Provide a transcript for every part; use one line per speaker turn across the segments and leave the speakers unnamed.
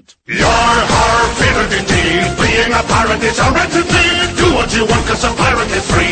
pirate. You're our favorite indeed. Being a pirate is our entity. Do what you want cause a pirate is free.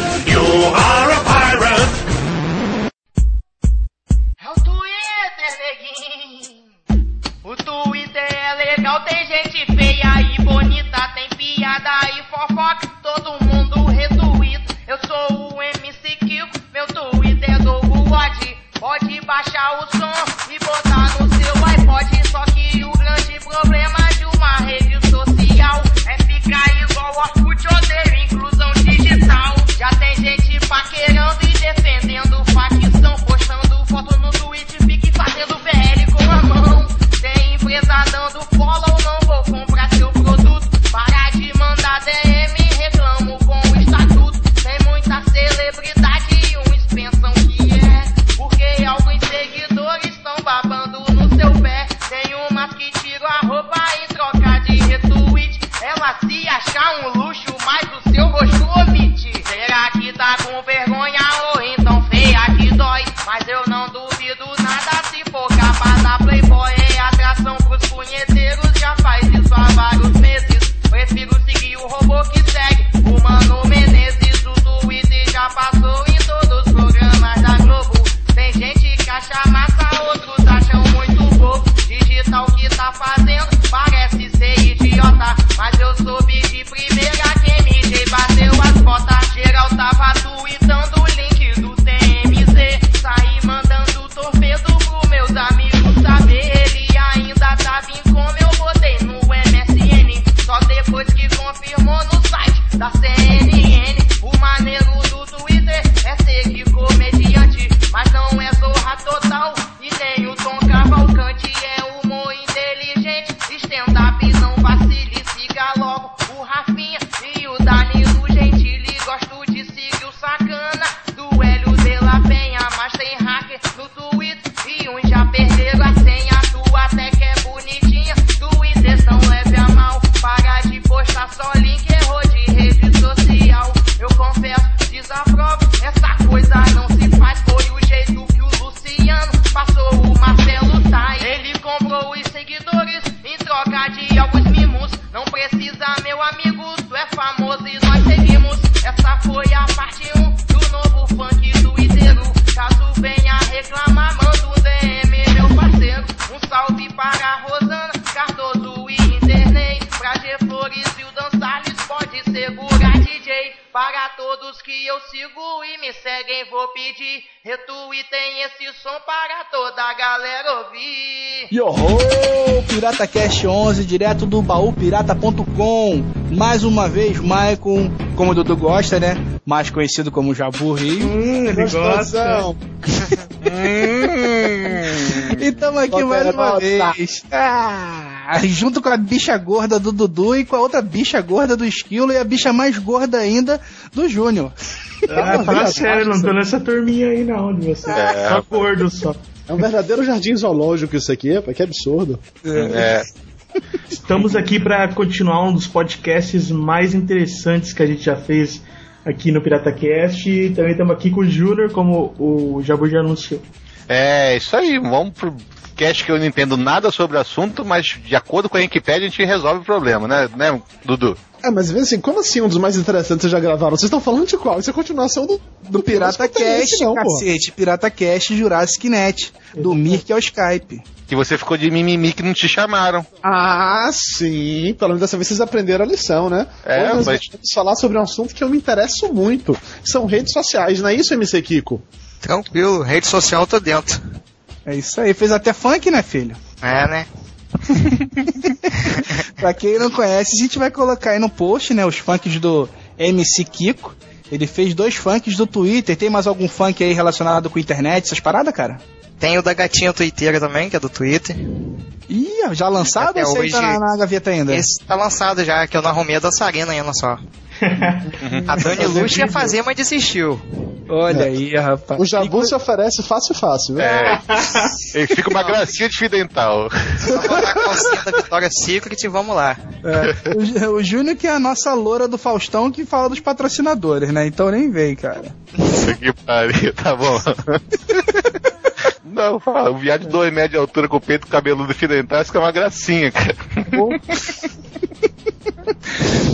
11, direto do baúpirata.com. Mais uma vez, Maicon, como o Dudu gosta, né? Mais conhecido como Jabu Rio.
Hum, ele gosta.
e estamos aqui mais uma vez. Ah, junto com a bicha gorda do Dudu e com a outra bicha gorda do Esquilo e a bicha mais gorda ainda do Júnior.
Ah, fala sério, não tô nessa turminha aí não, de você.
É.
Só gordo só.
É um verdadeiro jardim zoológico isso aqui, que absurdo.
É.
Estamos aqui para continuar um dos podcasts mais interessantes que a gente já fez aqui no PirataCast. E também estamos aqui com o Júnior, como o Jabu já anunciou.
É, isso aí. Vamos pro cast que eu não entendo nada sobre o assunto, mas de acordo com a Wikipedia a gente resolve o problema, né, né Dudu?
É, mas assim, como assim um dos mais interessantes vocês já gravaram? Vocês estão falando de qual? Isso é a continuação do,
Do Pirata Cast,
não, pô.
cacete. Pirata Cast Jurassic Net. Do Mirk ao Skype.
Que você ficou de mimimi que não te chamaram.
Ah, sim. Pelo menos dessa vez vocês aprenderam a lição, né?
É,
Hoje nós
mas-
vamos falar sobre um assunto que eu me interesso muito. São redes sociais, não é isso, MC Kiko?
Tranquilo, rede social tô dentro.
É isso aí. Fez até funk, né, filho?
É, né?
pra quem não conhece, a gente vai colocar aí no post, né, os funks do MC Kiko. Ele fez dois funks do Twitter. Tem mais algum funk aí relacionado com internet, essas paradas, cara?
Tem o da gatinha twitteira também, que é do Twitter.
Ih, já lançado
Até
ou você
hoje-
tá na, na gaveta ainda?
Esse tá lançado já, que eu não arrumei a dançarina ainda só. A Dani Luz ia fazer, mas desistiu.
Olha aí, rapaz.
O Jabu se oferece fácil, fácil?
É. Ele fica uma gracinha de fio dental.
A calcinha da Vitória Secret e vamos lá.
É, o, o Júnior que é a nossa loura do Faustão que fala dos patrocinadores, né? Então nem vem, cara.
Puta que pariu, tá bom. Não, fala, um viado de 2 metros de altura com o peito cabeludo fio dental, isso que é uma gracinha, cara.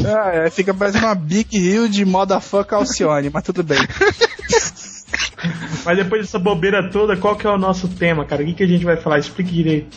Ah, é, fica parecendo uma Big Hill de motherfucker Alcione, mas tudo bem.
Mas depois dessa bobeira toda, qual que é o nosso tema, cara? O que, que a gente vai falar? Explique direito.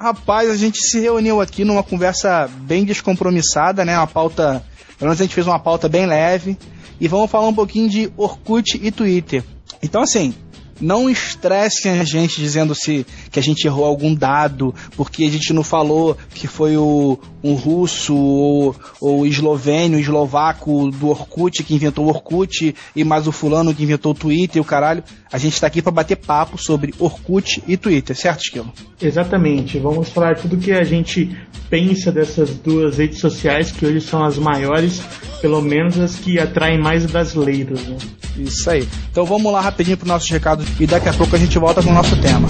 Rapaz, a gente se reuniu aqui numa conversa bem descompromissada, né? Uma pauta. Pelo menos a gente fez uma pauta bem leve. E vamos falar um pouquinho de Orkut e Twitter. Então, assim, não estressem a gente dizendo se que a gente errou algum dado, porque a gente não falou que foi o um russo ou, ou eslovênio, eslovaco do Orkut que inventou o Orkut e mais o fulano que inventou o Twitter e o caralho. A gente tá aqui para bater papo sobre Orkut e Twitter, certo, Esquilo?
Exatamente. Vamos falar tudo que a gente pensa dessas duas redes sociais que hoje são as maiores, pelo menos as que atraem mais brasileiros, né?
Isso aí. Então vamos lá rapidinho para nossos recados e daqui a pouco a gente volta com o nosso tema.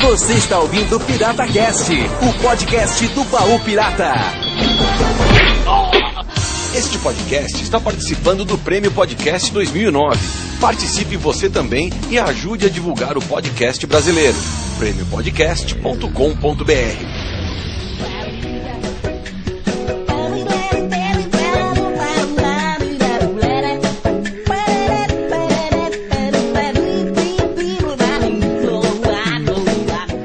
Você está ouvindo o Pirata Cast, o podcast do baú pirata. Este podcast está participando do Prêmio Podcast 2009. Participe você também e ajude a divulgar o podcast brasileiro. prêmiopodcast.com.br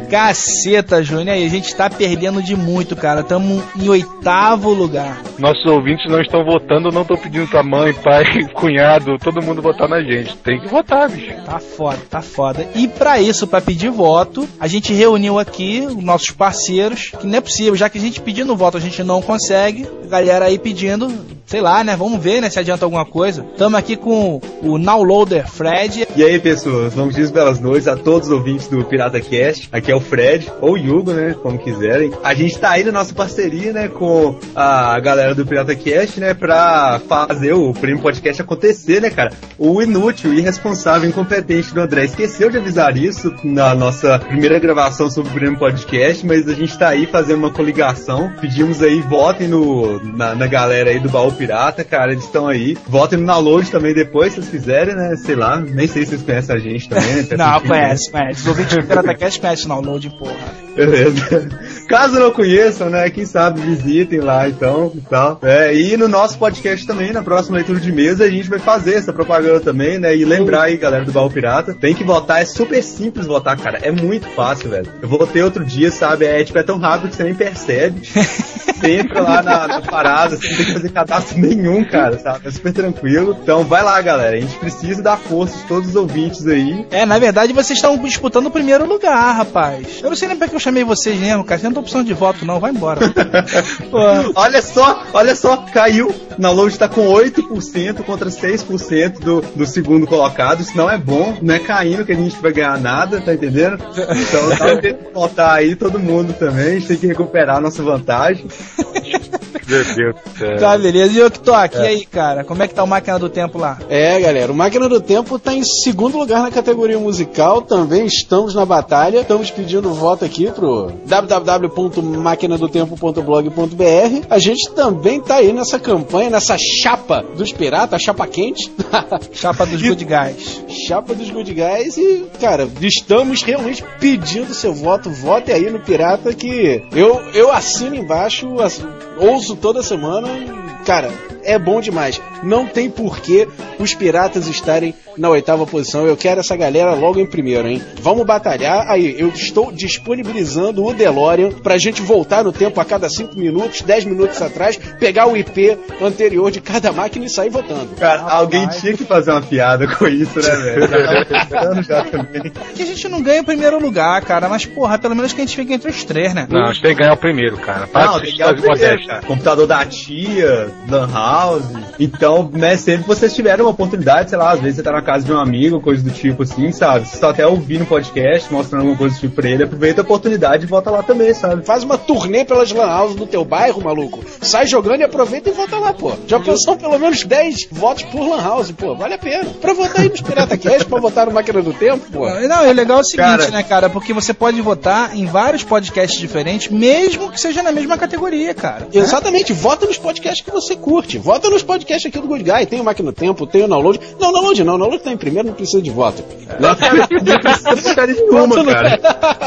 Caceta, Júnior, aí a gente tá perdendo de muito, cara. Tamo em oitavo lugar.
Nossos ouvintes não estão votando, não estão pedindo pra mãe, pai, cunhado, todo mundo votar na gente. Tem que votar, bicho.
Tá foda, tá foda. E pra isso, pra pedir voto, a gente reuniu aqui os nossos parceiros, que não é possível, já que a gente pedindo voto a gente não consegue, a galera aí pedindo, sei lá, né? Vamos ver, né, se adianta alguma coisa. Tamo aqui com o Nowloader Fred.
E aí, pessoas, vamos dizer belas noites a todos os ouvintes do Pirata Cast. Aqui é o Fred, ou Hugo, né, como quiserem. A gente tá aí na nossa parceria, né, com a galera do Pirata Cast, né, pra fazer o Prêmio Podcast acontecer, né, cara. O inútil, irresponsável, incompetente do André esqueceu de avisar isso na nossa primeira gravação sobre o Prêmio Podcast, mas a gente tá aí fazendo uma coligação. Pedimos aí, votem no, na, na galera aí do Baú Pirata, cara, eles estão aí. Votem no download também depois, se vocês quiserem, né, sei lá, nem sei se vocês conhecem a gente também, né.
Não, conhece, conhece. Os ouvintes do Pirata Cast conhecem o download, porra.
Beleza. Caso não conheçam, né? Quem sabe visitem lá então e tal. É, e no nosso podcast também, na próxima leitura de mesa, a gente vai fazer essa propaganda também, né? E lembrar aí, galera do Baú Pirata, tem que votar, é super simples votar, cara. É muito fácil, velho. Eu votei outro dia, sabe? É tipo, é tão rápido que você nem percebe. Você entra lá na, na parada, você não tem que fazer cadastro nenhum, cara, sabe? É super tranquilo. Então vai lá, galera. A gente precisa dar força de todos os ouvintes aí.
É, na verdade vocês estão disputando o primeiro lugar, rapaz. Eu não sei nem pra que eu chamei vocês mesmo, cara. Não tem opção de voto, não. Vai embora.
olha só, olha só, caiu. Na load tá com 8% contra 6% do, do segundo colocado. Isso não é bom, não é caindo que a gente vai ganhar nada, tá entendendo? Então tá que votar aí todo mundo também. A gente tem que recuperar a nossa vantagem.
Meu Deus do céu.
Tá, beleza. E eu que tô aqui aí, cara? Como é que tá o Máquina do Tempo lá?
É, galera, o Máquina do Tempo tá em segundo lugar na categoria musical. Também estamos na batalha. Estamos pedindo voto aqui pro www.maquinadotempo.blog.br. A gente também tá aí nessa campanha, nessa chapa dos piratas, chapa quente.
Chapa dos Good Guys.
chapa dos Good Guys e, cara, estamos realmente pedindo seu voto. Vote aí no Pirata que eu, eu assino embaixo, ass- ouço toda semana e, cara, é bom demais. Não tem porquê os piratas estarem na oitava posição. Eu quero essa galera logo em primeiro, hein? Vamos batalhar. Aí, eu estou disponibilizando o DeLorean pra gente voltar no tempo a cada 5 minutos, 10 minutos atrás, pegar o IP anterior de cada máquina e sair votando.
Cara, alguém tinha que fazer uma piada com isso, né, velho? Já tava pensando já também.
Que a gente não ganha o primeiro lugar, cara. Mas, porra, pelo menos que a gente fique entre os três, né?
Não, a gente tem que ganhar o primeiro, cara. Para
Não,
de
tem que ganhar o primeiro, cara. Computador da tia, lan house. Então, né, sempre vocês tiveram uma oportunidade, sei lá, às vezes você tá na casa de um amigo, coisa do tipo assim, sabe? Você está até ouvindo podcast, mostrando alguma coisa do tipo pra ele, aproveita a oportunidade e volta lá também, sabe?
Faz uma turnê pelas lan houses do teu bairro, maluco. Sai jogando e aproveita e vota lá, pô. Já pensou pelo menos 10 votos por lan house, pô. Vale a pena. Pra votar aí nos Pirata Cast, pra votar no Máquina do Tempo, pô.
Não, e o legal é o seguinte,
Cara.
né, cara? Porque você pode votar em vários podcasts diferentes, mesmo que seja na mesma categoria, cara.
Exatamente, vota nos podcasts que você curte.
Vota nos podcasts aqui do Good Guy. Tem o Máquina do Tempo, tem o Download. Não, Download não. Download tá em primeiro, não precisa de voto. Né? Voto no-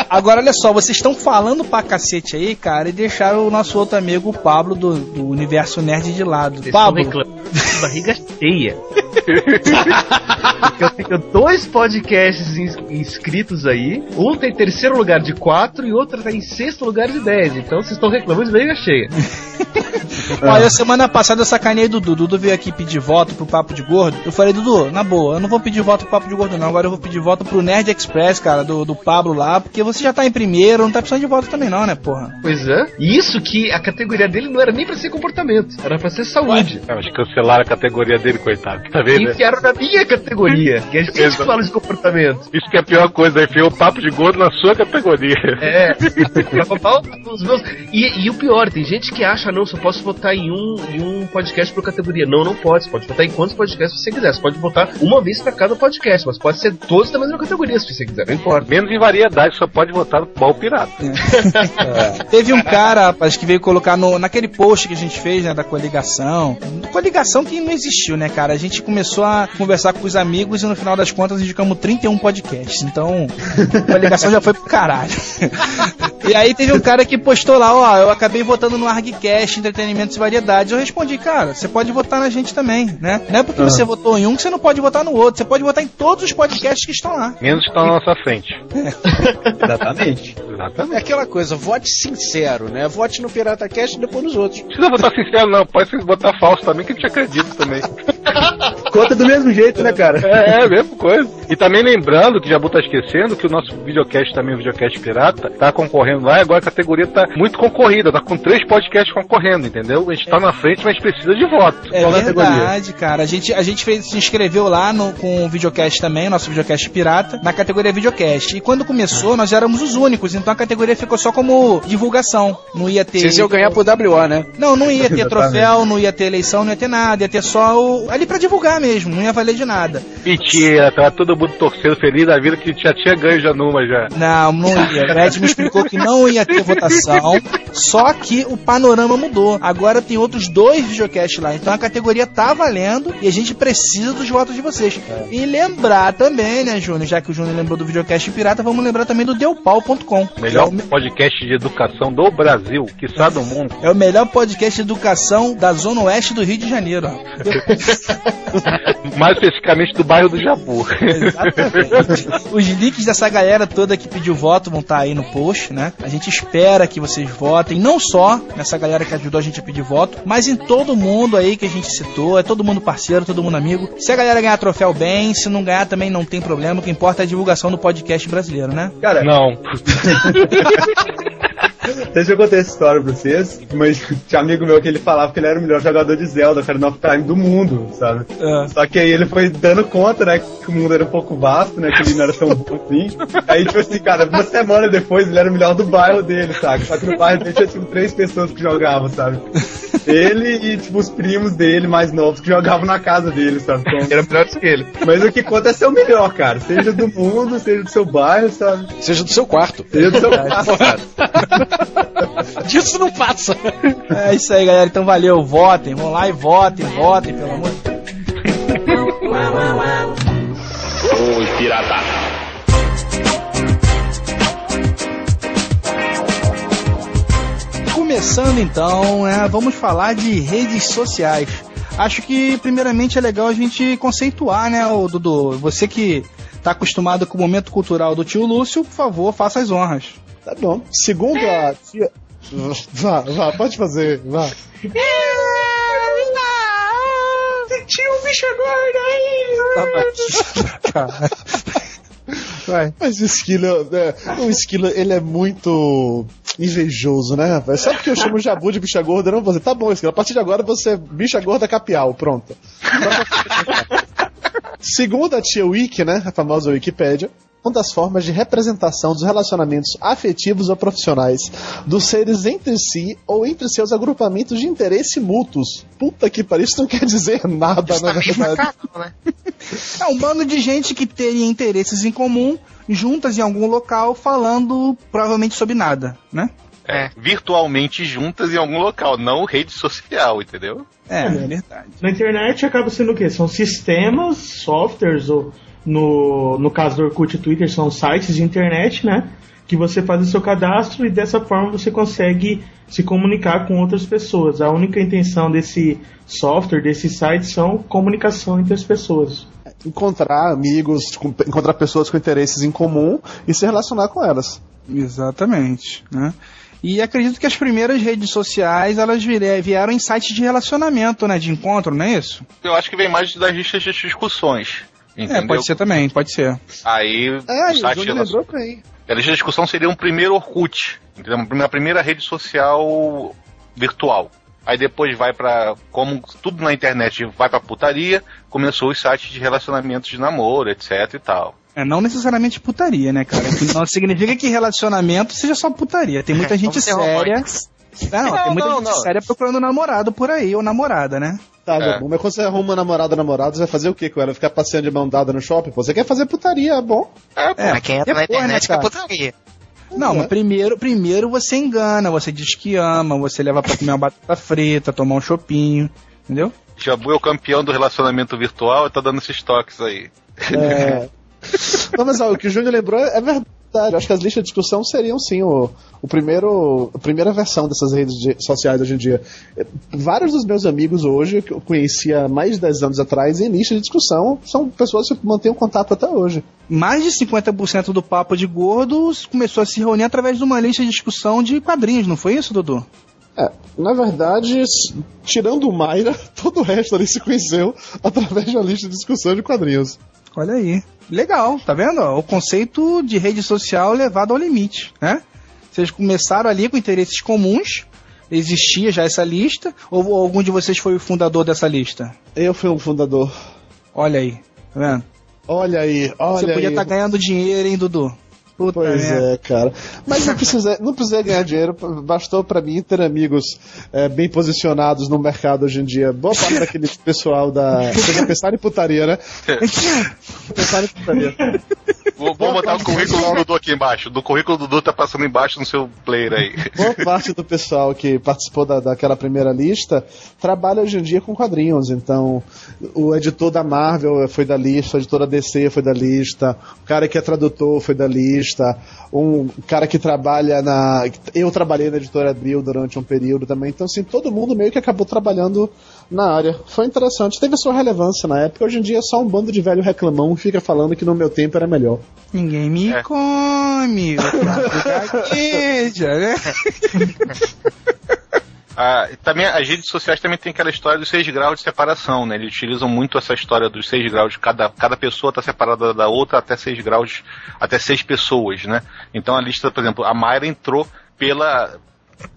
Agora, olha só, vocês estão falando pra cacete aí, cara, e deixaram o nosso outro amigo, o Pablo, do, do Universo Nerd de lado.
Vocês
Pablo,
de barriga cheia. Eu tenho dois podcasts ins- inscritos aí. Um tem terceiro lugar de quatro e outro tá em sexto lugar de dez. Então vocês estão reclamando de barriga cheia.
olha, semana passada eu sacanei Dudu. Dudu veio aqui pedir voto pro Papo de Gordo. Eu falei, Dudu, na boa, eu não vou pedir voto pro Papo de Gordo, não. Agora eu vou pedir voto pro Nerd Express, cara, do, do Pablo lá, porque você já tá em primeiro, não tá precisando de voto também, não, né, porra?
Pois é. E isso que a categoria dele não era nem pra ser comportamento, era pra ser saúde.
Ah, mas cancelaram a categoria dele, coitado. Tá vendo? né?
Enfiaram na minha categoria, que a gente
Exato.
fala de comportamento.
Isso que é a pior coisa, enfiou o papo de gordo na sua categoria.
É, pra roubar os meus. E, e o pior, tem gente que acha, não, só posso votar em um, em um podcast por categoria. Não, não pode. Você pode votar em quantos podcasts você quiser. Você pode votar uma vez pra cada podcast, mas pode ser todos da mesma categoria se você quiser, não importa.
Menos em variedade, só pode votar no bal pirata.
Teve um cara, rapaz, que veio colocar no, naquele post que a gente fez, né, da coligação. Coligação que não existiu, né, cara? A gente começou a conversar com os amigos e no final das contas indicamos 31 podcasts. Então, a coligação já foi pro caralho. e aí teve um cara que postou lá, ó, eu acabei votando no ArgCast, Entretenimentos e Variedades. Eu respondi, cara, você pode votar na gente também, né? Não é porque você votou em um que você não pode votar no outro. Você pode votar em todos os podcasts que estão lá.
Menos que tá na nossa frente.
Exatamente.
É
Exatamente.
aquela coisa, vote sincero, né? Vote no Pirata Cast e depois nos outros.
Não precisa votar sincero, não. Pode botar falso também, que a gente acredita também.
Conta do mesmo jeito, né, cara?
É, é, a mesma coisa. E também lembrando, que Jabu tá esquecendo, que o nosso videocast também, o videocast pirata, tá concorrendo lá e agora a categoria tá muito concorrida, tá com três podcasts concorrendo, entendeu? A gente tá na frente, mas precisa de voto.
É
categoria?
verdade, cara. A gente, a gente fez, se inscreveu lá no, com o videocast também, o nosso videocast pirata, na categoria videocast. E quando começou, nós éramos os únicos, então a categoria ficou só como divulgação. Não ia ter.
Vocês iam ganhar pro WO, né?
Não, não ia ter troféu, não ia ter eleição, não ia ter nada, ia ter só o. ali pra divulgar mesmo, não ia valer de nada.
Mentira, tava todo mundo torcendo feliz da vida que já tinha ganho já numa já.
Não, não ia. O Red me explicou que não ia ter votação, só que o panorama mudou. Agora tem outros dois videocasts lá, então a categoria tá valendo e a gente precisa dos votos de vocês. E lembrar também, né, Júnior, já que o Júnior lembrou do videocast pirata, vamos lembrar também do deupau.com.
Melhor
É o
podcast de educação do Brasil, que sabe do mundo.
É o melhor podcast de educação da Zona Oeste do Rio de Janeiro.
Mais especificamente do bairro do Jabu.
Exatamente. Os links dessa galera toda que pediu voto vão estar aí no post, né? A gente espera que vocês votem, não só nessa galera que ajudou a gente a pedir voto, mas em todo mundo aí que a gente citou. É todo mundo parceiro, todo mundo amigo. Se a galera ganhar troféu, bem. Se não ganhar, também não tem problema. O que importa é a divulgação do podcast brasileiro, né?
Cara,
Não.
deixa eu contar essa história pra vocês. Mas tinha um amigo meu que ele falava que ele era o melhor jogador de Zelda, Ocarina of Time do mundo, sabe?
É.
Só que aí ele foi dando conta, né, que o mundo era um pouco vasto, né, que ele não era tão bom assim. Aí, tipo assim, cara, uma semana depois ele era o melhor do bairro dele, sabe? Só que no bairro dele tinha, tipo, três pessoas que jogavam, sabe? Ele e, tipo, os primos dele, mais novos, que jogavam na casa dele, sabe? Então,
Era melhor que ele.
mas o que conta é ser o melhor, cara. Seja do mundo, seja do seu bairro, sabe?
Seja do seu quarto.
Seja do seu bairro, cara.
Disso não passa.
É isso aí, galera. Então valeu. Votem. Vão lá e votem, votem, pelo amor de Deus.
Os pirata.
Começando então, né, vamos falar de redes sociais. Acho que primeiramente é legal a gente conceituar, né, o Dudu? Você que tá acostumado com o momento cultural do tio Lúcio, por favor, faça as honras.
Tá bom. Segundo a tia. Vá, vá, pode fazer, vá.
Tio bicho gordo aí! Vai.
Mas o Esquilo, né, o Esquilo, ele é muito invejoso, né, rapaz? Sabe que eu chamo o Jabu de bicha gorda? Não, você tá bom, Esquilo. A partir de agora você é bicha gorda capial, pronto. Segundo a tia Wiki, né, a famosa Wikipédia, uma das formas de representação dos relacionamentos afetivos ou profissionais dos seres entre si ou entre seus agrupamentos de interesse mútuos. Puta que pariu, isso não quer dizer nada, na verdade.
É um bando de gente que teria interesses em comum, juntas em algum local, falando provavelmente sobre nada, né?
É, virtualmente juntas em algum local, não rede social, entendeu?
É, é verdade.
Na internet acaba sendo o quê? São sistemas, softwares, ou no, no caso do Orkut e Twitter, são sites de internet, né? Que você faz o seu cadastro e dessa forma você consegue se comunicar com outras pessoas. A única intenção desse software, desse site, são comunicação entre as pessoas.
Encontrar amigos, encontrar pessoas com interesses em comum e se relacionar com elas.
Exatamente, né? E acredito que as primeiras redes sociais, elas vieram em sites de relacionamento, né? De encontro, não é isso?
Eu acho que vem mais das listas de discussões. Entendeu?
É, pode ser também, pode ser.
Aí,
É,
o
o
site relacion-
lembrou bem.
a lista de discussão seria um primeiro Orkut, entendeu? Uma primeira rede social virtual. Aí depois vai pra. Como tudo na internet vai pra putaria, começou os sites de relacionamentos de namoro, etc e tal.
É, não necessariamente putaria, né, cara? Que não significa que relacionamento seja só putaria. Tem muita gente séria.
românticos.
Não,
Não,
tem muita
não,
gente
não.
séria procurando namorado por aí, ou namorada, né?
Tá,
É.
bom, mas quando você arruma uma namorada namorado, você vai fazer o quê com ela? Ficar passeando de mão dada no shopping? Pô, você quer fazer putaria, é bom.
É, pô.
É,
quem entra na
né,
internet que é putaria.
Não,
É.
mas primeiro, primeiro você engana, você diz que ama, você leva pra comer uma batata frita, tomar um chopinho, entendeu?
Jabu é o campeão do relacionamento virtual e tá dando esses toques aí.
É... Não, mas ó, o que o Júnior lembrou é verdade. Eu acho que as listas de discussão seriam sim o, o primeiro, a primeira versão dessas redes de- sociais hoje em dia. Vários dos meus amigos hoje, que eu conhecia há mais de 10 anos atrás, em lista de discussão, são pessoas que mantêm um contato até hoje.
Mais de 50% do papo de gordos começou a se reunir através de uma lista de discussão de quadrinhos, não foi isso, Dudu?
É, na verdade, tirando o Mayra, todo o resto ali se conheceu através de uma lista de discussão de quadrinhos.
Olha aí. Legal, tá vendo? O conceito de rede social levado ao limite, né? Vocês começaram ali com interesses comuns, existia já essa lista, ou, ou algum de vocês foi o fundador dessa lista?
Eu fui um fundador.
Olha aí, tá vendo?
Olha aí, olha
Você podia estar ganhando dinheiro, hein, Dudu? Puta
Pois
merda.
é, cara. Mas não precisei, não precisei ganhar dinheiro, bastou pra mim ter amigos é, bem posicionados no mercado hoje em dia. Boa parte daquele pessoal da. Vocês pensaram em putaria, né? pensaram em putaria.
Vou, vou botar o currículo do Dudu aqui embaixo. Do currículo do Dudu tá passando embaixo no seu player aí.
Boa parte do pessoal que participou da, daquela primeira lista trabalha hoje em dia com quadrinhos. Então, o editor da Marvel foi da lista, o editor da DC foi da lista, o cara que é tradutor foi da lista, um cara que trabalha na. Eu trabalhei na editora Abril durante um período também. Então, assim, todo mundo meio que acabou trabalhando na área. Foi interessante, teve a sua relevância na época. Hoje em dia é só um bando de velho reclamão que fica falando que no meu tempo era melhor.
Ninguém me
É.
come, eu né?
Ah, também as redes sociais também tem aquela história dos seis graus de separação, né? Eles utilizam muito essa história dos seis graus de cada, cada pessoa está separada da outra até seis graus, até seis pessoas, né? Então a lista, por exemplo, a Mayra entrou pela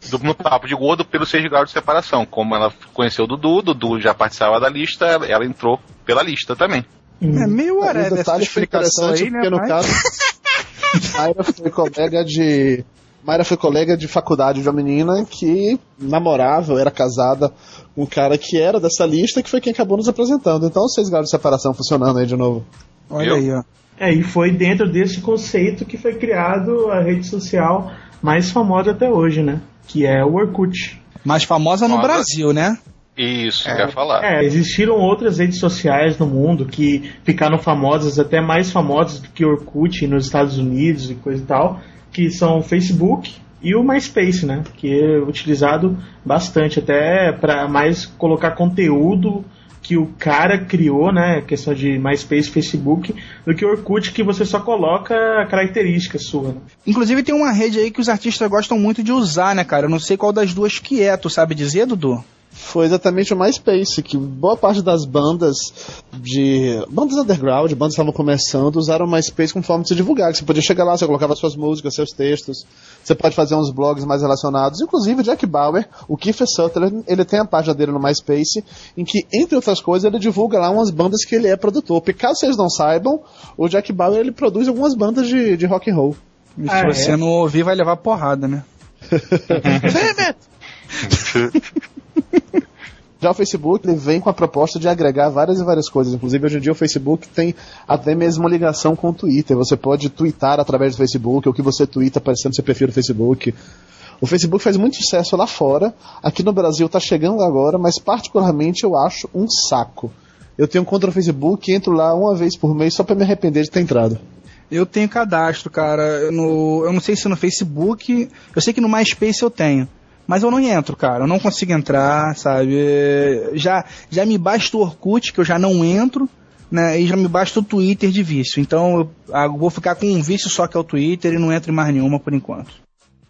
do- no papo de gordo pelos seis graus de separação. Como ela conheceu o Dudu, Dudu já participava da lista, ela, ela entrou pela lista também.
É meio whatever essa explicação aí, né,
porque no
pai?
caso Mayra foi colega de Mayra foi colega de faculdade de uma menina que namorava, ou era casada com um cara que era dessa lista que foi quem acabou nos apresentando. Então, seis graus de separação funcionando aí de novo.
Olha
Eu?
aí, ó.
É, e foi dentro desse conceito que foi criado a rede social mais famosa até hoje, né? Que é o Orkut.
Mais famosa no
Famosa.
Brasil, né?
Isso, quer falar.
É, existiram outras redes sociais no mundo que ficaram famosas, até mais famosas do que Orkut nos Estados Unidos e coisa e tal, que são o Facebook e o MySpace, né? Que é utilizado bastante até para mais colocar conteúdo que o cara criou, né? Questão de MySpace, Facebook, do que Orkut que você só coloca características sua. Né?
Inclusive tem uma rede aí que os artistas gostam muito de usar, né, cara? Eu não sei qual das duas que é, tu sabe dizer, Dudu?
Foi exatamente o MySpace, que boa parte das bandas de. bandas underground, bandas que estavam começando, usaram o MySpace como forma de se divulgar. que Você podia chegar lá, você colocava suas músicas, seus textos, você pode fazer uns blogs mais relacionados. Inclusive, o Jack Bauer, o Kiefer Sutherland, ele tem a página dele no MySpace, em que, entre outras coisas, ele divulga lá umas bandas que ele é produtor. Porque caso vocês não saibam, o Jack Bauer ele produz algumas bandas de, de rock and roll.
E
Ah,
se
é?
você não ouvir, vai levar porrada, né?
Já o Facebook ele vem com a proposta de agregar várias e várias coisas. Inclusive, hoje em dia o Facebook tem até mesmo uma ligação com o Twitter. Você pode twittar através do Facebook, ou o que você twitta aparecendo seu perfil do Facebook. O Facebook faz muito sucesso lá fora, aqui no Brasil tá chegando agora, mas particularmente eu acho um saco. Eu tenho conta no Facebook, entro lá uma vez por mês só pra me arrepender de ter entrado.
Eu tenho cadastro, cara. No, eu não sei se no Facebook. Eu sei que no MySpace eu tenho. Mas eu não entro, cara. Eu não consigo entrar, sabe? Já, já me basta o Orkut, que eu já não entro, né? E já me basta o Twitter de vício. Então eu ah, vou ficar com um vício só que é o Twitter e não entro em mais nenhuma por enquanto.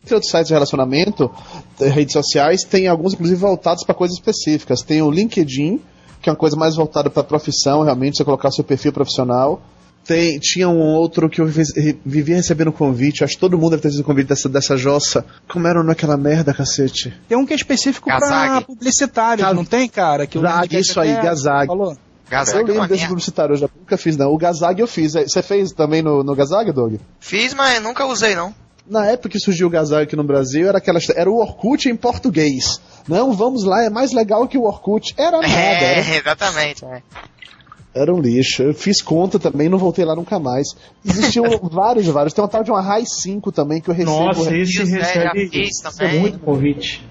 Entre outros sites de relacionamento, eh, redes sociais, tem alguns inclusive voltados para coisas específicas. Tem o LinkedIn, que é uma coisa mais voltada para profissão, realmente, você colocar seu perfil profissional. Tem, tinha um outro que eu vi- vivia recebendo convite, acho que todo mundo deve ter recebido convite dessa, dessa jossa. Como era naquela merda, cacete?
Tem um que é específico pra
Gazag.
publicitário, não tem, cara? Que o
Gazag, isso aí, Gazag.
Falou.
Gazag
eu
é
lembro desse publicitário, eu já nunca fiz não. O Gazag eu fiz. Você fez também no, no Gazag, Doug?
Fiz, mas nunca usei, não.
Na época que surgiu o Gazag aqui no Brasil, era aquela era o Orkut em português. Não, vamos lá, é mais legal que o Orkut. Era nada, era,
É, exatamente. é.
Era um lixo. Eu fiz conta também, não voltei lá nunca mais. Existiam vários, vários. Tem uma tal de uma Rai 5 também que eu recebo.
Nossa, esse
Isso, é,
recebe isso
também.
é muito convite.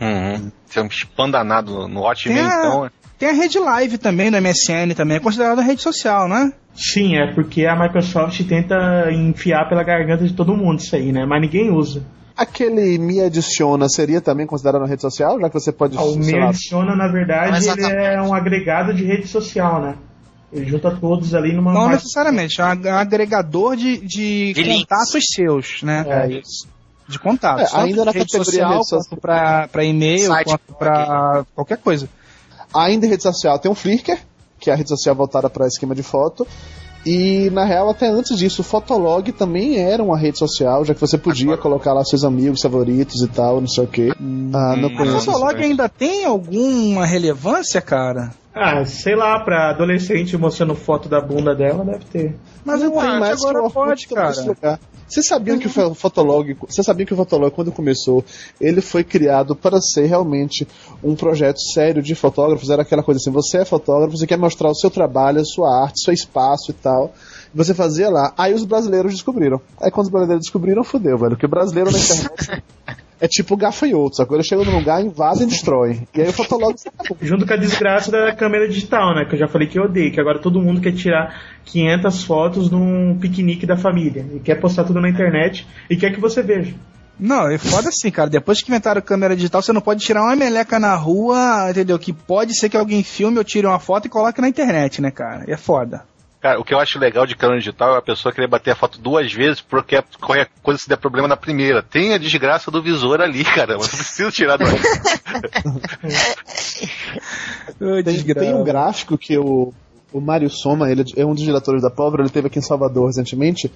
Uhum. Você é um spam danado no- Hotmail,
Tem a-
então.
Tem a rede live também do MSN também, é considerada rede social, né?
Sim, é porque a Microsoft tenta enfiar pela garganta de todo mundo isso aí, né? Mas ninguém usa.
Aquele Me Adiciona seria também considerado uma rede social? Já que você pode.
Ah, O Me Adiciona, na verdade, ele é um agregado de rede social, né? Ele junta todos ali numa
Não
parte-
necessariamente, é um ag- agregador de, de,
De links.
contatos seus, né?
É.
isso.
De contatos.
É, ainda na
rede
categoria
social,
rede social.
quanto pra, pra e-mail,
Site,
quanto pra qualquer coisa.
Ainda em rede social tem o Flickr, que é a rede social voltada para esquema de foto. E na real, até antes disso, o Fotolog também era uma rede social, já que você podia colocar lá seus amigos favoritos e tal, não sei o que. Ah, não
O. Fotolog ainda tem alguma relevância, cara?
Ah, sei lá, pra adolescente mostrando foto da bunda dela, deve ter.
Mas
não
eu
tem
acho
mais
que agora
que o
pode, cara.
Vocês sabiam que o Fo- Fotolog, vocês sabiam que o Fotolog quando começou, ele foi criado para ser realmente um projeto sério de fotógrafos, era aquela coisa assim, você é fotógrafo, você quer mostrar o seu trabalho, a sua arte, seu espaço e tal. Você fazia lá. Aí os brasileiros descobriram. Aí quando os brasileiros descobriram, fudeu, velho. Porque o brasileiro na internet é tipo gafanhoto, sacou? Ele chega num lugar, invade e destrói. E aí o Fotolog
Junto com a desgraça da câmera digital, né? Que eu já falei que eu odeio, que agora todo mundo quer tirar 500 fotos num piquenique da família. E quer postar tudo na internet e quer que você veja.
Não, é foda assim, cara. Depois que inventaram câmera digital, você não pode tirar uma meleca na rua, entendeu? Que pode ser que alguém filme ou tire uma foto e coloque na internet, né, cara? É foda.
Cara, o que eu acho legal de câmera digital é a pessoa querer bater a foto duas vezes porque qualquer coisa se der problema na primeira. Tem a desgraça do visor ali, cara. Você precisa tirar do.
Tem, tem um gráfico que o, o Mário Soma, ele é um dos diretores da Power, ele teve aqui em Salvador recentemente.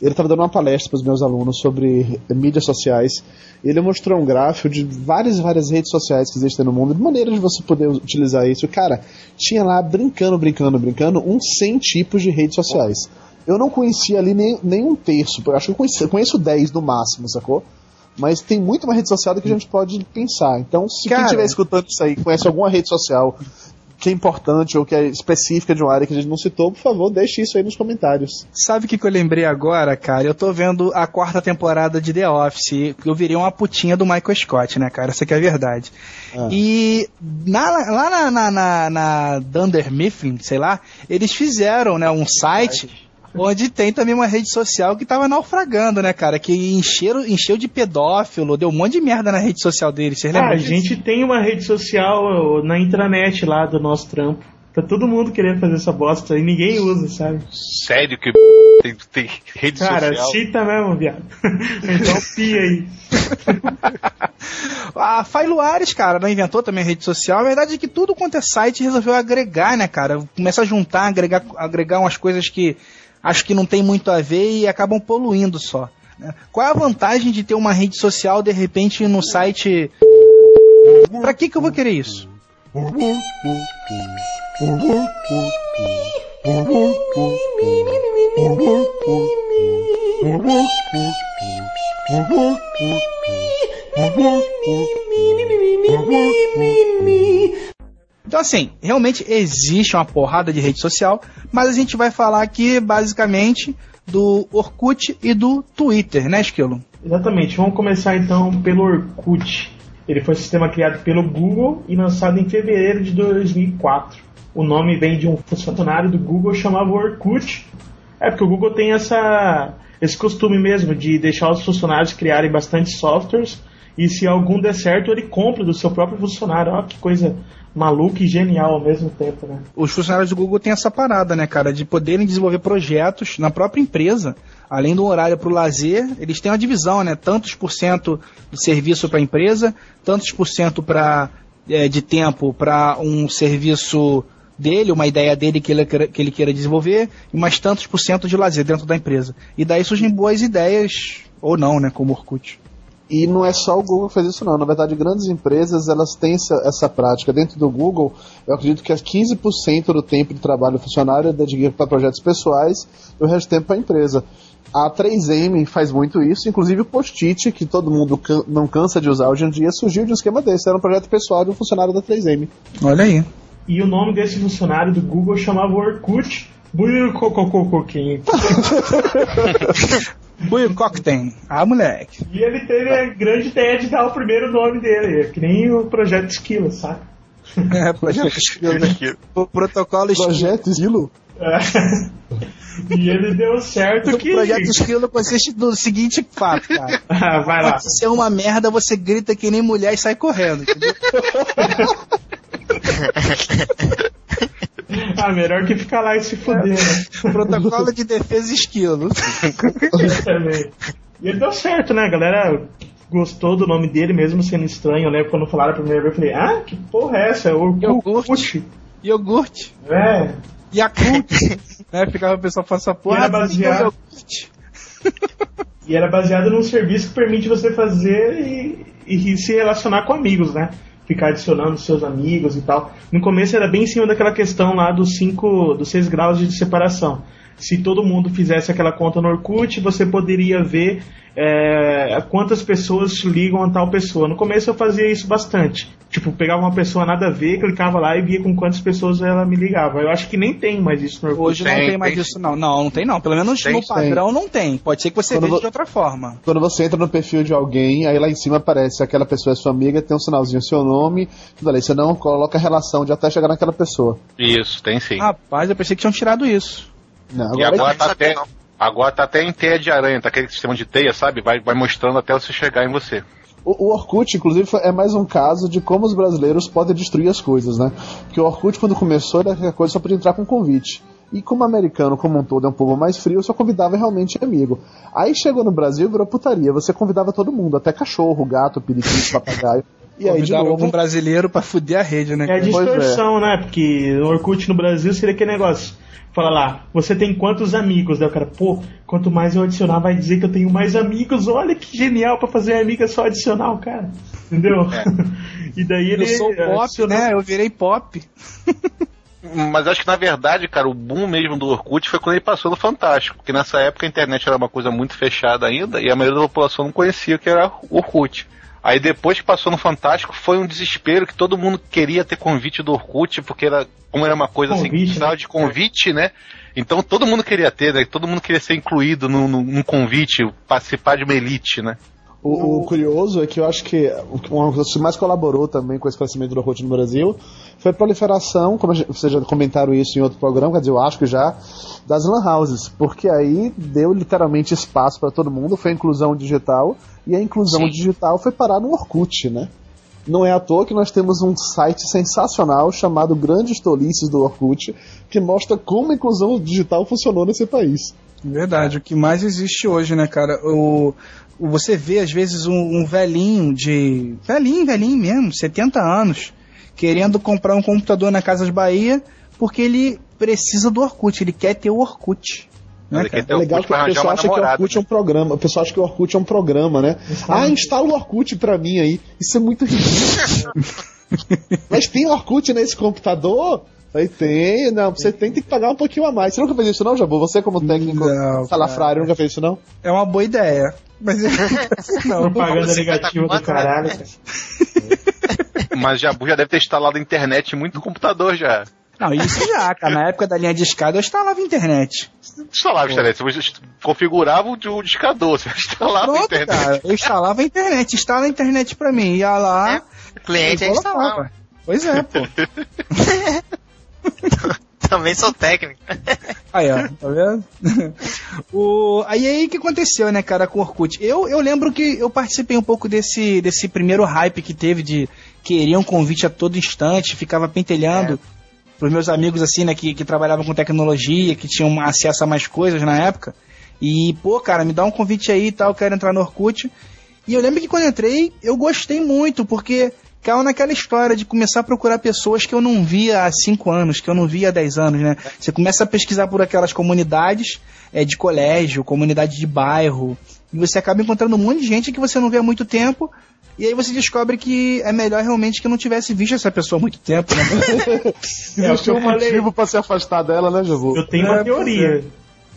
Ele estava dando uma palestra para os meus alunos sobre mídias sociais. Ele mostrou um gráfico de várias várias redes sociais que existem no mundo, de maneira de você poder utilizar isso. Cara, tinha lá brincando, brincando, brincando, uns 100 tipos de redes sociais. Eu não conhecia ali nem, nem um terço, eu acho que eu conheço, conheço 10 no máximo, sacou? Mas tem muito mais rede social do que a gente pode pensar. Então, se
Cara.
quem estiver escutando isso aí, conhece alguma rede social que é importante ou que é específica de uma área que a gente não citou, por favor, deixe isso aí nos comentários.
Sabe o que, que eu lembrei agora, cara? Eu tô vendo a quarta temporada de The Office. Eu virei uma putinha do Michael Scott, né, cara? Isso aqui é verdade.
Ah.
E na- lá na, na, na, na Dunder Mifflin, sei lá, eles fizeram né, um site onde tem também uma rede social que tava naufragando, né, cara? Que encheram, encheu de pedófilo, deu um monte de merda na rede social deles. Vocês
Ah,
lembram
a
disso?
gente tem uma rede social na intranet lá do nosso trampo. Tá todo mundo querendo fazer essa bosta e ninguém usa, sabe?
Sério que tem, tem rede
Cara,
social?
cita mesmo, viado. então pia aí.
A Failuares, cara, não inventou também a rede social. A verdade é que tudo quanto é site resolveu agregar, né, cara? Começa a juntar, agregar, agregar umas coisas que acho que não tem muito a ver e acabam poluindo só. né? Qual é a vantagem de ter uma rede social de repente no site? Pra que que eu vou querer isso? Então, assim, realmente existe uma porrada de rede social, mas a gente vai falar aqui basicamente do Orkut e do Twitter, né, Esquilo?
Exatamente. Vamos começar então pelo Orkut. Ele foi um sistema criado pelo Google e lançado em fevereiro de 2004. O nome vem de um funcionário do Google chamado Orkut. É porque o Google tem essa, esse costume mesmo de deixar os funcionários criarem bastante softwares e se algum der certo ele compra do seu próprio funcionário. Olha que coisa maluca e genial ao mesmo tempo, né?
Os funcionários do Google têm essa parada, né, cara, de poderem desenvolver projetos na própria empresa, além do horário para o lazer, eles têm uma divisão, né? Tantos por cento de serviço para a empresa, tantos por cento pra, é, de tempo para um serviço dele, uma ideia dele que ele, que ele queira desenvolver, e mais tantos por cento de lazer dentro da empresa. E daí surgem boas ideias, ou não, né, como Orkut.
E não é só o Google que faz isso não. Na verdade, grandes empresas elas têm essa, essa prática. Dentro do Google, eu acredito que é 15% do tempo de trabalho do funcionário é dedicado para projetos pessoais e o resto do tempo para a empresa. A 3M faz muito isso, inclusive o Post-it, que todo mundo can- não cansa de usar hoje em dia, surgiu de um esquema desse. Era um projeto pessoal de um funcionário da 3M.
Olha aí.
E o nome desse funcionário do Google chamava Orkut Buicococoquim.
Will Cocktail. Ah, moleque.
E ele teve a grande ideia de dar o primeiro nome dele, que nem o Projeto Esquilo, sabe?
É, projeto Esquilo. O protocolo Esquilo.
Projeto Esquilo?
É. E ele deu certo
O
que.
projeto Esquilo consiste do seguinte fato, cara.
Ah, vai lá.
Pode ser uma merda, você grita que nem mulher e sai correndo, entendeu?
Ah, melhor que ficar lá e se fuder, né?
Protocolo de defesa esquilo.
E ele deu certo, né? A galera gostou do nome dele, mesmo sendo estranho. Lembro quando falaram a primeira vez, eu falei, ah, que porra é essa? É Orkut.
Iogurte.
É.
Yakult. né? Ficava o pessoal falando essa porra.
E era
ah,
baseado-
iogurte.
E era baseado num serviço que permite você fazer e, e se relacionar com amigos, né? Ficar adicionando seus amigos e tal. No começo era bem em cima daquela questão lá dos cinco, dos seis graus de separação. Se todo mundo fizesse aquela conta no Orkut, você poderia ver é, quantas pessoas ligam a tal pessoa. No começo eu fazia isso bastante. Tipo, pegava uma pessoa nada a ver, clicava lá e via com quantas pessoas ela me ligava. Eu acho que nem tem mais isso no Orkut.
Hoje não tem mais isso, não. Não, não tem não. Pelo menos
Tem,
no
tem.
padrão não tem. Pode ser que você
Quando
veja
vo-
de outra forma.
Quando você entra no perfil de alguém, aí lá em cima aparece aquela pessoa é sua amiga, tem um sinalzinho seu nome, tudo ali. Você não coloca a relação de até chegar naquela pessoa.
Isso, tem sim.
Rapaz, eu pensei que tinham tirado isso.
Não,
e agora tá, até, agora tá até em teia de aranha, tá aquele sistema de teia, sabe? Vai, vai mostrando até você chegar em você.
O, o Orkut, inclusive, foi- é mais um caso de como os brasileiros podem destruir as coisas, né? Porque o Orkut, quando começou, era aquela coisa só podia entrar com convite. E como o americano, como um todo, é um povo mais frio, só convidava realmente amigo. Aí chegou no Brasil, virou putaria. Você convidava todo mundo, até cachorro, gato, periquito, papagaio. E aí, de
Convidaram
novo,
algum brasileiro pra fuder a rede, né?
É a
é.
distorção, né? Porque o Orkut no Brasil seria aquele negócio. Fala lá, você tem quantos amigos? Daí o cara, pô, quanto mais eu adicionar, vai dizer que eu tenho mais amigos. Olha que genial pra fazer amiga só adicionar o cara. Entendeu? e daí ele.
Eu sou pop,
adicionou-
né? Eu virei pop.
Mas acho que na verdade, cara, o boom mesmo do Orkut foi quando ele passou no Fantástico. Porque nessa época a internet era uma coisa muito fechada ainda e a maioria da população não conhecia o que era o Orkut. Aí depois que passou no Fantástico foi um desespero que todo mundo queria ter convite do Orkut, porque era, como era uma coisa assim,
Convite,
sinal
né?
de convite, né? Então todo mundo queria ter, né? Todo mundo queria ser incluído num convite, participar de uma elite, né?
O, o curioso é que eu acho que o que- uma coisa que mais colaborou também com esse crescimento do Orkut no Brasil foi a proliferação, como a gente- vocês já comentaram isso em outro programa, quer dizer, eu acho que já, das lan houses, porque aí deu literalmente espaço para todo mundo, foi a inclusão digital, e a inclusão digital foi parar no Orkut, né? Não é à toa que nós temos um site sensacional chamado Grandes Tolices do Orkut, que mostra como a inclusão digital funcionou nesse país.
Verdade, o que mais existe hoje, né, cara? O, o- você vê, às vezes, um, um velhinho de. Velhinho, velhinho mesmo, 70 anos, querendo comprar um computador na Casas Bahia porque ele precisa do Orkut, ele quer ter o Orkut. Né,
É legal
Orkut
que o pessoal acha que o. Orkut é um programa. O pessoal acha que o Orkut é um programa, né? Ah, instala o Orkut pra mim aí. Isso é muito ridículo. Mas tem Orkut nesse computador? Aí tem, não, você tem, tem que pagar um pouquinho a mais. Você nunca fez isso não, Jabu? Você como técnico
Não,
salafrário nunca fez isso não?
É uma boa ideia. Mas não.
Propaganda
Você
negativa
tá
do caralho. cara.
Mas Jabu já deve ter instalado a internet em muito computador já.
Não, isso já, cara. Na época da linha de escada eu instalava internet.
instalava a internet, você configurava o discador, você instalava a
Pronto,
internet.
cara. Eu instalava a internet. Instala a internet pra mim. Ia lá.
O cliente é instalava.
Pois é, pô.
Também sou técnico.
Aí, ó, tá vendo? o, aí aí que aconteceu, né, cara, com o Orkut? Eu, eu lembro que eu participei um pouco desse, desse primeiro hype que teve de querer um convite a todo instante, ficava pentelhando pros meus amigos assim, né, que, que trabalhavam com tecnologia, que tinham acesso a mais coisas na época. E, pô, cara, me dá um convite aí e tal, quero entrar no Orkut. E eu lembro que quando eu entrei, eu gostei muito, porque caiu naquela história de começar a procurar pessoas que eu não via há 5 anos, que eu não via há 10 anos, né? Você começa a pesquisar por aquelas comunidades é, de colégio, comunidade de bairro, e você acaba encontrando um monte de gente que você não vê há muito tempo, e aí você descobre que é melhor realmente que eu não tivesse visto essa pessoa há muito tempo, né?
Existe um motivo pra se afastar dela, né, Jogo?
Eu tenho uma
É,
teoria.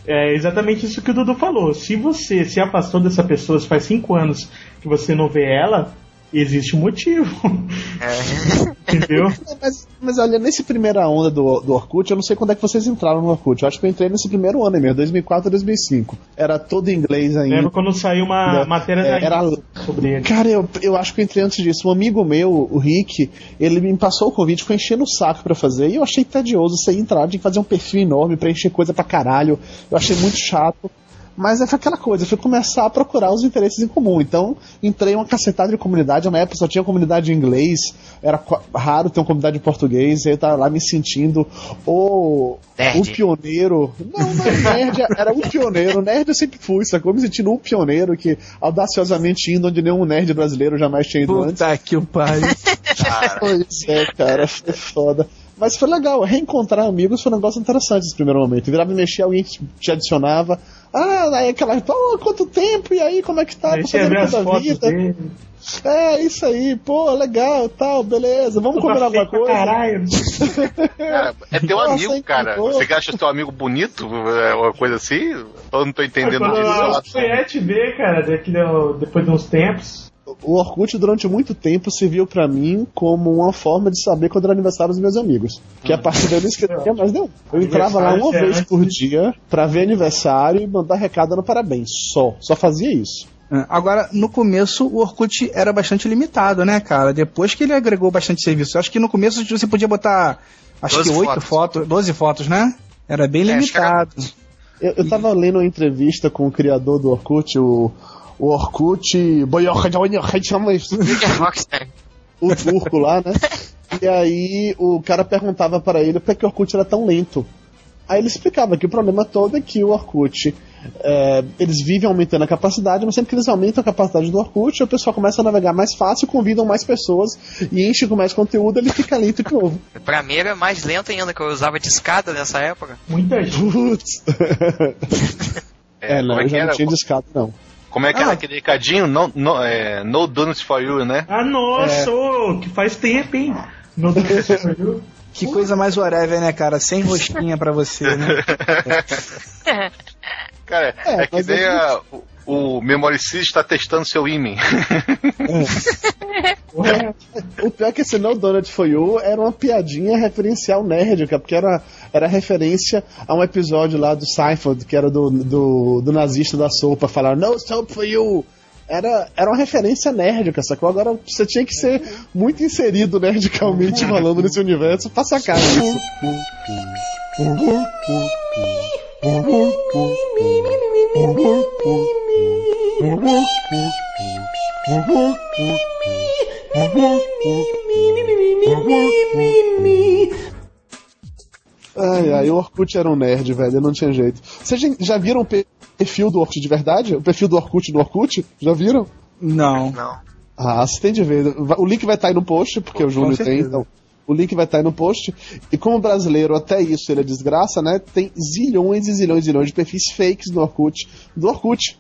É exatamente isso que o Dudu falou. Se você se afastou dessa pessoa faz cinco anos que você não vê ela, existe um motivo. Entendeu?
Mas, mas olha, nesse primeira onda do, do Orkut, eu não sei quando é que vocês entraram no Orkut. Eu acho que eu entrei nesse primeiro ano aí mesmo, 2004 2005. Era todo em inglês ainda.
Lembra quando saiu uma
É,
matéria da
era-
sobre ele?
Cara, eu, eu acho que eu entrei antes disso. Um amigo meu, o Rick, ele me passou o convite, ficou enchendo o saco pra fazer. E eu achei tedioso isso aí entrar, tinha que fazer um perfil enorme, preencher coisa pra caralho. Eu achei muito chato. Mas é foi aquela coisa, eu fui começar a procurar os interesses em comum. Então, entrei em uma cacetada de comunidade. Na época só tinha comunidade em inglês, era raro ter uma comunidade em português. Aí eu tava lá me sentindo o, o pioneiro. Não, não era nerd, era o pioneiro. Nerd eu sempre fui, sacou? Me sentindo um pioneiro que audaciosamente indo onde nenhum nerd brasileiro jamais tinha ido antes.
Puta que o pariu.
Pois é, cara, foi foda. Mas foi legal, reencontrar amigos foi um negócio interessante nesse primeiro momento. Virava e mexia, alguém te te adicionava. Ah, aí aquela, pô, quanto tempo, e aí, como é que tá?
Aí
Tô
você
fazendo a vida.
dele.
É, isso aí, pô, legal, tal, beleza, vamos comer alguma
feio pra
coisa.
Caralho.
Cara, é teu
Nossa,
amigo, cara. Você que acha teu amigo bonito, é uma coisa assim? Eu não tô entendendo disso.
a Fayette vê, cara, daqui do- depois de uns tempos.
O Orkut, durante muito tempo, serviu pra mim como uma forma de saber quando era aniversário dos meus amigos. Que a partir daí eu não escrevia mais não. Eu entrava lá uma vez
é
por dia pra ver aniversário e mandar recado no parabéns. Só. Só fazia isso.
É, Agora, no começo, o Orkut era bastante limitado, né, cara? Depois que ele agregou bastante serviço. Eu acho que no começo você podia botar, acho
12
que oito
fotos.
12 fotos, né? Era bem
É,
limitado.
Eu, eu tava lendo uma entrevista com o criador do Orkut, o, o Orkut. O turco lá, né? E aí o cara perguntava para ele por que o Orkut era tão lento. Aí ele explicava que o problema todo é que o Orkut, é, eles vivem aumentando a capacidade, mas sempre que eles aumentam a capacidade do Orkut, o pessoal começa a navegar mais fácil, convidam mais pessoas e enche com mais conteúdo, ele fica lento de novo.
Pra mim era mais lento ainda, que eu usava de escada nessa época.
Muita gente.
É,
não,
é
eu já
era?
não tinha discado, não.
Como é que era
Ah.
aquele recadinho? No, no, é, no donuts for you, né?
Ah, nossa, ô, que faz tempo, hein? No viu?
Que coisa mais whatever, né, cara? Sem rosquinha pra você, né?
Cara,
É,
é, que nem a- o, o Memoricid está testando seu imen.
O pior é que esse No Donut For You era uma piadinha referencial nerd, porque era, era referência a um episódio lá do Seinfeld, que era do, do, do nazista da sopa, falar No Soap For You. Era, era uma referência nerd, cara, sacou? Agora você tinha que ser muito inserido nerdicalmente falando nesse universo pra sacar isso. Ai, ai, o Orkut era um nerd, velho, não tinha jeito. Vocês já- viram o pe- perfil do Orkut de verdade? O perfil do Orkut no Orkut? Já viram?
Não.
Não.
Ah, você tem de ver. O link vai estar aí no post, porque o Júnior tem, então. O link vai estar aí no post. E como brasileiro, até isso ele é desgraça, né? Tem zilhões e zilhões e zilhões de perfis fakes no Orkut. Do Orkut.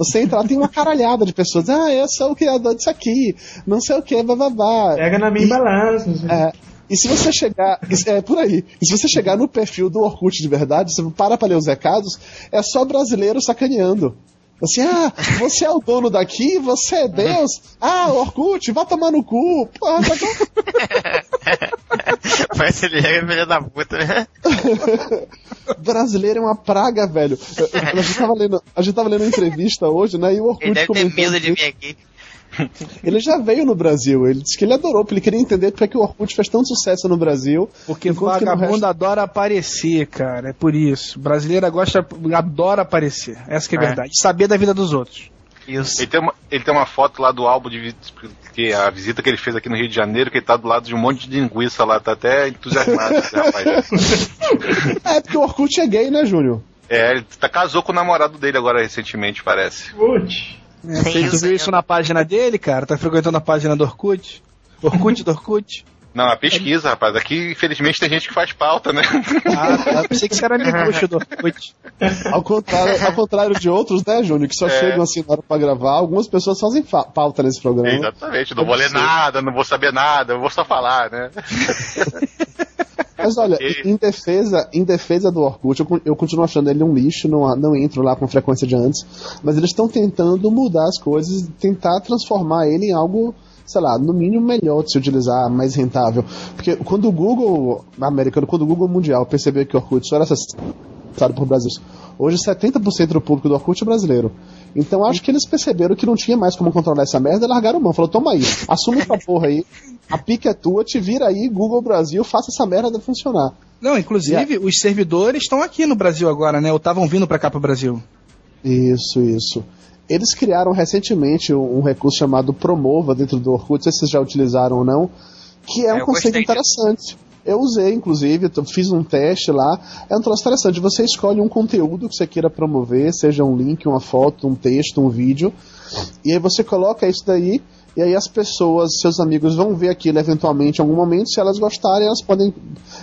Você entra lá, tem uma caralhada de pessoas. Ah, eu sou o criador disso aqui. Não sei o que, bababá.
Pega na minha balança.
É, e se você chegar. É por aí. E se você chegar no perfil do Orkut de verdade, você para pra ler os recados, é só brasileiro sacaneando. Assim, ah, você é o dono daqui, você é Deus. Ah, Orkut, vá tomar no cu. Porra, tá
brasileiro é filho da puta, né?
Brasileiro é uma praga, velho. A gente tava lendo, a gente tava lendo uma entrevista hoje, né? E o Orkut
Ele deve ter medo de vir aqui.
Ele já veio no Brasil, ele disse que ele adorou, porque ele queria entender porque que o Orkut fez tanto sucesso no Brasil.
Porque vagabundo
resto-
adora aparecer, cara. É por isso. Brasileira gosta, adora aparecer. Essa que é,
É.
verdade. Saber da vida dos outros.
Isso.
Ele tem, uma, ele tem uma foto lá do álbum de que a visita que ele fez aqui no Rio de Janeiro, que ele tá do lado de um monte de linguiça lá, tá até entusiasmado, esse rapaz.
É, porque o Orkut é gay, né, Júnior?
É, ele tá, casou com o namorado dele agora recentemente, parece.
Putz.
É, você viu isso na página dele, cara? Tá frequentando a página do Orkut? Orkut do Orkut?
Não, a pesquisa, rapaz. Aqui, infelizmente, tem gente que faz pauta, né?
Ah. Pensei que você era miguxo do Orkut.
Ao contrário, ao contrário de outros, né, Júnior, que só
É.
chegam assim na hora pra gravar, algumas pessoas fazem fa- pauta nesse programa.
Exatamente, não vou ler nada, não vou saber nada, eu vou só falar, né?
Mas olha, em defesa, em defesa do Orkut, eu, eu continuo achando ele um lixo, não, não entro lá com frequência de antes, mas eles estão tentando mudar as coisas, tentar transformar ele em algo, sei lá, no mínimo melhor de se utilizar, mais rentável. Porque quando o Google americano, quando o Google mundial percebeu que o Orkut só era acessado por Brasil, hoje 70% do público do Orkut é brasileiro. Então acho que eles perceberam que não tinha mais como controlar essa merda e largaram mão. Falou, toma aí, assume essa porra aí, a pica é tua, te vira aí, Google Brasil, faça essa merda funcionar.
Não, inclusive, os servidores estão aqui no Brasil agora, né? Ou estavam vindo pra cá pro Brasil.
Isso, isso. Eles criaram recentemente um um recurso chamado Promova dentro do Orkut, não sei se vocês já utilizaram ou não, que é um
eu
conceito interessante. Eu usei, inclusive, fiz um teste lá. É um troço interessante. Você escolhe um conteúdo que você queira promover, seja um link, uma foto, um texto, um vídeo, e aí você coloca isso daí, e aí as pessoas, seus amigos, vão ver aquilo eventualmente em algum momento. Se elas gostarem, elas podem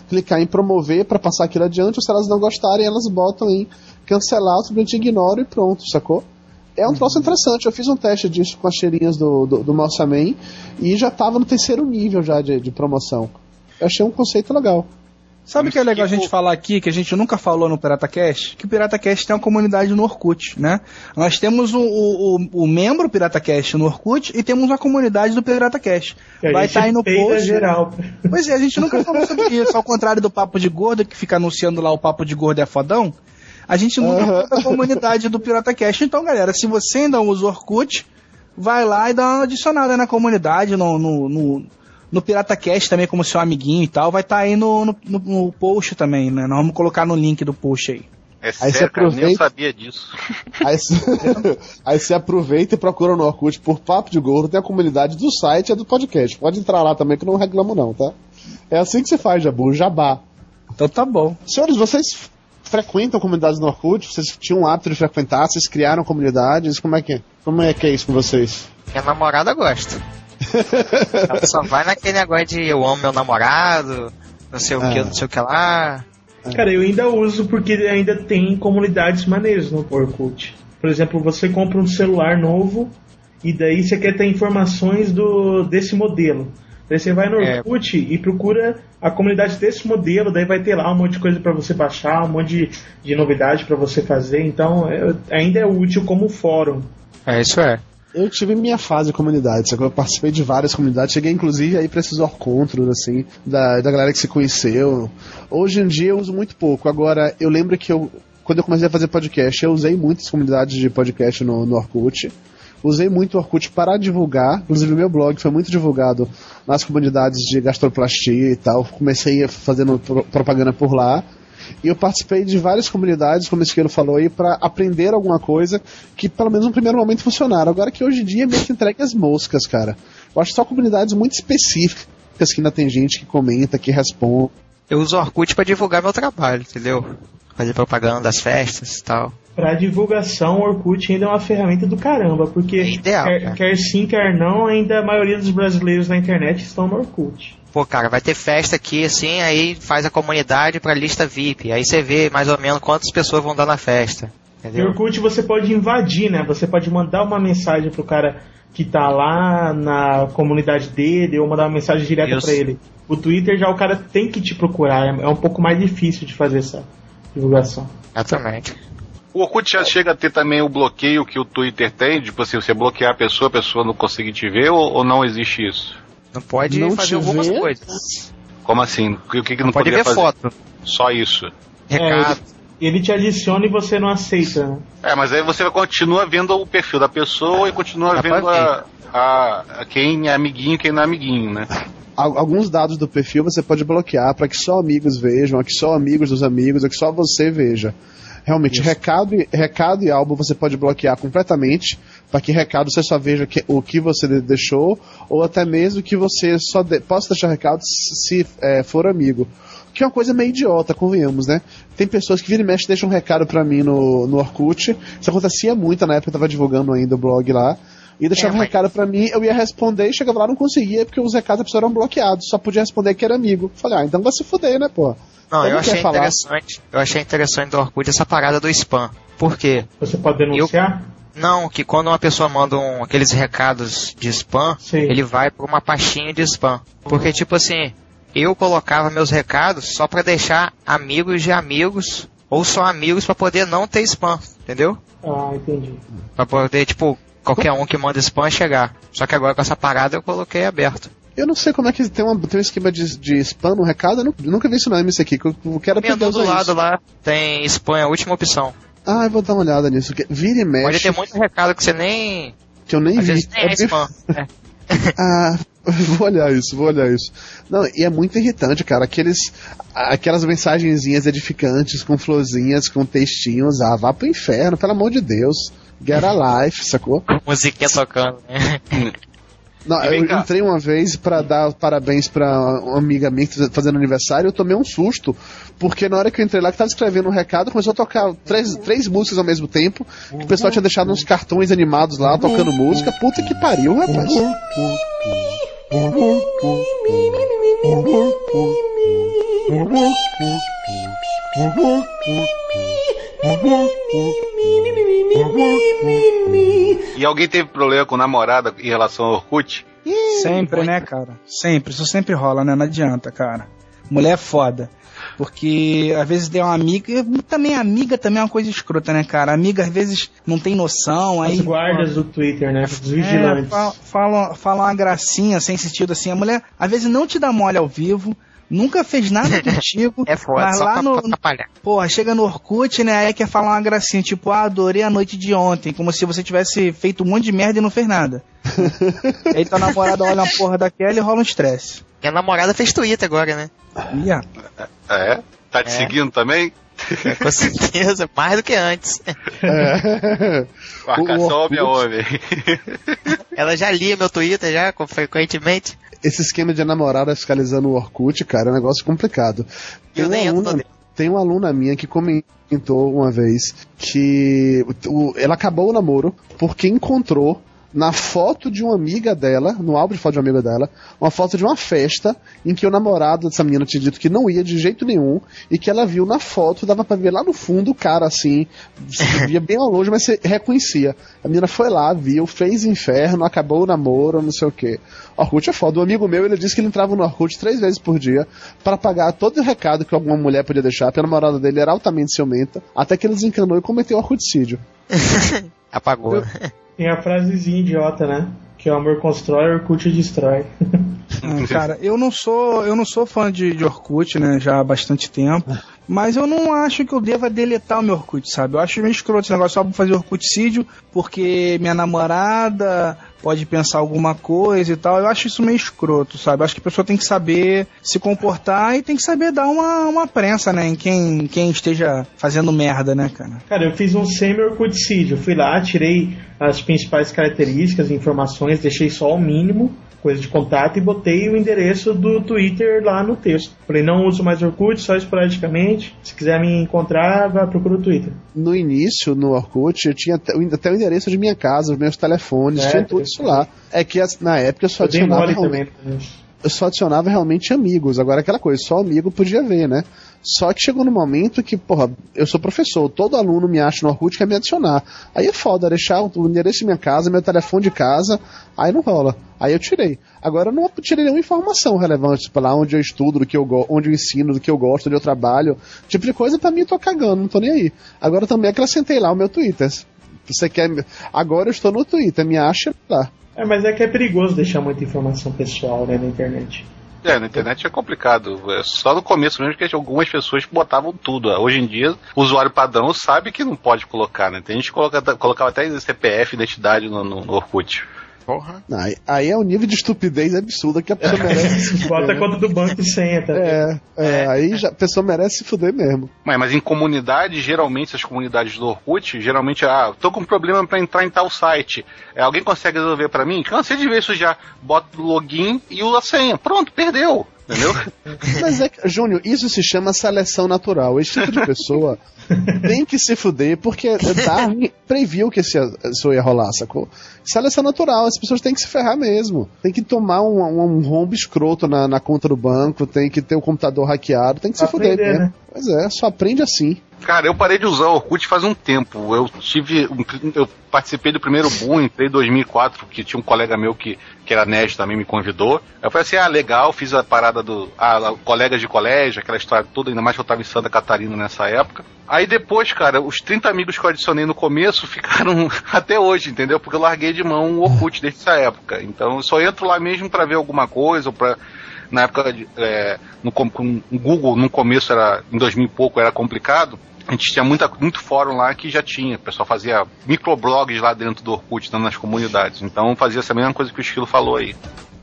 clicar em promover para passar aquilo adiante, ou se elas não gostarem, elas botam em cancelar, simplesmente ignora e pronto, sacou? É um troço interessante. Eu fiz um teste disso com as cheirinhas do, do, do Mouse Man e já tava no terceiro nível já de, de promoção. Eu achei um conceito legal.
Sabe o que é legal a gente falar aqui, que a gente nunca falou no PirataCast? Que o PirataCast tem uma comunidade no Orkut, né? Nós temos o, o, o, o membro PirataCast no Orkut e temos a comunidade do PirataCast.
Que a
Vai estar aí no post.
geral.
Pois é, a gente nunca falou sobre isso. Ao contrário do Papo de Gordo, que fica anunciando lá o Papo de Gordo é fodão, a gente nunca falou da comunidade do PirataCast. Então, galera, se você ainda usa o Orkut, vai lá e dá uma adicionada na comunidade, no, no, no, no PirataCast também, como seu amiguinho e tal. Vai estar aí no, no, no- post também, né? Nós vamos colocar no link do post aí.
É
Aí
sério, cara, nem eu
aproveita-
sabia disso.
Aí, você- aí você aproveita e procura no Orkut por Papo de Gordo, tem a comunidade do site e a do podcast. Pode entrar lá também que eu não reclamo não, tá? É assim que você faz, Jabu, jabá.
Então tá bom.
Senhores, vocês frequentam comunidades no Orkut? Vocês tinham o hábito de frequentar? Vocês criaram comunidades? Como é que é? Como é que é isso com vocês?
Minha namorada gosta. Ela só vai naquele negócio de eu amo meu namorado, não sei o que,
Ah.
não sei o que lá.
Cara, eu ainda uso porque ainda tem comunidades maneiras no Orkut. Por exemplo, você compra um celular novo e daí você quer ter informações do desse modelo. Daí você vai no
É.
Orkut e procura a comunidade desse modelo, daí vai ter lá um monte de coisa para você baixar, um monte de, de novidade para você fazer. Então, é- ainda é útil como fórum.
É, isso é.
Eu tive minha fase de comunidade, eu participei de várias comunidades, cheguei inclusive aí pra esses encontros, assim, da, da galera que se conheceu. Hoje em dia eu uso muito pouco, agora eu lembro que eu, quando eu comecei a fazer podcast, eu usei muitas comunidades de podcast no, no Orkut. Usei muito o Orkut para divulgar, inclusive o meu blog foi muito divulgado nas comunidades de gastroplastia e tal. Comecei fazendo pro- propaganda por lá. E eu participei de várias comunidades, como que ele falou aí, para aprender alguma coisa que pelo menos no primeiro momento funcionaram. Agora que hoje em dia é meio que entregue as moscas, cara. Eu acho só comunidades muito específicas que ainda tem gente que comenta, que responde.
Eu uso o Orkut pra divulgar meu trabalho, entendeu? Fazer propaganda das festas e tal.
Para divulgação, o Orkut ainda é uma ferramenta do caramba, porque
É ideal,
quer, quer sim, quer não, ainda a maioria dos brasileiros na internet estão no Orkut.
Pô, cara, vai ter festa aqui, assim, aí faz a comunidade pra lista VIP. Aí você vê mais ou menos quantas pessoas vão dar na festa.
No
Entendeu?
Orkut você pode invadir, né? Você pode mandar uma mensagem pro cara que tá lá na comunidade dele ou mandar uma mensagem direta pra ele. O Twitter já o cara tem que te procurar, é é um pouco mais difícil de fazer essa divulgação.
Exatamente.
O Orkut já chega a ter também o bloqueio que o Twitter tem, tipo assim, você bloquear a pessoa, a pessoa não conseguir te ver, ou, ou não existe isso?
Não pode
Não
fazer algumas
vê?
coisas.
Como assim? O que, que que não
Pode ver
fazer?
foto,
Só isso.
recado.
É, ele te adiciona e você não aceita. né?
É, mas aí você continua vendo o perfil da pessoa e continua vendo a, a, a quem é amiguinho e quem não é amiguinho, né?
Al- Alguns dados do perfil você pode bloquear para que só amigos vejam, que só amigos dos amigos, que só você veja. Realmente, recado e, recado e álbum você pode bloquear completamente, para que recado você só veja que- o que você de- deixou, ou até mesmo que você só de- possa deixar recado se é, for amigo. Que é uma coisa meio idiota, convenhamos, né? Tem pessoas que vira e mexe deixam um recado pra mim no, no Orkut. Isso acontecia muito na época eu tava divulgando ainda o blog lá. E deixava
É,
um
mas-
recado pra mim, eu ia responder e chegava lá não conseguia porque os recados da pessoa eram bloqueados. Só podia responder que era amigo. Falei, ah, então vai se fuder, né, pô?
Não,
Eu
eu
não
achei
falar.
interessante. Eu achei interessante do Orkut essa parada do spam. Por quê?
Você pode denunciar?
Não, que quando uma pessoa manda um, aqueles recados de spam,
Sim.
ele vai pra uma pastinha de spam. Porque, tipo assim, eu colocava meus recados só pra deixar amigos de amigos, ou só amigos pra poder não ter spam, entendeu?
Ah, entendi.
Pra poder, tipo, qualquer um que manda spam chegar. Só que agora com essa parada eu coloquei aberto.
Eu não sei como é que tem, uma, tem um esquema de, de spam no recado, eu nu- nunca vi isso na MC aqui, que eu, eu quero aprender a
do lado
isso.
lá tem spam, é a última opção.
Ah, eu vou dar uma olhada nisso. Vira e mexe,
Pode ter muito recado que você nem.
que eu nem
Às
vi.
vezes nem é
É
spam. É.
Ah, vou olhar isso, vou olhar isso. Não, e é muito irritante, cara. Aqueles, aquelas mensagenzinhas edificantes com florzinhas, com textinhos. Ah, vá pro inferno, pelo amor de Deus. Get a life, sacou?
Musiquinha tocando, né?
Não,
E
eu
cá.
entrei uma vez pra dar parabéns pra uma amiga minha que tá fazendo aniversário, eu tomei um susto, porque na hora que eu entrei lá, que tava escrevendo um recado, começou a tocar três, três músicas ao mesmo tempo, que o pessoal tinha deixado uns cartões animados lá, tocando música. Puta que pariu, rapaz.
E alguém teve problema com namorada em relação ao Orkut?
Sempre, né, cara? Sempre. Isso sempre rola, né? Não adianta, cara. Mulher é foda. Porque às vezes tem uma amiga. e Também amiga também é uma coisa escrota, né, cara? Amiga às vezes não tem noção. Aí,
As guardas do Twitter, né? Os
É,
vigilantes.
fa- fala, fala uma gracinha sem sentido assim. A mulher às vezes não te dá mole ao vivo, nunca fez nada contigo.
É foda,
mas
só
lá
pra,
no,
pra.
Porra, chega no Orkut, né? Aí quer falar uma gracinha, tipo, ah, adorei a noite de ontem, como se você tivesse feito um monte de merda e não fez nada. aí tua namorada olha uma porra daquela e rola um estresse.
Minha namorada fez Twitter agora, né?
Ih, ah,
É? Tá te
É.
seguindo também?
É, com certeza, mais do que antes.
É.
Marcação
O
homem a homem.
Ela já lia meu Twitter já, com- frequentemente.
Esse esquema de namorada fiscalizando o Orkut, cara, é um negócio complicado. Tem
Eu
uma
nem
aluna-. Tem uma aluna minha que comentou uma vez que o- ela acabou o namoro porque encontrou na foto de uma amiga dela, no álbum de foto de uma amiga dela, uma foto de uma festa em que o namorado dessa menina tinha dito que não ia de jeito nenhum e que ela viu na foto, dava pra ver lá no fundo o cara assim, se via bem ao longe, mas você reconhecia. A menina foi lá, viu, fez inferno, acabou o namoro, não sei o que. Orkut é foda. Um amigo meu, ele disse que ele entrava no Orkut três vezes por dia para pagar todo o recado que alguma mulher podia deixar, porque a namorada dele era altamente ciumenta, até que ele desencanou e cometeu orkuticídio.
Apagou.
Tem a frasezinha idiota, né? Que o amor constrói, o Orkut destrói.
Ah, cara, eu não sou, eu não sou fã de, de Orkut, né, já há bastante tempo, mas eu não acho que eu deva deletar o meu Orkut, sabe? Eu acho meio escroto esse negócio só pra fazer Orkuticídio, porque minha namorada pode pensar alguma coisa e tal. Eu acho isso meio escroto, sabe? Eu acho que a pessoa tem que saber se comportar e tem que saber dar uma, uma prensa, né, em quem, quem esteja fazendo merda, né, cara?
Cara, eu fiz um semi-orkuticídio. Fui lá, tirei as principais características, informações, deixei só o mínimo, coisa de contato, e botei o endereço do Twitter lá no texto. Falei, não uso mais Orkut, só esporadicamente. Se quiser me encontrar, vá procura o Twitter.
No início, no Orkut, eu tinha até, o- endereço de minha casa, os meus telefones,
É,
tinha tudo isso lá. É que na época eu só
Eu
realmente,
também.
eu só adicionava realmente amigos. Agora aquela coisa, só amigo podia ver, né? Só que chegou no momento que, porra, eu sou professor, todo aluno me acha no Orkut e quer me adicionar. Aí é foda, deixar o endereço de minha casa, meu telefone de casa, aí não rola. Aí eu tirei. Agora eu não tirei nenhuma informação relevante, tipo, lá onde eu estudo, do que eu onde eu ensino, do que eu gosto, onde eu trabalho. Tipo de coisa pra mim eu tô cagando, não tô nem aí. Agora também acrescentei lá o meu Twitter. Você quer. Agora eu estou no Twitter, me acha lá.
É, mas é que é perigoso deixar muita informação pessoal né, na internet.
É, na internet é complicado. É só no começo mesmo que algumas pessoas botavam tudo. Hoje em dia, o usuário padrão sabe que não pode colocar, né? Tem gente que coloca, colocava até CPF, identidade no, no, no Orkut.
Porra.
Não, aí, aí é um nível de estupidez absurda que a pessoa merece. se fuder,
Bota a conta do banco e senha, tá?
É, é, aí já, a pessoa merece se fuder mesmo.
Mas, mas em comunidade, geralmente, essas comunidades do Orkut, geralmente, ah, tô com um problema pra entrar em tal site. É, alguém consegue resolver pra mim? Cansei de ver isso já. Bota o login e a senha. Pronto, perdeu. Entendeu?
Mas é que, Júnior, isso se chama seleção natural. Esse tipo de pessoa tem que se fuder porque Darwin previu que esse, isso ia rolar, sacou? Seleção natural, as pessoas têm que se ferrar mesmo. Tem que tomar um, um, um rombo escroto na, na conta do banco, tem que ter o computador hackeado, tem que se
Pra
fuder
aprender,
mesmo.
né?
Pois é, só aprende assim.
Cara, eu parei de usar o Orkut faz um tempo. Eu tive. Eu participei do primeiro boom, entrei em 2004, que tinha um colega meu que, que era nerd também, me convidou. Eu falei assim: ah, legal, fiz a parada do. Ah, colegas de colégio, aquela história toda, ainda mais que eu tava em Santa Catarina nessa época. Aí depois, cara, os 30 amigos que eu adicionei no começo ficaram até hoje, entendeu? Porque eu larguei de mão o Orkut desde essa época. Então eu só entro lá mesmo pra ver alguma coisa, ou pra. Na época, é, no, Google, no começo, era em 2000 e pouco, era complicado. A gente tinha muita, muito fórum lá que já tinha. O pessoal fazia microblogs lá dentro do Orkut, nas comunidades. Então fazia essa mesma coisa que o Esquilo falou aí.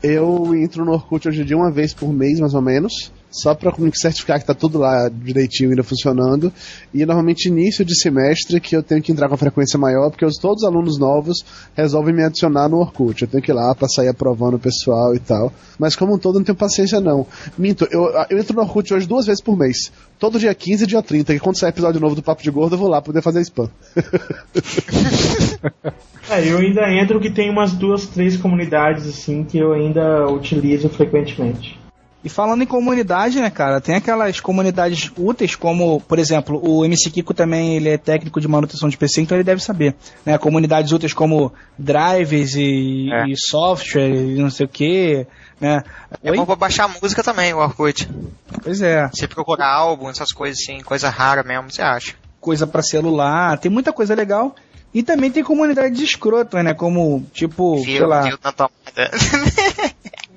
Eu entro no Orkut hoje em dia uma vez por mês, mais ou menos, só me certificar que tá tudo lá direitinho ainda funcionando. E normalmente início de semestre que eu tenho que entrar com frequência maior, porque os, todos os alunos novos resolvem me adicionar no Orkut. Eu tenho que ir lá pra sair aprovando o pessoal e tal. Mas como um todo, não tenho paciência não. Minto, eu, eu entro no Orkut hoje duas vezes por mês. Todo dia 15 e dia 30, que quando sair episódio novo do Papo de Gordo, eu vou lá poder fazer spam.
É, eu ainda entro que tem umas duas, três comunidades assim que eu ainda utilizo frequentemente.
E falando em comunidade, né, cara, tem aquelas comunidades úteis, como, por exemplo, o MC Kiko também ele é técnico de manutenção de PC, então ele deve saber. Né, comunidades úteis como drivers e,
É.
e software e não sei o que, né?
É
Oi?
bom pra baixar música também, o Orkut.
Pois é,
Você procurar álbum, essas coisas assim, coisa rara mesmo, você acha.
coisa pra celular, tem muita coisa legal. E também tem comunidades escrotas, né? Como, tipo, sei
Fio,
lá.
dedo na tomada.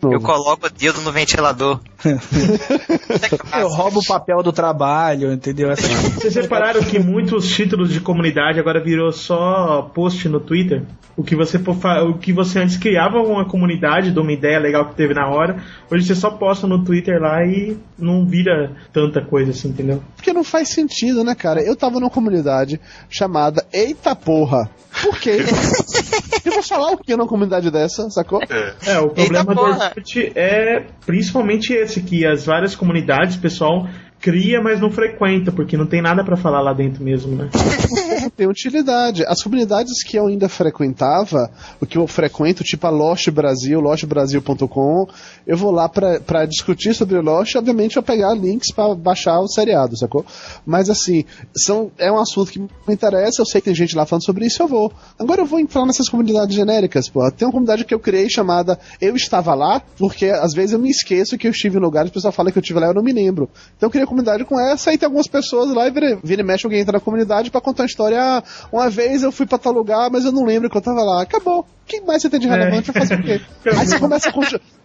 Eu coloco o dedo no ventilador.
Eu roubo o papel do trabalho, entendeu? Essas coisas.
Vocês repararam que muitos títulos de comunidade agora virou só post no Twitter? O que você o que você antes criava uma comunidade de uma ideia legal que teve na hora, hoje você só posta no Twitter lá e não vira tanta coisa assim, entendeu?
Porque não faz sentido, né, cara? Eu tava numa comunidade chamada Eita Porra. Por quê? Eu vou falar o que numa comunidade dessa, sacou?
É, o problema do
porra.
É principalmente esse, que as várias comunidades pessoal cria, mas não frequenta, porque não tem nada pra falar lá dentro mesmo, né?
Tem utilidade. As comunidades que eu ainda frequentava, o que eu frequento, tipo a Lost Brasil, lostbrasil.com, eu vou lá pra discutir sobre Lost, obviamente eu pegar links pra baixar o seriado, sacou? Mas assim, são, é um assunto que me interessa, eu sei que tem gente lá falando sobre isso, eu vou. Agora eu vou entrar nessas comunidades genéricas, pô. Tem uma comunidade que eu criei chamada Eu Estava Lá, porque às vezes eu me esqueço que eu estive em lugares, o pessoal fala que eu estive lá, eu não me lembro. Então eu criei comunidade com essa, e tem algumas pessoas lá, e vira, vira e mexe, alguém entra na comunidade pra contar uma história. Ah, uma vez eu fui pra tal lugar, mas eu não lembro que eu tava lá. Acabou. O que mais você tem de relevante? Vai fazer o quê? Aí você começa com.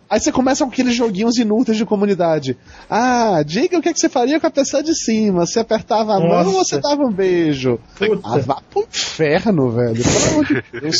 Aí você começa com aqueles joguinhos inúteis de comunidade. Ah, diga o que, é que você faria com a pessoa de cima. Você apertava a mão ou
Nossa.
você dava um beijo?
Puta.
Ah, vá pro inferno, velho. Pelo amor de Deus.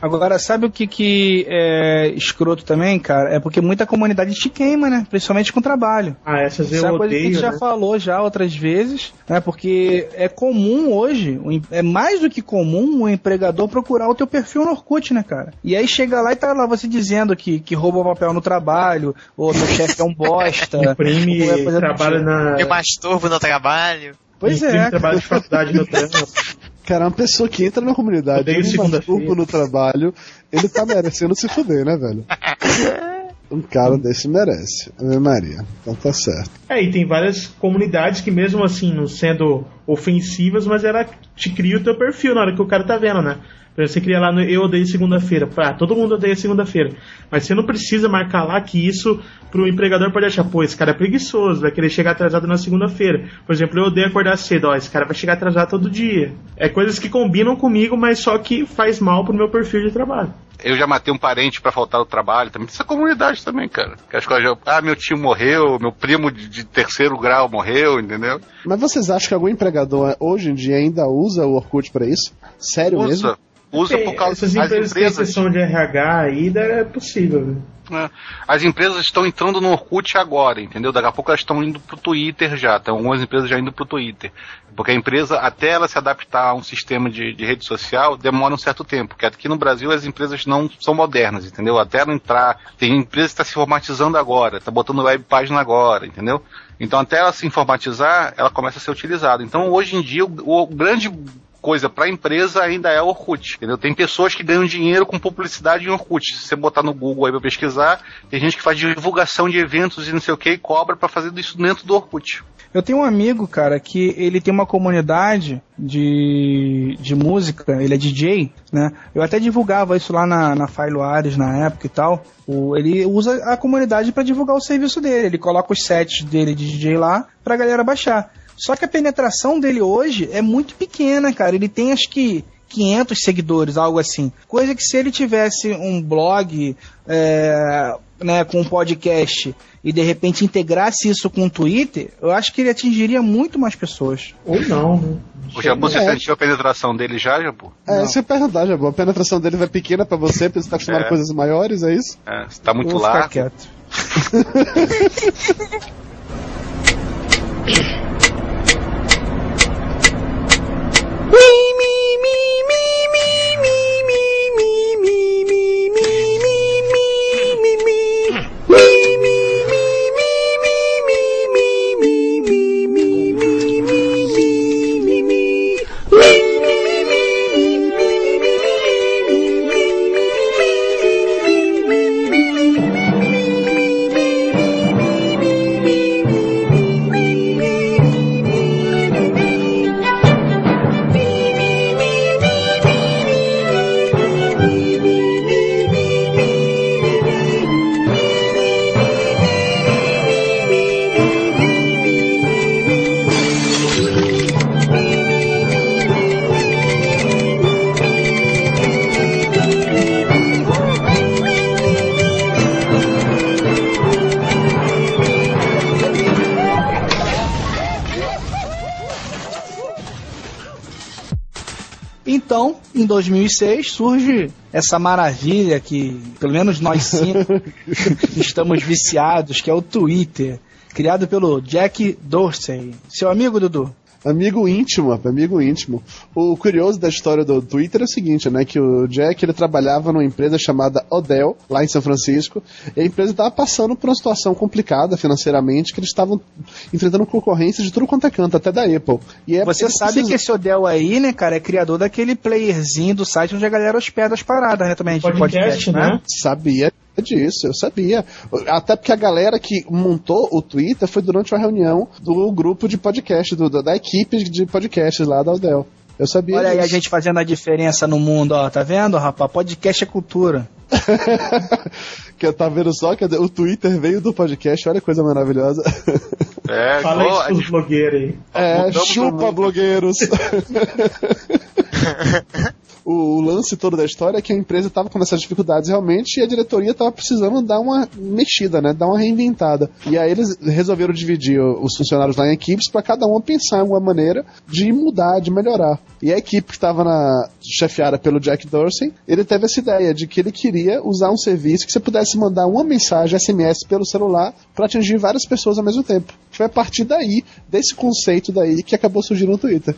Agora, sabe o que, que é escroto também, cara? É porque muita comunidade te queima, né? Principalmente com trabalho.
Ah, essas eu
Isso é uma coisa que a gente
odeio,
já
né?
falou já outras vezes, né? Porque é comum hoje, é mais do que comum o empregador procurar o teu perfil no Orkut, né, cara? E aí chega lá e tá lá você dizendo que, que rouba papel no trabalho, ou teu chefe é um bosta.
Imprime
é
trabalho
tipo.
na.
Eu masturbo no trabalho.
Pois
imprime
é.
trabalho de faculdade no trampo.
Cara, uma pessoa que entra na comunidade e
segunda-feira.
masturba no trabalho, ele tá merecendo se fuder, né, velho? Um cara desse merece. Ave Maria. Então tá certo.
É, e tem várias comunidades que mesmo assim, não sendo ofensivas, mas ela te cria o teu perfil na hora que o cara tá vendo, né? Por exemplo, Você cria lá no Eu Odeio Segunda-feira. Ah, todo mundo odeia segunda-feira. Mas você não precisa marcar lá que isso pro empregador pode achar, pô, esse cara é preguiçoso, vai querer chegar atrasado na segunda-feira. Por exemplo, eu odeio acordar cedo, ó, esse cara vai chegar atrasado todo dia. É coisas que combinam comigo, mas só que faz mal pro meu perfil de trabalho.
eu já matei um parente pra faltar ao trabalho. Também essa comunidade também, cara. Que as coisas, ah, meu tio morreu, meu primo de, de terceiro grau morreu, entendeu?
Mas vocês acham que algum empregador hoje em dia ainda usa o Orkut pra isso? Sério mesmo?
Usa. Por causa
Essas empresas
empresas.
sessão de RH ainda é possível. né?
né? As empresas estão entrando no Orkut agora, entendeu? Daqui a pouco elas estão indo pro Twitter já. Tem algumas empresas já indo pro Twitter. Porque a empresa, até ela se adaptar a um sistema de, de rede social, demora um certo tempo. Porque aqui no Brasil as empresas não são modernas, entendeu? Até ela entrar. Tem empresa que está se informatizando agora, está botando web página agora, entendeu? Então até ela se informatizar, ela começa a ser utilizada. Então hoje em dia o, o grande coisa para a empresa ainda é Orkut. Entendeu? Tem pessoas que ganham dinheiro com publicidade em Orkut. Se você botar no Google aí para pesquisar, tem gente que faz divulgação de eventos e não sei o que e cobra para fazer isso dentro do Orkut.
Eu tenho um amigo, cara, que ele tem uma comunidade de, de música, ele é DJ, né? Eu até divulgava isso lá na, na File Ares na época e tal. O, ele usa a comunidade para divulgar o serviço dele. Ele coloca os sets dele de DJ lá pra galera baixar. Só que a penetração dele hoje é muito pequena, cara. Ele tem acho que 500 seguidores, algo assim. Coisa que se ele tivesse um blog, é, né, com um podcast e de repente integrasse isso com o Twitter, eu acho que ele atingiria muito mais pessoas.
Ou não, né?
O Jabu, você
É.
sentiu a penetração dele já, Jabu?
É, isso é verdade, Jabu. A penetração dele vai pequena pra você, porque você tá acostumado
É.
a coisas maiores, é isso?
É, você tá muito
vou ficar
lá.
quieto. Então, 2006, surge essa maravilha que, pelo menos nós cinco, estamos viciados, que é o Twitter, criado pelo Jack Dorsey. Seu amigo, Dudu?
Amigo íntimo, amigo íntimo. O curioso da história do Twitter é o seguinte, né? Que o Jack ele trabalhava numa empresa chamada Odell, lá em São Francisco, e a empresa estava passando por uma situação complicada financeiramente, que eles estavam enfrentando concorrência de tudo quanto é canto, até da Apple. E é-
Você sabe
precisam-
que esse Odell aí, né, cara, é criador daquele playerzinho do site onde a galera hospeda as paradas, né, também, de podcast, né?
Sabia disso, eu sabia. Até porque a galera que montou o Twitter foi durante uma reunião do grupo de podcast, do- da equipe de podcasts lá da Odell. Eu sabia
Olha aí a
disso.
gente fazendo a diferença no mundo, ó, tá vendo, rapaz? Podcast é cultura.
que tá vendo só que o Twitter veio do podcast, olha que coisa maravilhosa.
É,
Fala
igual
isso pros blogueiros aí.
É,
Mudamos
chupa blogueiros. o, o lance todo da história é que a empresa estava com essas dificuldades realmente e a diretoria estava precisando dar uma mexida, né? Dar uma reinventada. E aí eles resolveram dividir os funcionários lá em equipes para cada um pensar em alguma maneira de mudar, de melhorar. E a equipe que estava na chefiada pelo Jack Dorsey, ele teve essa ideia de que ele queria usar um serviço que você pudesse mandar uma mensagem SMS pelo celular para atingir várias pessoas ao mesmo tempo. Foi a partir daí, desse conceito daí, que acabou surgindo no Twitter.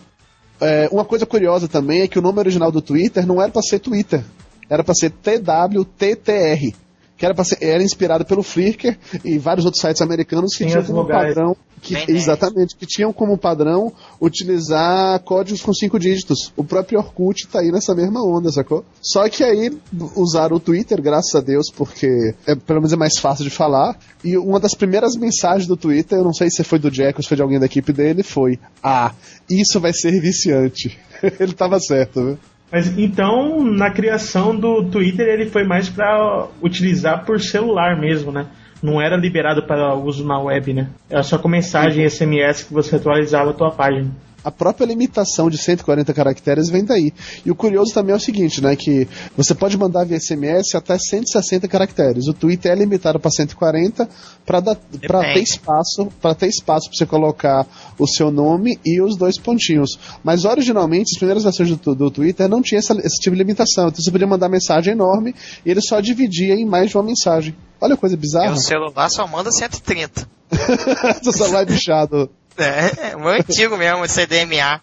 É, uma coisa curiosa também é que o nome original do Twitter não era para ser Twitter, era para ser TWTTR, que era, ser, era inspirado pelo Flickr e vários outros sites americanos que
Tem
tinham como padrão que,
Bem
exatamente que tinham como padrão utilizar códigos com cinco dígitos. O próprio Orkut tá aí nessa mesma onda, sacou? Só que aí usaram o Twitter, graças a Deus, porque é, pelo menos é mais fácil de falar. E uma das primeiras mensagens do Twitter, eu não sei se foi do Jack ou se foi de alguém da equipe dele, foi: Ah, isso vai ser viciante. Ele tava certo, viu?
Mas então, na criação do Twitter, ele foi mais pra utilizar por celular mesmo, né? Não era liberado para uso na web, né? Era só com mensagem SMS que você atualizava a tua página.
A própria limitação de 140 caracteres vem daí. E o curioso também é o seguinte, né? Que você pode mandar via SMS até 160 caracteres. O Twitter é limitado para 140 para ter espaço para ter espaço para você colocar o seu nome e os dois pontinhos. Mas originalmente as primeiras versões do, do Twitter não tinha essa, esse tipo de limitação. Então você podia mandar mensagem enorme e ele só dividia em mais de uma mensagem. Olha que coisa bizarra.
Meu celular só manda 130.
Seu celular é bichado.
É, é o antigo mesmo, CDMA.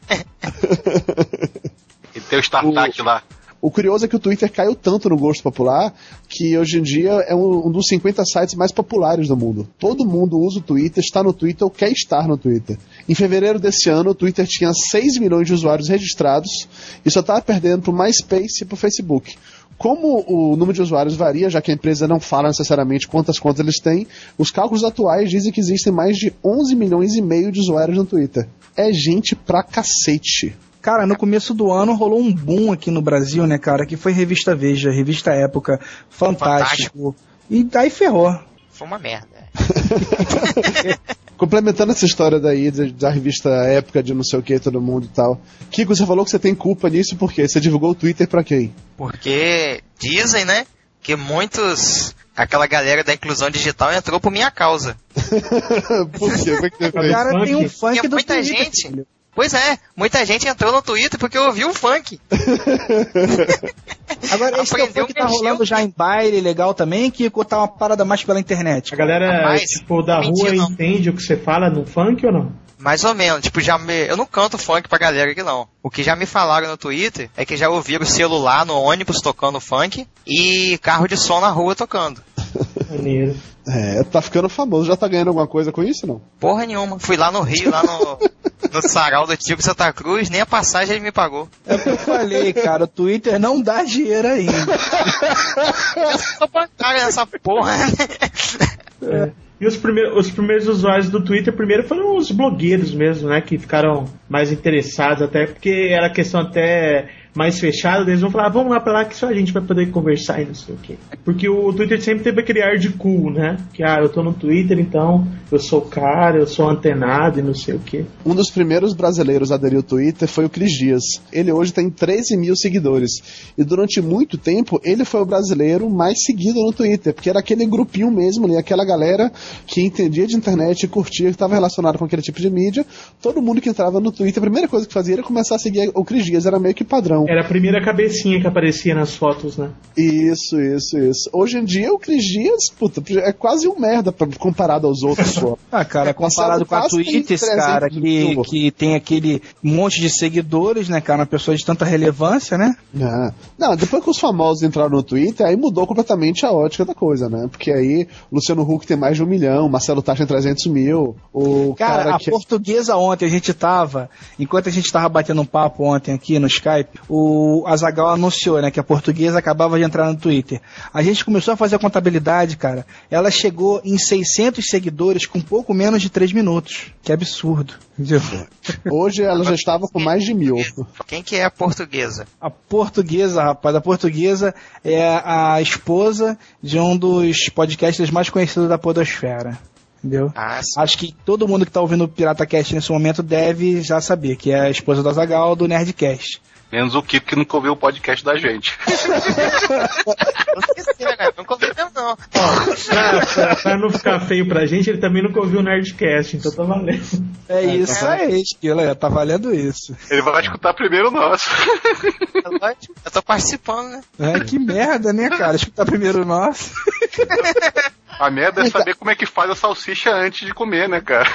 E tem o StarTAC lá.
O curioso é que o Twitter caiu tanto no gosto popular que hoje em dia é um, um, dos 50 sites mais populares do mundo. Todo mundo usa o Twitter, está no Twitter ou quer estar no Twitter. Em fevereiro desse ano, o Twitter tinha 6 milhões de usuários registrados e só estava perdendo para o MySpace e para o Facebook. Como o número de usuários varia, já que a empresa não fala necessariamente quantas contas eles têm, os cálculos atuais dizem que existem mais de 11 milhões e meio de usuários no Twitter. É gente pra cacete.
Cara, no começo do ano rolou um boom aqui no Brasil, né, cara? Que foi Revista Veja, Revista Época, Fantástico. Fantástico. E daí ferrou.
Foi uma merda.
Complementando essa história daí, da revista Época de não sei o que, todo mundo e tal. Kiko, você falou que você tem culpa nisso porque você divulgou o Twitter pra quem?
Porque dizem, né, que muitos aquela galera da inclusão digital entrou por minha causa.
por quê?
O cara tem um funk do
muita
Twitter,
gente.
filho.
Pois é, muita gente entrou no Twitter porque ouviu o funk.
Agora, esse
Aprendeu,
funk tá
mexeu.
rolando já em baile legal também, que tá uma parada mais pela internet.
A galera,
Rapaz,
tipo, da
mentira,
rua
não.
entende o que você fala no funk ou não?
Mais ou menos, tipo, já me... eu não canto funk pra galera aqui não. O que já me falaram no Twitter é que já ouviram celular no ônibus tocando funk e carro de som na rua tocando.
Maneiro.
É, tá ficando famoso. Já tá ganhando alguma coisa com isso, não?
Porra nenhuma. Fui lá no Rio, lá no, no sarau do Tico Santa Cruz, nem a passagem ele me pagou.
É o que eu falei, cara, o Twitter não dá dinheiro ainda.
Eu sou bancário nessa porra.
É. E os primeiros, os primeiros usuários do Twitter, primeiro foram os blogueiros mesmo, né? Que ficaram mais interessados, até porque era questão até mais fechada, eles vão falar, "Ah, vamos lá pra lá que só a gente vai poder conversar e não sei o quê. Porque o Twitter sempre teve aquele ar de cool, né? Que, ah, eu tô no Twitter, então eu sou cara, eu sou antenado e não sei o quê.
Um dos primeiros brasileiros a aderir ao Twitter foi o Cris Dias. Ele hoje tem 13 mil seguidores. E durante muito tempo, ele foi o brasileiro mais seguido no Twitter, porque era aquele grupinho mesmo ali, aquela galera que entendia de internet e curtia, que estava relacionado com aquele tipo de mídia. Todo mundo que entrava no Twitter, a primeira coisa que fazia era começar a seguir o Cris Dias, era meio que padrão.
Era a primeira cabecinha que aparecia nas fotos, né?
Isso, isso, isso. Hoje em dia, o Cris Dias, puta, é quase um merda comparado aos outros.
Ah, cara,
É,
comparado com a Twitter,
300
cara, que, que tem aquele monte de seguidores, né, cara, uma pessoa de tanta relevância, né?
É. Não, depois que os famosos entraram no Twitter, aí mudou completamente a ótica da coisa, né? Porque aí Luciano Huck tem mais de um milhão, Marcelo Tach tem 300 mil, o
Cara,
cara,
a
que...
portuguesa ontem, a gente tava, enquanto a gente tava batendo um papo ontem aqui no Skype, o Azagal anunciou, né, que a portuguesa acabava de entrar no Twitter. A gente começou a fazer a contabilidade, cara. Ela chegou em 600 seguidores com pouco menos de 3 minutos. Que absurdo.
Hoje ela já estava com mais de mil.
Quem que é a portuguesa?
A portuguesa, rapaz, a portuguesa é a esposa de um dos podcasters mais conhecidos da podosfera. Entendeu?
Ah.
Acho que todo mundo que tá ouvindo o Pirata Cast nesse momento deve já saber que é a esposa do Azagal do Nerdcast.
Menos o Kiko que nunca ouviu o podcast da gente.
Não esqueci, né, cara? Não mesmo, não.
Pra, pra- pra não ficar feio pra gente, ele também nunca ouviu o Nerdcast, então tá valendo.
É isso aí, Esquila, tá valendo isso.
Ele vai escutar primeiro o nosso.
É lógico. Eu tô participando, né?
É, que merda, né, cara? Escutar primeiro o nosso.
A merda é saber como é que faz a salsicha antes de comer, né, cara?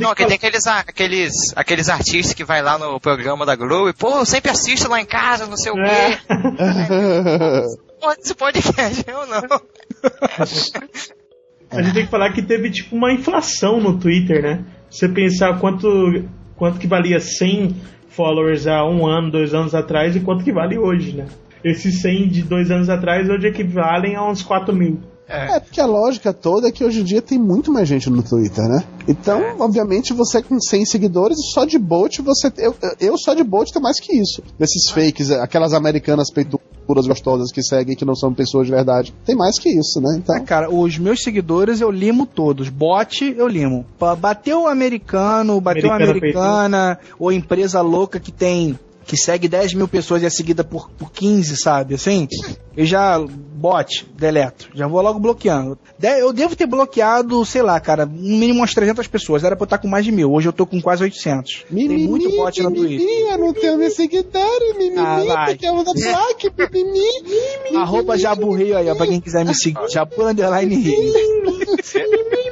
Não,
tem
que tem aqueles, aqueles, aqueles artistas que vai lá no programa da Globo e, pô, eu sempre assisto lá em casa, não sei o quê. Pô, esse podcast, eu não.
A gente tem que falar que teve tipo uma inflação no Twitter, né? Você pensar quanto, quanto que valia 100 followers há um ano, dois anos atrás e quanto que vale hoje, né? Esses 100 de dois anos atrás hoje equivalem a uns 4 mil.
É, porque a lógica toda é que hoje em dia tem muito mais gente no Twitter, né? Então, obviamente, você com 100 seguidores, só de bot, você. Eu, eu só de bot tenho mais que isso. Desses fakes, aquelas americanas peito. puras gostosas que seguem que não são pessoas de verdade. Tem mais que isso, né? Então,
Ah, cara, os meus seguidores eu limo todos. Bot, eu limo. Bateu o americano, bateu a
Americana
americana, ou empresa louca que tem. Que segue 10 mil pessoas e é seguida por, por 15, sabe? Assim, eu já. Bot, deleto. Já vou logo bloqueando. De- eu devo ter bloqueado, sei lá, cara, no mínimo umas 300 pessoas. Era pra eu estar com mais de mil. Hoje eu tô com quase 800. Tem muito bot no Twitter.
eu não tenho meus seguidores, mimimi,
Ah, vai.
porque eu uso plaque, mimimi.
Arroba Jabu Rio aí, ó, pra quem quiser me seguir. Jabu Underline Rio.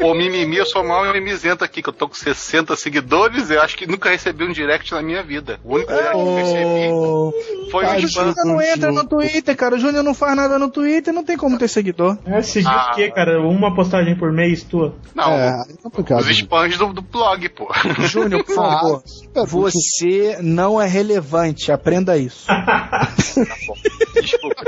Ô, mimimi, eu sou mal mimizento aqui, que eu tô com 60 seguidores e eu acho que nunca recebi um direct na minha vida. O único direct que eu recebi foi
Cara,
um
o
spam.
Júnior não entra no Twitter, cara. O Júnior não faz nada no Twitter, não tem como ter seguidor.
É, seguir
Ah.
o quê, cara? Uma postagem por mês tua?
Não,
É, é complicado.
os spams do, do blog, pô.
Júnior, por favor.
super
Você não é relevante, aprenda isso.
Desculpa.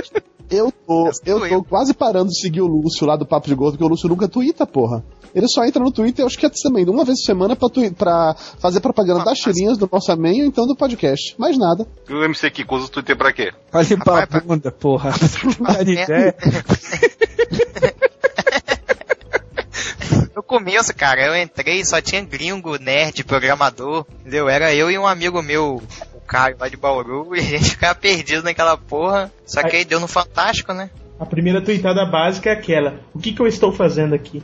Eu tô, eu tô quase parando de seguir o Lúcio lá do Papo de Gordo, porque o Lúcio nunca twitta, porra. Ele só entra no Twitter, eu acho que é também, uma vez por semana pra, tui- pra fazer propaganda das tirinhas do nosso e ou então do podcast. Mais nada.
E o MC Kiko usa o Twitter pra quê?
Pra
Rapaz,
bunda, porra. Tá de ideia?
No começo, cara, eu entrei só tinha gringo, nerd, programador, entendeu? Era eu e um amigo meu, Caio lá de Bauru, e a gente ficava perdido naquela porra. Só que aí deu no Fantástico, né?
A primeira tweetada básica é aquela. O que, que eu estou fazendo aqui?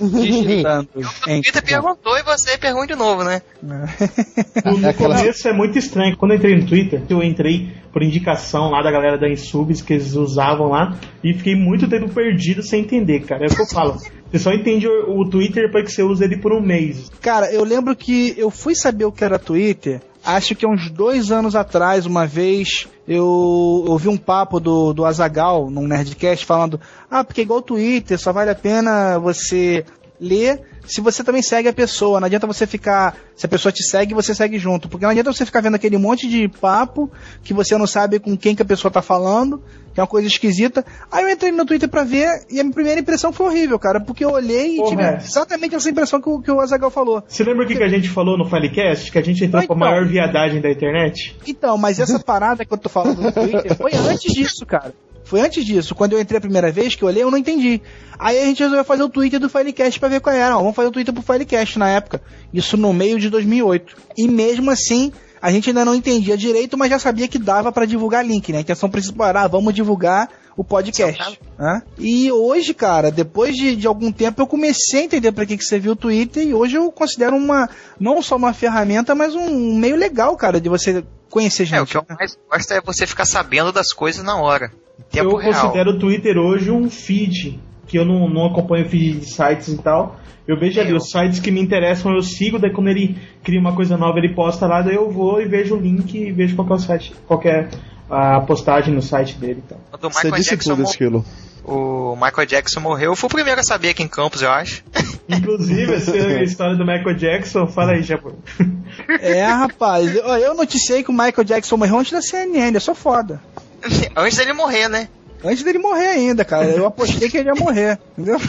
Digitando.
O Twitter perguntou e você pergunta de novo, né?
No, no
aquela-
começo é muito estranho. Quando eu entrei no Twitter, eu entrei por indicação lá da galera da Insubs que eles usavam lá e fiquei muito tempo perdido sem entender, cara. É o que eu falo. Você só entende o, o Twitter depois que você usa ele por um mês.
Cara, eu lembro que eu fui saber o que era Twitter, acho que uns dois anos atrás, uma vez, eu ouvi um papo do, do Azagal num Nerdcast falando: Ah, porque igual o Twitter, só vale a pena você ler se você também segue a pessoa. Não adianta você ficar. Se a pessoa te segue, você segue junto. Porque não adianta você ficar vendo aquele monte de papo que você não sabe com quem que a pessoa tá falando, que é uma coisa esquisita. Aí eu entrei no Twitter pra ver e a minha primeira impressão foi horrível, cara. Porque eu olhei e
Porra,
tive
é.
exatamente essa impressão que o, que o Azagal falou.
Você lembra o que, que a gente falou no Filecast? Que a gente entrou com a
então.
maior viadagem da internet?
Então, mas essa parada que eu tô falando no Twitter foi antes disso, cara. Foi antes disso. Quando eu entrei a primeira vez que eu olhei, eu não entendi. Aí a gente resolveu fazer o Twitter do Filecast pra ver qual era. Ó, fazer o Twitter pro Filecast na época. Isso no meio de 2008. E mesmo assim, a gente ainda não entendia direito, mas já sabia que dava pra divulgar link, né? A intenção principal era, ah, vamos divulgar o podcast. né? E hoje, cara, depois de, de algum tempo, eu comecei a entender pra que, que serviu o Twitter e hoje eu considero uma, não só uma ferramenta, mas um meio legal, cara, de você conhecer gente.
É, o que eu mais gosto é você ficar sabendo das coisas na hora.
Eu
real.
considero o Twitter hoje um feed, que eu não, não acompanho feed de sites e tal. Eu vejo ali os sites que me interessam, eu sigo, daí quando ele cria uma coisa nova, ele posta lá, daí eu vou e vejo o link e vejo qual que é o site, qual que é a postagem no site dele e tal.
Quando o
Você
Michael
disse
Jackson,
tudo, Esquilo.
o Michael Jackson morreu, eu fui o primeiro a saber aqui em Campos, eu acho.
Inclusive, essa é a história do Michael Jackson, fala aí, Japão.
É, rapaz, eu, eu noticiei que o Michael Jackson morreu antes da CNN, eu sou foda.
Antes dele morrer, né?
Antes dele morrer ainda, cara. Eu apostei que ele ia morrer, entendeu?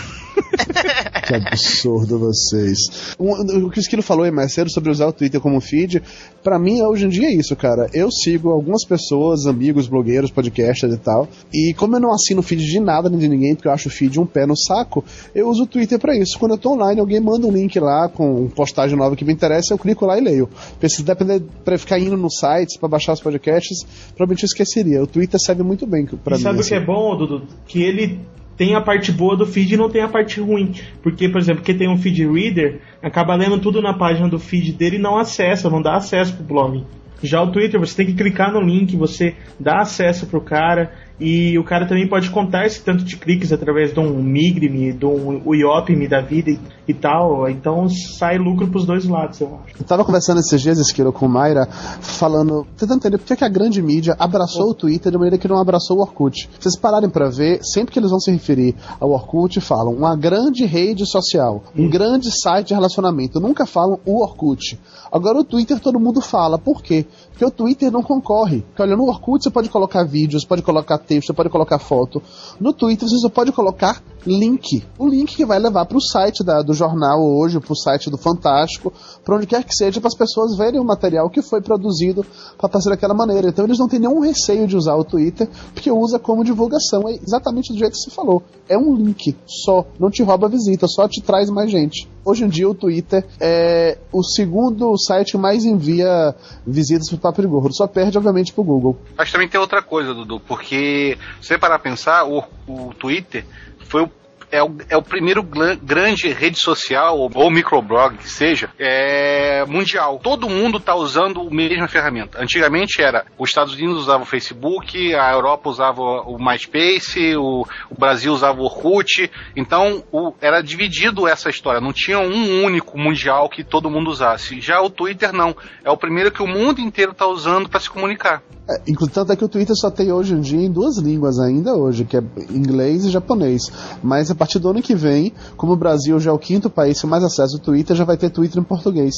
Que absurdo vocês. Um- o que o Esquilo falou aí mais cedo sobre usar o Twitter como feed, pra mim hoje em dia é isso, cara. Eu sigo algumas pessoas, amigos, blogueiros, podcasters e tal, e como eu não assino feed de nada nem de ninguém, porque eu acho o feed um pé no saco, eu uso o Twitter pra isso. Quando eu tô online, alguém manda um link lá com postagem nova que me interessa, eu clico lá e leio. Se depender pra ficar indo nos sites pra baixar os podcasts, provavelmente eu esqueceria. O Twitter serve muito bem pra
E
mim.
sabe o
assim.
que é bom, Dudu? Que ele tem a parte boa do feed e não tem a parte ruim. Porque, por exemplo, quem tem um feed reader acaba lendo tudo na página do feed dele e não acessa, não dá acesso pro blog. Já o Twitter, você tem que clicar no link, você dá acesso pro cara e o cara também pode contar esse tanto de cliques através de um Migre-me, de um Uiop-me da vida e, tal. Então sai lucro pros dois lados, eu acho.
Eu tava conversando esses dias, Esquilo, com Mayra, falando, tentando entender por que, a grande mídia abraçou o Twitter de maneira que não abraçou o Orkut. Se vocês pararem pra ver, sempre que eles vão se referir ao Orkut, falam uma grande rede social, um grande site de relacionamento. Nunca falam o Orkut. Agora o Twitter todo mundo fala. Por quê? Porque o Twitter não concorre. Porque, olha, no Orkut você pode colocar vídeos, pode colocar texto, pode colocar foto. No Twitter você só pode colocar link. O link que vai levar para o site da, do jornal hoje, para o site do Fantástico, para onde quer que seja, para as pessoas verem o material que foi produzido para fazer daquela maneira. Então eles não têm nenhum receio de usar o Twitter, porque usa como divulgação. É exatamente do jeito que você falou. É um link só. Não te rouba visita, só te traz mais gente. Hoje em dia o Twitter é o segundo site que mais envia visitas para o Papo de Gordo. Só perde, obviamente, para o Google.
Mas também tem outra coisa, Dudu, porque se você parar a pensar, o, o Twitter foi o é o, é o primeiro grande rede social, ou, ou microblog que seja, é, mundial. Todo mundo está usando a mesma ferramenta. Antigamente era, os Estados Unidos usavam o Facebook, a Europa usava o MySpace, o, o Brasil usava o Orkut. Então o- era dividido essa história. Não tinha um único mundial que todo mundo usasse. Já o Twitter não. É o primeiro que o mundo inteiro está usando para se comunicar.
É, inclu- tanto é que o Twitter só tem hoje em dia em duas línguas ainda hoje, que é inglês e japonês. Mas a partir do ano que vem, como o Brasil já é o quinto país com mais acesso ao Twitter, já vai ter Twitter em português.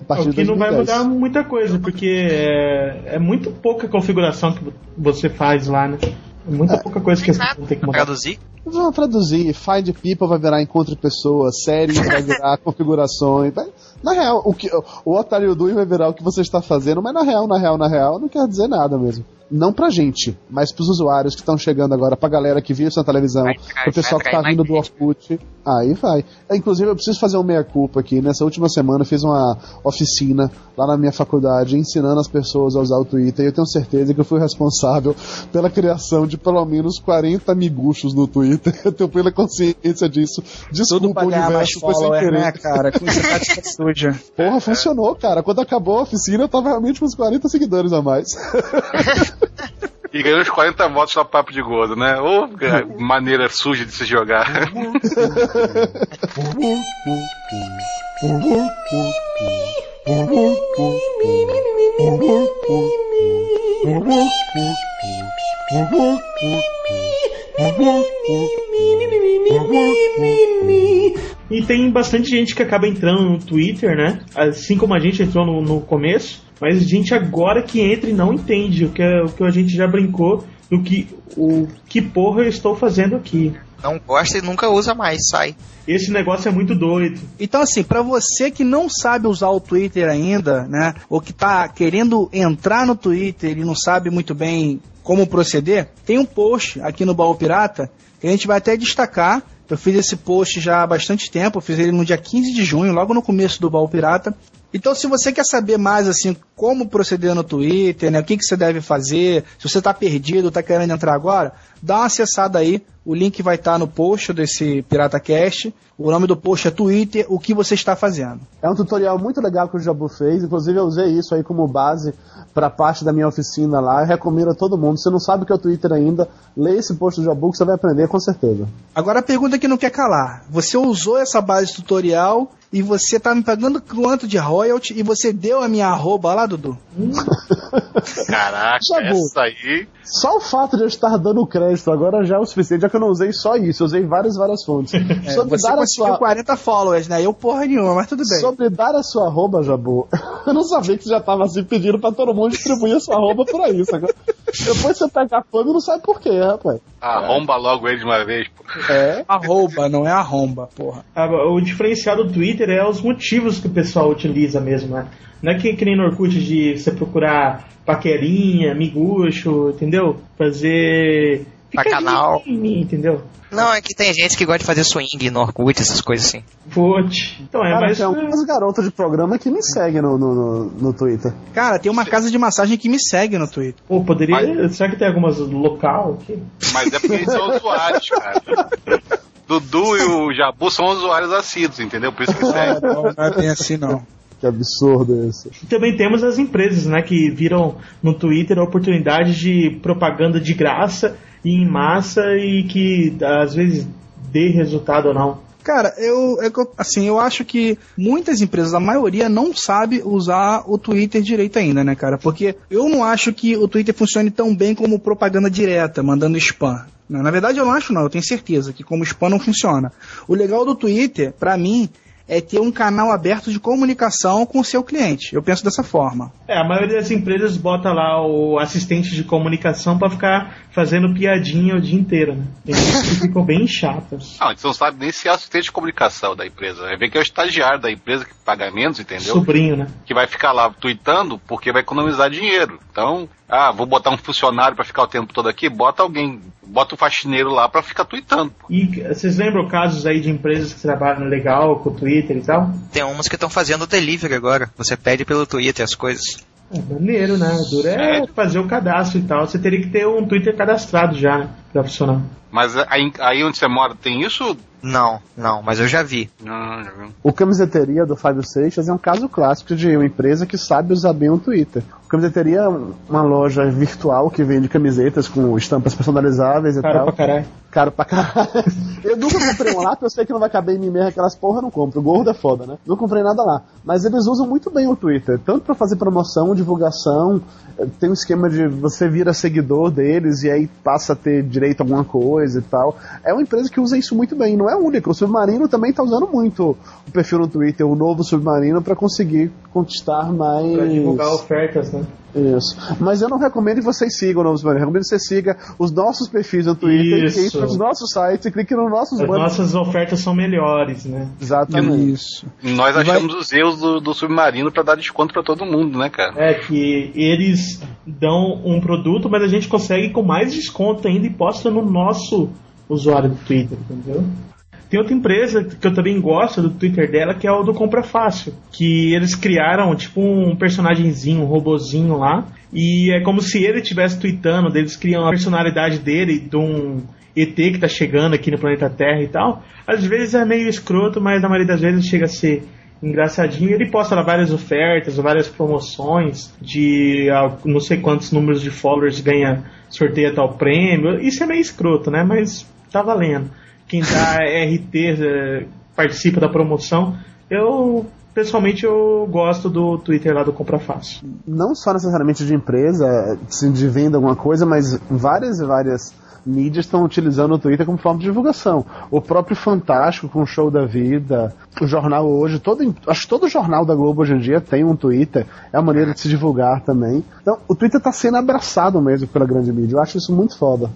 A partir
O
de
que não vai
2010.
mudar muita coisa, porque é, é muito pouca configuração que você faz lá, né? É muita pouca coisa que você tem que mudar.
Traduzir?
Vamos traduzir, Find People vai virar encontro de pessoas, séries vai virar configurações. vai- Na real, o, que, o Otário Dui vai virar o que você está fazendo, mas na real, na real, na real, não quer dizer nada mesmo. Não pra gente, mas pros usuários que estão chegando agora, pra galera que viu isso na televisão, pro pessoal que tá vindo do Orkut. Aí vai. É, Inclusive, eu preciso fazer uma meia-culpa aqui. Nessa última semana, eu fiz uma oficina lá na minha faculdade, ensinando as pessoas a usar o Twitter, e eu tenho certeza que eu fui responsável pela criação de pelo menos 40 miguxos no Twitter. Eu tenho plena consciência disso. Desculpa,
Tudo pra
o
ganhar mais
universo, foi sem
follower,
querer.
né, cara? Com tática suja.
Porra, funcionou, cara. Quando acabou a oficina, eu tava realmente com uns 40 seguidores a mais.
E ganhou os 40 votos no papo de gordo, né? Ô, maneira suja de se jogar.
E tem bastante gente que acaba entrando no Twitter, né? Assim como a gente entrou no, no começo, mas gente agora que entra e não entende o que, é- o que a gente já brincou do que o que porra eu estou fazendo aqui.
Não gosta e nunca usa mais, sai.
Esse negócio é muito doido.
Então, assim, pra você que não sabe usar o Twitter ainda, né? Ou que tá querendo entrar no Twitter e não sabe muito bem como proceder, tem um post aqui no Baú Pirata que a gente vai até destacar. Eu fiz esse post já há bastante tempo, eu fiz ele no dia 15 de junho, logo no começo do Baú Pirata. Então, se você quer saber mais assim como proceder no Twitter, né, o que, que você deve fazer, se você está perdido, está querendo entrar agora, dá uma acessada aí. O link vai estar no post desse PirataCast. O nome do post é Twitter, o que você está fazendo.
É um tutorial muito legal que o Jabu fez, inclusive eu usei isso aí como base para parte da minha oficina lá. Eu recomendo a todo mundo. Se não sabe o que é o Twitter ainda, lê esse post do Jabu que você vai aprender com certeza.
Agora a pergunta que não quer calar. Você usou essa base tutorial e você tá me pagando quanto de royalty e você deu a minha arroba lá, Dudu?
Caraca,
Jabu.
essa aí.
Só o fato de eu estar dando crédito agora já é o suficiente, já que eu não usei só isso, eu usei várias, várias fontes.
É,
sobre,
você
dar a
conseguiu
sua,
40 followers, né? Eu porra nenhuma, mas tudo bem.
sobre dar a sua arroba, Jabu, eu não sabia que você já tava assim pedindo pra todo mundo distribuir a sua arroba por aí, sacou? Depois você pega a fama e não sabe por quê, rapaz.
Arromba logo ele de uma vez, pô.
É.
Arroba, não é arromba, porra.
Ah, O diferencial do Twitter é os motivos que o pessoal utiliza mesmo, né? Não é que, que nem no Orkut de você procurar paquerinha, miguxo, entendeu? Fazer.
Bacanal.
em mim, entendeu?
Não, é que tem gente que gosta de fazer swing no Orkut, essas coisas assim.
Putz. Então é,
Cara,
mas.
tem algumas garotas de programa que me seguem no, no, no, Twitter.
Cara, tem uma casa de massagem que me segue no Twitter.
Pô, poderia. Será que tem algumas local aqui?
Mas é porque eles são usuários, cara. Dudu e o Jabu são usuários assíduos, entendeu? Por isso que
É,
segue.
não, não é bem assim não.
Que absurdo.
E também temos as empresas, né, que viram no Twitter a oportunidade de propaganda de graça e em massa e que às vezes dê resultado ou não.
Cara, eu, é eu- assim, eu acho que muitas empresas, a maioria, não sabe usar o Twitter direito ainda, né, cara? Porque eu não acho que o Twitter funcione tão bem como propaganda direta, mandando spam. Na verdade, eu não acho, não. Eu tenho certeza que como spam não funciona. O legal do Twitter, pra mim, é ter um canal aberto de comunicação com o seu cliente. Eu penso dessa forma.
É, a maioria das empresas bota lá o assistente de comunicação pra ficar fazendo piadinha o dia inteiro, né? Tem que ficam bem chatas.
Não, a gente não sabe nem se é assistente de comunicação da empresa. Vai ver que é o estagiário da empresa que paga menos, entendeu?
Sobrinho, né?
Que vai ficar lá tweetando porque vai economizar dinheiro. Então, ah, vou botar um funcionário pra ficar o tempo todo aqui, bota alguém, bota o faxineiro lá pra ficar tweetando.
E vocês lembram casos aí de empresas que trabalham legal com o Twitter e tal?
Tem umas que estão fazendo delivery agora. Você pede pelo Twitter as coisas.
É maneiro, né? O duro é fazer o cadastro e tal. Você teria que ter um Twitter cadastrado já, né? Pra funcionar.
Mas aí, aí onde você mora tem isso?
Não, não, mas eu já vi.
Não, já viu.
O Camiseteria do Fábio Seixas é um caso clássico de uma empresa que sabe usar bem o Twitter. O Camiseteria é uma loja virtual que vende camisetas com estampas personalizáveis e
Cara
tal.
pra caralho.
Caro pra caralho. Eu nunca comprei um lá, porque eu sei que não vai caber em mim mesmo aquelas porra, eu não compro. O gordo é foda, né? Não comprei nada lá. Mas eles usam muito bem o Twitter, tanto pra fazer promoção, divulgação. eh, Tem um esquema de você vira seguidor deles e aí passa a ter direito a alguma coisa e tal. É uma empresa que usa isso muito bem, não é única. O Submarino também tá usando muito o perfil no Twitter, o novo Submarino, pra conseguir conquistar mais.
Pra divulgar ofertas, né?
Isso. Mas eu não recomendo que vocês sigam o Novo Submarino. Eu recomendo que você siga os nossos perfis no Twitter,
Isso.
entre os nossos sites e clique nos nossos
As
banners.
nossas ofertas são melhores, né?
Exatamente.
Isso.
Nós
E vai-
achamos os erros do, do submarino pra dar desconto pra todo mundo, né, cara?
É que eles dão um produto, mas a gente consegue com mais desconto ainda e posta no nosso usuário do Twitter, entendeu? Tem outra empresa que eu também gosto do Twitter dela, que é o do Compra Fácil. Que eles criaram tipo um personagemzinho, um robozinho lá. E é como se ele estivesse tweetando, eles criam a personalidade dele, de um ET que tá chegando aqui no planeta Terra e tal. Às vezes é meio escroto, mas na maioria das vezes chega a ser engraçadinho. Ele posta lá várias ofertas, várias promoções de ah, não sei quantos números de followers ganha, sorteia tal prêmio. Isso é meio escroto, né? Mas tá valendo. Quem dá RT eh, participa da promoção. Eu, pessoalmente, eu gosto do Twitter lá do Compra Fácil.
Não só necessariamente de empresa, assim, de venda alguma coisa, mas várias e várias mídias estão utilizando o Twitter como forma de divulgação. O próprio Fantástico com o Show da Vida, o jornal hoje, todo, acho que todo jornal da Globo hoje em dia tem um Twitter, é uma maneira de se divulgar também. Então, o Twitter está sendo abraçado mesmo pela grande mídia. Eu acho isso muito foda.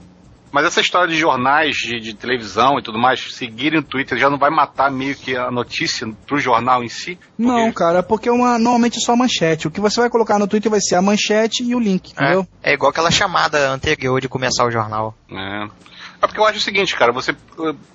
Mas essa história de jornais, de, de televisão e tudo mais, seguirem o Twitter já não vai matar meio que a notícia pro jornal em si?
Não, cara, porque é uma, normalmente é só a manchete. O que você vai colocar no Twitter vai ser a manchete e o link, entendeu?
É, é igual aquela chamada anterior de começar o jornal.
É. É porque eu acho o seguinte, cara, você.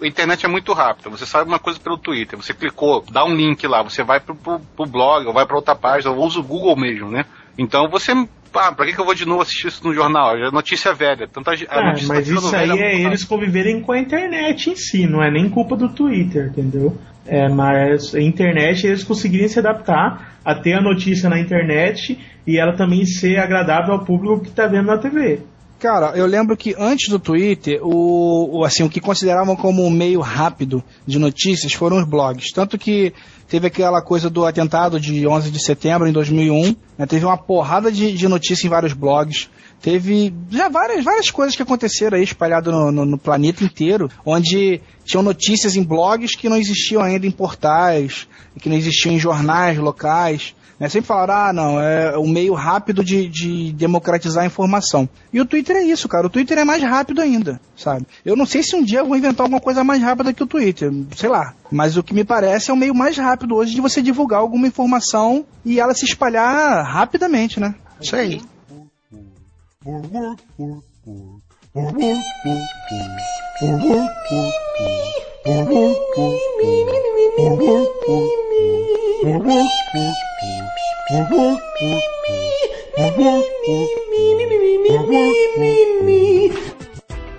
A internet é muito rápida. Você sabe uma coisa pelo Twitter, você clicou, dá um link lá, você vai pro, pro, pro blog, ou vai pra outra página, ou usa o Google mesmo, né? Então você. Ah, pra que, que eu vou de novo assistir isso no jornal? Já é notícia velha. Tanta, a
Ah,
notícia
mas
tá ficando
isso aí é eles conviverem com a internet em si, não é nem culpa do Twitter, entendeu? É, mas a internet eles conseguirem se adaptar a ter a notícia na internet e ela também ser agradável ao público que está vendo na TV.
Cara, eu lembro que antes do Twitter, o, o- assim, o que consideravam como um meio rápido de notícias foram os blogs. Tanto que teve aquela coisa do atentado de 11 de setembro em 2001, né, teve uma porrada de, de notícia em vários blogs. Teve já várias, várias coisas que aconteceram aí espalhado no, no- no planeta inteiro, onde tinham notícias em blogs que não existiam ainda em portais, que não existiam em jornais locais. Né? Sempre falaram, ah, não, é um meio rápido de, de democratizar a informação. E o Twitter é isso, cara. O Twitter é mais rápido ainda, sabe? Eu não sei se um dia eu vou inventar alguma coisa mais rápida que o Twitter, sei lá. Mas o que me parece é o meio mais rápido hoje de você divulgar alguma informação e ela se espalhar rapidamente, né?
Isso aí.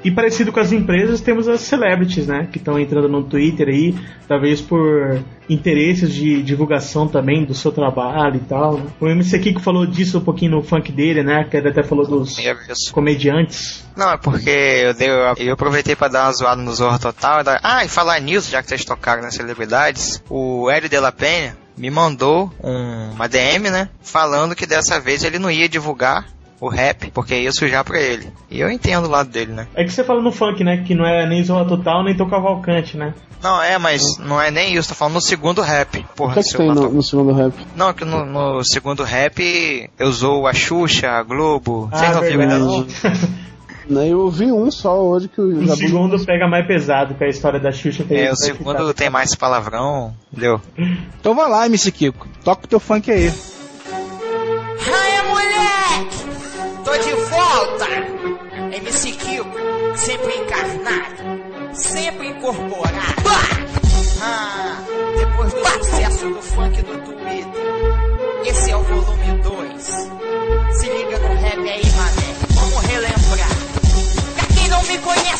E parecido com as empresas, temos as celebrities, né? Que estão entrando no Twitter aí, talvez por interesses de divulgação também do seu trabalho e tal. né? O MC Kiko falou disso um pouquinho no funk dele, né? Que ele até falou dos comediantes.
Não, é porque eu, dei, eu aproveitei pra dar uma zoada no Zorro Total. dar- Ah, e falar nisso, já que vocês tocaram nas celebridades, o Hélio de la Penha me mandou um- uma DM, né? Falando que dessa vez ele não ia divulgar o rap, porque ia sujar pra ele. E eu entendo o lado dele, né?
É que você fala no funk, né? Que não é nem Zorra Total, nem Tom Cavalcante, né?
Não, é, mas não é nem isso, tô falando no segundo rap.
O
Porra,
que é que
se
tem no, no segundo rap?
Não, que no, no segundo rap eu usou a Xuxa, a Globo.
Ah,
Vocês não?
Né, Eu vi um só hoje que o
O
Jabu-
segundo pega mais pesado, que é a história da Xuxa. tem-
É, o segundo
ficar.
tem mais palavrão, entendeu?
Então vai lá, MC Kiko. Toca o teu funk aí.
Raia, moleque! Tô de volta! MC Kiko, sempre encarnado, sempre incorporado. Ah, depois do sucesso do funk do Twitter, esse é o volume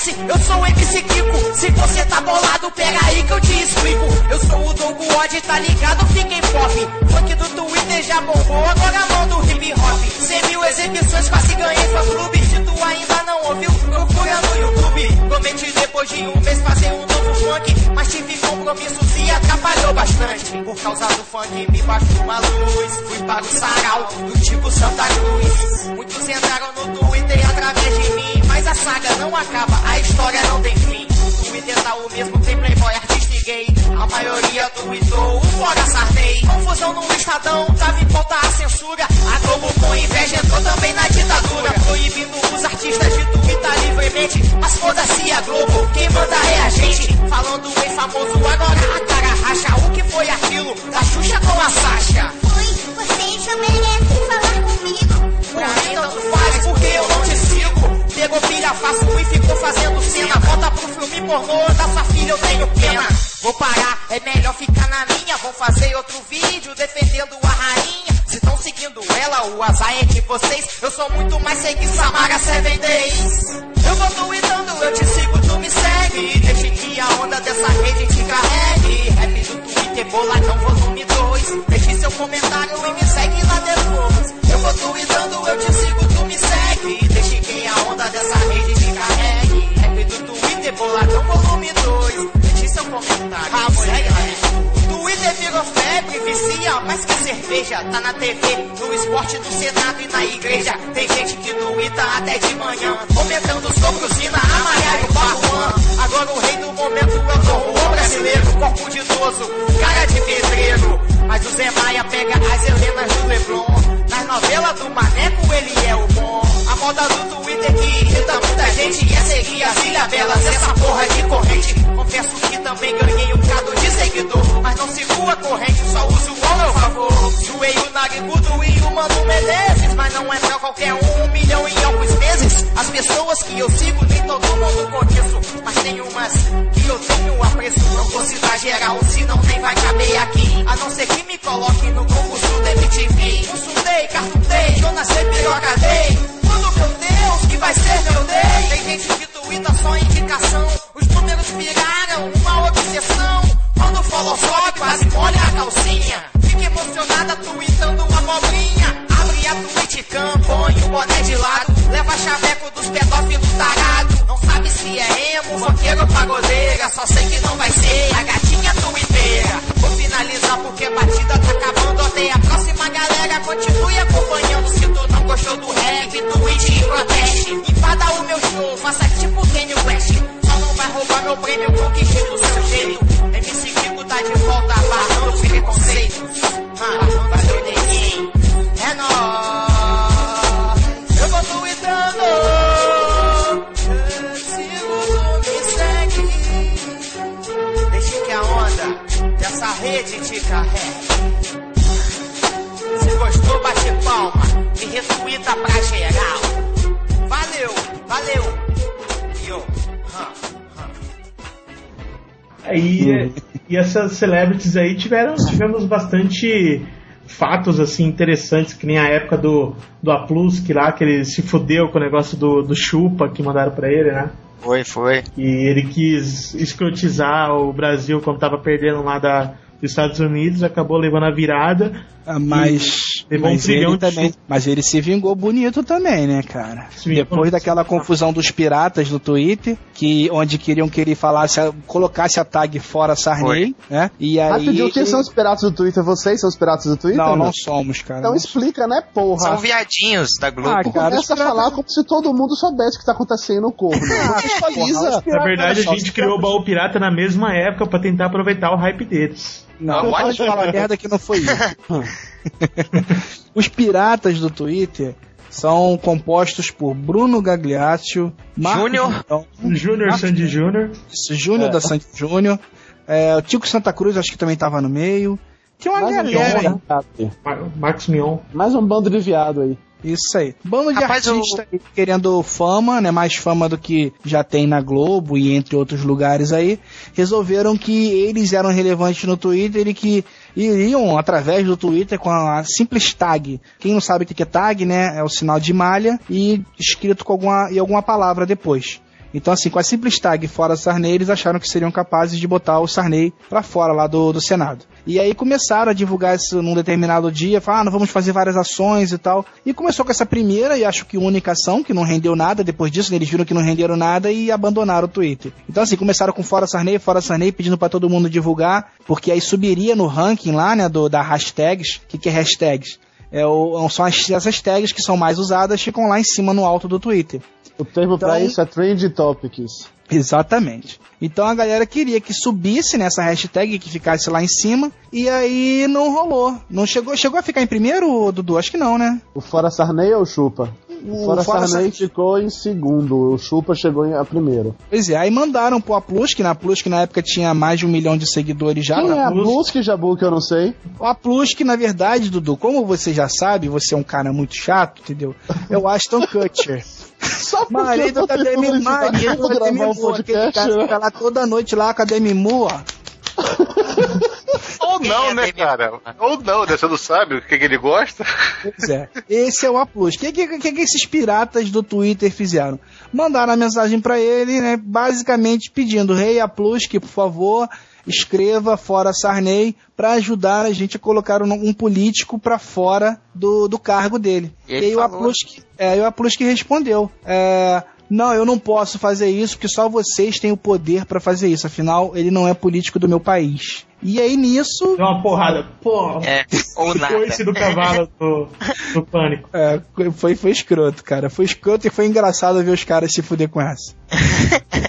conhece, eu sou o MC Kiko. Se você tá bolado, pega aí que eu te explico. Eu sou o Dogo Odd, tá ligado? Fiquem pop. Funk do Twitter já bombou, agora a mão do hip hop. 100 mil exibições, quase ganhei fã clube. Se tu ainda não ouviu, procura no YouTube. Prometi depois de um mês fazer um novo funk, mas tive compromissos e atrapalhou bastante. Por causa do funk me baixou uma luz. Fui para o sarau do tipo Santa Cruz. Muitos entraram no Twitter através de mim, mas a saga não acaba, a história não tem fim. O Twitter tá o mesmo, tem playboy, artista e gay. A maioria tweetou, o fora sarney. Confusão no Estadão, tava em pauta a censura. A Globo com inveja entrou também na ditadura. Proibindo os artistas de twittar livremente. Mas foda-se a Globo, quem manda é a gente. Falando bem famoso agora, a cara racha. O que foi aquilo da Xuxa com a Sasha?
Oi, vocês não merecem falar comigo.
Pra mim tanto faz porque eu não te. Pegou pilha fácil e ficou fazendo cena. Volta pro filme pornô da sua filha, eu tenho pena. Vou parar, é melhor ficar na minha. Vou fazer outro vídeo defendendo a rainha. Se estão seguindo ela, o azar é de vocês. Eu sou muito mais segui Samara Seven Days. Eu vou tweetando, eu te sigo, tu me segue. Deixe que a onda dessa rede te carregue. Rap do Twitter, boladão volume 2. Deixe seu comentário e me segue lá depois. Eu vou tweetando, eu te sigo, tu me segue. Deixe que a onda dessa rede te carregue. Rap do Twitter, boladão volume 2. Deixe seu comentário. Ah, segue lá. Twitter virou febre, vicia mais que cerveja. Tá na TV, no esporte, no Senado e na igreja. Tem gente que tuita até de manhã, comentando sobre o Zina, a Maria e o Baruan. Agora o rei do momento é o brasileiro, corpo de idoso, cara de pedreiro. Mas o Zé Maia pega as Helenas do Leblon. Nas novelas do Maneco ele é o bom. A moda do Twitter que irrita muita gente é seguir as Ilha Belas, essa porra de corrente. Confesso que também ganhei um bocado de seguidor, mas não sigo a corrente, só uso ao meu favor. Zoei o Narigudo e o Mano Menezes, mas não é pra qualquer um, um milhão em alguns meses. As pessoas que eu sigo nem todo mundo conheço, mas tem umas que eu tenho apreço. Não vou citar geral, senão nem vai caber aqui. A não ser que me coloque no concurso da MTV. Consultei, cartutei, Dona Piroca Day. Quando meu Deus, que vai ser meu day? Tem gente que tuita só indicação. Os números viraram uma obsessão. Quando sobe, quase molha a calcinha. Fica emocionada tweetando uma abobrinha. Abre a Twitcam, põe o boné de lado. Leva chaveco dos pedófilos tarado. Não sabe se é emo, roqueiro ou pagodeira. Só sei que não vai ser a gatinha twitteira. Vou finalizar porque a batida tá acabando. Até a próxima galera, continue acompanhando. Se tu não gostou do rap, tweet e proteste. Invada o meu show, faça tipo Kanye West. Só não vai roubar meu prêmio, conquiste do seu jeito. De volta, barrando preconceitos. Ah, valeu, neguinho. É nóis. Eu vou tweetando. Sigo, tu me segue. Deixe que a onda dessa rede te carregue. Se gostou, bate palma. Me retweeta pra geral. Valeu.
Aí, e essas celebrities aí tiveram, tivemos bastante fatos assim interessantes, que nem a época do, do Aplus, que lá que ele se fudeu com o negócio do, do chupa que mandaram pra ele, né?
Foi, foi.
E ele quis escrotizar o Brasil quando tava perdendo lá da, dos Estados Unidos, acabou levando a virada.
Ah, Mas,
levou
mas, ele
de
também, mas ele se vingou bonito também, né, cara?
Vingou.
Depois daquela confusão dos piratas no Twitter, que onde queriam que ele falasse, colocasse a tag fora Sarney, né? E aí.
Rapidinho, quem são os piratas do Twitter? Vocês são os piratas do Twitter?
Não,
né?
não somos, cara.
Então
Não
explica, né, porra?
São viadinhos da Globo.
Ah, cara,
Começa a falar como se todo mundo soubesse o que tá acontecendo no corpo. Né?
Na verdade, a gente criou o baú pirata na mesma época pra tentar aproveitar o hype deles.
Não, pode falar merda que não foi isso. Os piratas do Twitter são compostos por Bruno Marcos
Júnior.
Júnior Sandy Júnior.
Júnior da Santos Júnior, é, o Tico Santa Cruz acho que também tava no meio. Tem uma
Mais um
galera aí.
de viado.
Mar- Marcos Mion.
Mais um bando de viado aí.
Isso aí. Bando de
Rapaz,
artistas aí querendo fama, né? Mais fama do que já tem na Globo e entre outros lugares aí. Resolveram que eles eram relevantes no Twitter e que iriam, através do Twitter, com a simples tag. Quem não sabe o que é tag, né? É o sinal de malha e escrito com alguma, e alguma palavra depois. Então, assim, com a simples tag fora Sarney, eles acharam que seriam capazes de botar o Sarney pra fora lá do, do Senado. E aí começaram a divulgar isso num determinado dia, falaram, ah, vamos fazer várias ações e tal. E começou com essa primeira, e acho que única ação, que não rendeu nada. Depois disso, eles viram que não renderam nada e abandonaram o Twitter. Então, assim, começaram com Fora Sarney, Fora Sarney, pedindo pra todo mundo divulgar, porque aí subiria no ranking lá, né, do, da hashtags. O que, que é hashtags? É o, são as, essas tags que são mais usadas, ficam lá em cima no alto do Twitter.
O termo pra
Então-
isso é Trend Topics.
Exatamente. Então a galera queria que subisse nessa hashtag, que ficasse lá em cima, e aí não rolou. Não chegou, chegou a ficar em primeiro, Dudu? Acho que não, né?
O Fora Sarney ou o Chupa? O Fora,
Fora
Sarney ficou em segundo, o Chupa chegou em a primeiro.
Pois é, aí mandaram pro Aplus, que na Plus, que na época tinha mais de um milhão de seguidores já.
Quem é a
Plus.
Blusk Jabu que eu não sei?
O Aplus, que na verdade, Dudu, como você já sabe, você é um cara muito chato, entendeu? É o Aston Kutcher.
Só porque
Marido da Demi,
licitar
marido da Demi Moore, aquele cara que
né?
fica lá toda noite lá com a Demi Moore.
Ou não,
é
né,
Demi
cara? Ou não, né? Você não sabe o que, que ele gosta?
Pois é. Esse é o A Plus. O que, que, que, que esses piratas do Twitter fizeram? Mandaram a mensagem pra ele, né? Basicamente pedindo, Rei A Plus, que por favor escreva fora Sarney pra ajudar a gente a colocar um, um político pra fora do, do cargo dele.
E ele
aí o A
falou.
Plus que, é, aí o A Plus que respondeu. É, não, eu não posso fazer isso porque só vocês têm o poder pra fazer isso. Afinal, ele não é político do meu país. E aí nisso,
Deu uma porrada. Pô,
É, ou nada.
coice do cavalo do, do pânico.
É, foi, foi escroto, cara. Foi escroto e foi engraçado ver os caras se fuder com essa.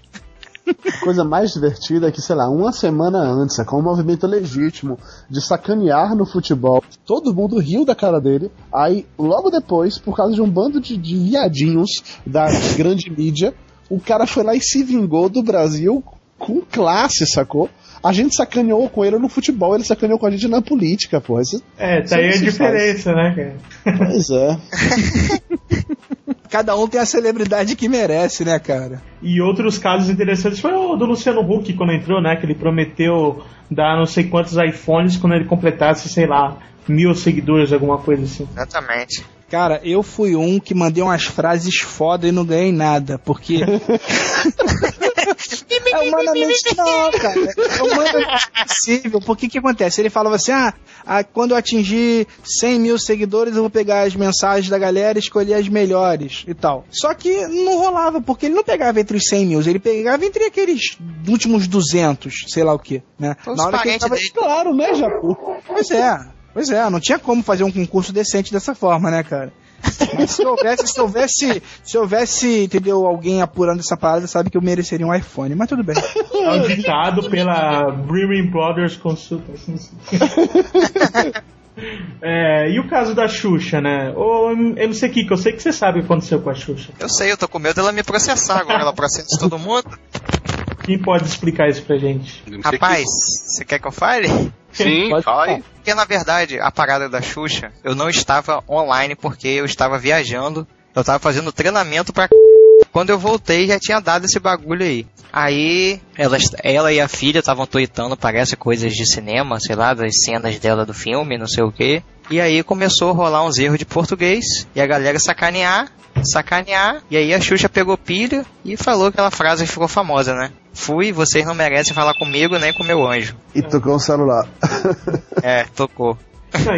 A coisa mais divertida é que, sei lá, uma semana antes, com um movimento legítimo de sacanear no futebol, todo mundo riu da cara dele. Aí, logo depois, por causa de um bando de, de viadinhos da grande mídia, o cara foi lá e se vingou do Brasil com classe, sacou? A gente sacaneou com ele no futebol, ele sacaneou com a gente na política, pô. Isso,
É,
Isso
tá aí a
se
diferença, né, cara?
pois é.
Cada um tem a celebridade que merece, né, cara?
E outros casos interessantes foi o do Luciano Huck quando entrou, né? Que ele prometeu dar não sei quantos iPhones quando ele completasse, sei lá, mil seguidores, alguma coisa assim.
Exatamente.
Cara, eu fui um que mandei umas frases foda e não ganhei nada, porque. é humanamente não, cara. É humanamente impossível. Porque que acontece? Ele falava assim: ah, ah, quando eu atingir 100 mil seguidores, eu vou pegar as mensagens da galera e escolher as melhores e tal. Só que não rolava, porque ele não pegava entre os 100 mil, ele pegava entre aqueles últimos 200, sei lá o que, né?
Os parentes dele.
Claro, né, Japu?
Pois é, pois é, não tinha como fazer um concurso decente dessa forma, né, cara? Mas se houvesse, se houvesse, se houvesse, entendeu, alguém apurando essa parada, sabe que eu mereceria um iPhone, mas tudo bem.
Auditado pela Brewery Brothers Consultants. É, e o caso da Xuxa, né? Ô, MC Kiko, eu sei que você sabe o que aconteceu com a Xuxa.
Eu sei, eu tô com medo dela me processar agora. Ela processa todo mundo.
Quem pode explicar isso pra gente?
Rapaz, você quer que eu fale?
Sim,
Pode
fala aí.
Porque na verdade, a parada da Xuxa, eu não estava online porque eu estava viajando. Eu estava fazendo treinamento pra. Quando eu voltei, já tinha dado esse bagulho aí. Aí, ela, ela e a filha estavam tweetando, parece, coisas de cinema, sei lá, das cenas dela do filme, não sei o que. E aí começou a rolar uns erros de português, e a galera sacanear, sacanear, e aí a Xuxa pegou pilha e falou aquela frase que ficou famosa, né? Fui, vocês não merecem falar comigo nem com meu anjo.
E tocou o celular.
É, tocou.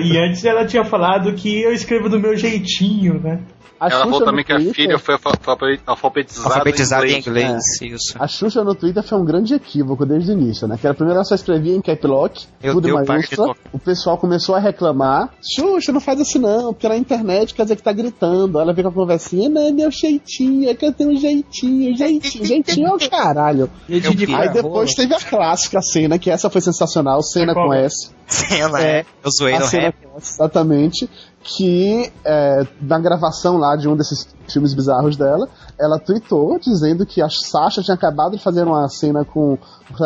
E antes ela tinha falado que eu escrevo do meu jeitinho, né?
A
Ela
Xuxa
falou
no
também que a
Twitter-
filha foi alfa- alfa- alfabetizada,
Alfabetizado em
em
inglês,
É.
isso.
A Xuxa no Twitter foi um grande equívoco desde o início, né? Que era primeiro ela só escrevia em cap lock,
Eu
tudo
de
maiúscula. O pessoal começou a reclamar. Xuxa, não faz assim não, porque na internet quer dizer que tá gritando. Ela fica com a conversinha, não, é meu jeitinho, é que eu tenho um jeitinho, jeitinho, jeitinho é o caralho. Aí depois teve a clássica cena, que essa foi sensacional, cena com S.
Cena, é. Eu zoei
a
no
cena
rap.
exatamente. Que é, na gravação lá de um desses filmes bizarros dela, ela tweetou dizendo que a Sasha tinha acabado de fazer uma cena com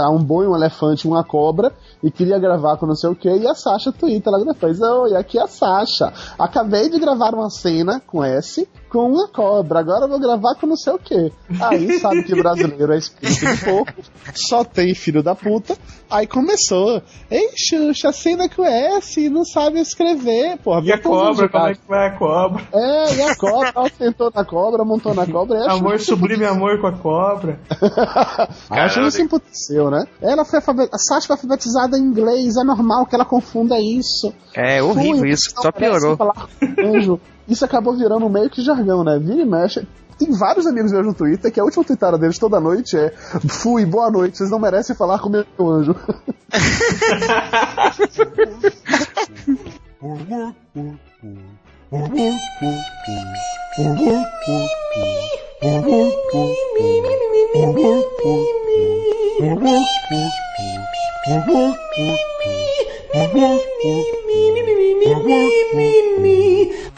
um boi, um elefante e uma cobra e queria gravar com não sei o que, e a Sasha twitta logo depois, oi, aqui é a Sasha. Acabei de gravar uma cena com S com uma cobra, agora eu vou gravar com não sei o que. Aí sabe que brasileiro é espírito de porco, só tem filho da puta. Aí começou, ei Xuxa, cena com S, não sabe escrever, porra.
E a cobra, como é que vai a cobra?
É, e a cobra, ela sentou na cobra, montou na cobra, e a
Amor
Xuxa
sublime amor com a cobra.
A Xuxa se emputeceu, né? Ela foi. A Sasha foi alfabetizada em inglês, é normal que ela confunda isso.
É horrível
Fui,
isso, só piorou.
anjo. Isso acabou virando meio que jargão, né? Vira e mexe. Tem vários amigos meus no Twitter que a última tweetada deles toda noite é Fui, boa noite, vocês não merecem falar com meu anjo.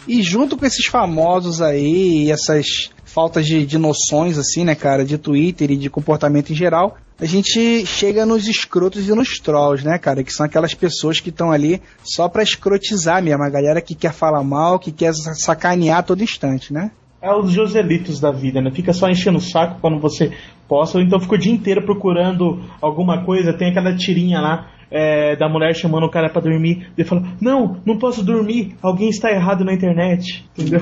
E junto com esses famosos aí, essas faltas de, de noções, assim, né, cara, de Twitter e de comportamento em geral, a gente chega nos escrotos e nos trolls, né, cara, que são aquelas pessoas que estão ali só pra escrotizar mesmo, a galera que quer falar mal, que quer sacanear a todo instante, né?
É os Joselitos da vida, né? Fica só enchendo o saco quando você posta, ou então fica o dia inteiro procurando alguma coisa, tem aquela tirinha lá. é, da mulher chamando o cara pra dormir, ele fala: Não, não posso dormir, alguém está errado na internet, entendeu?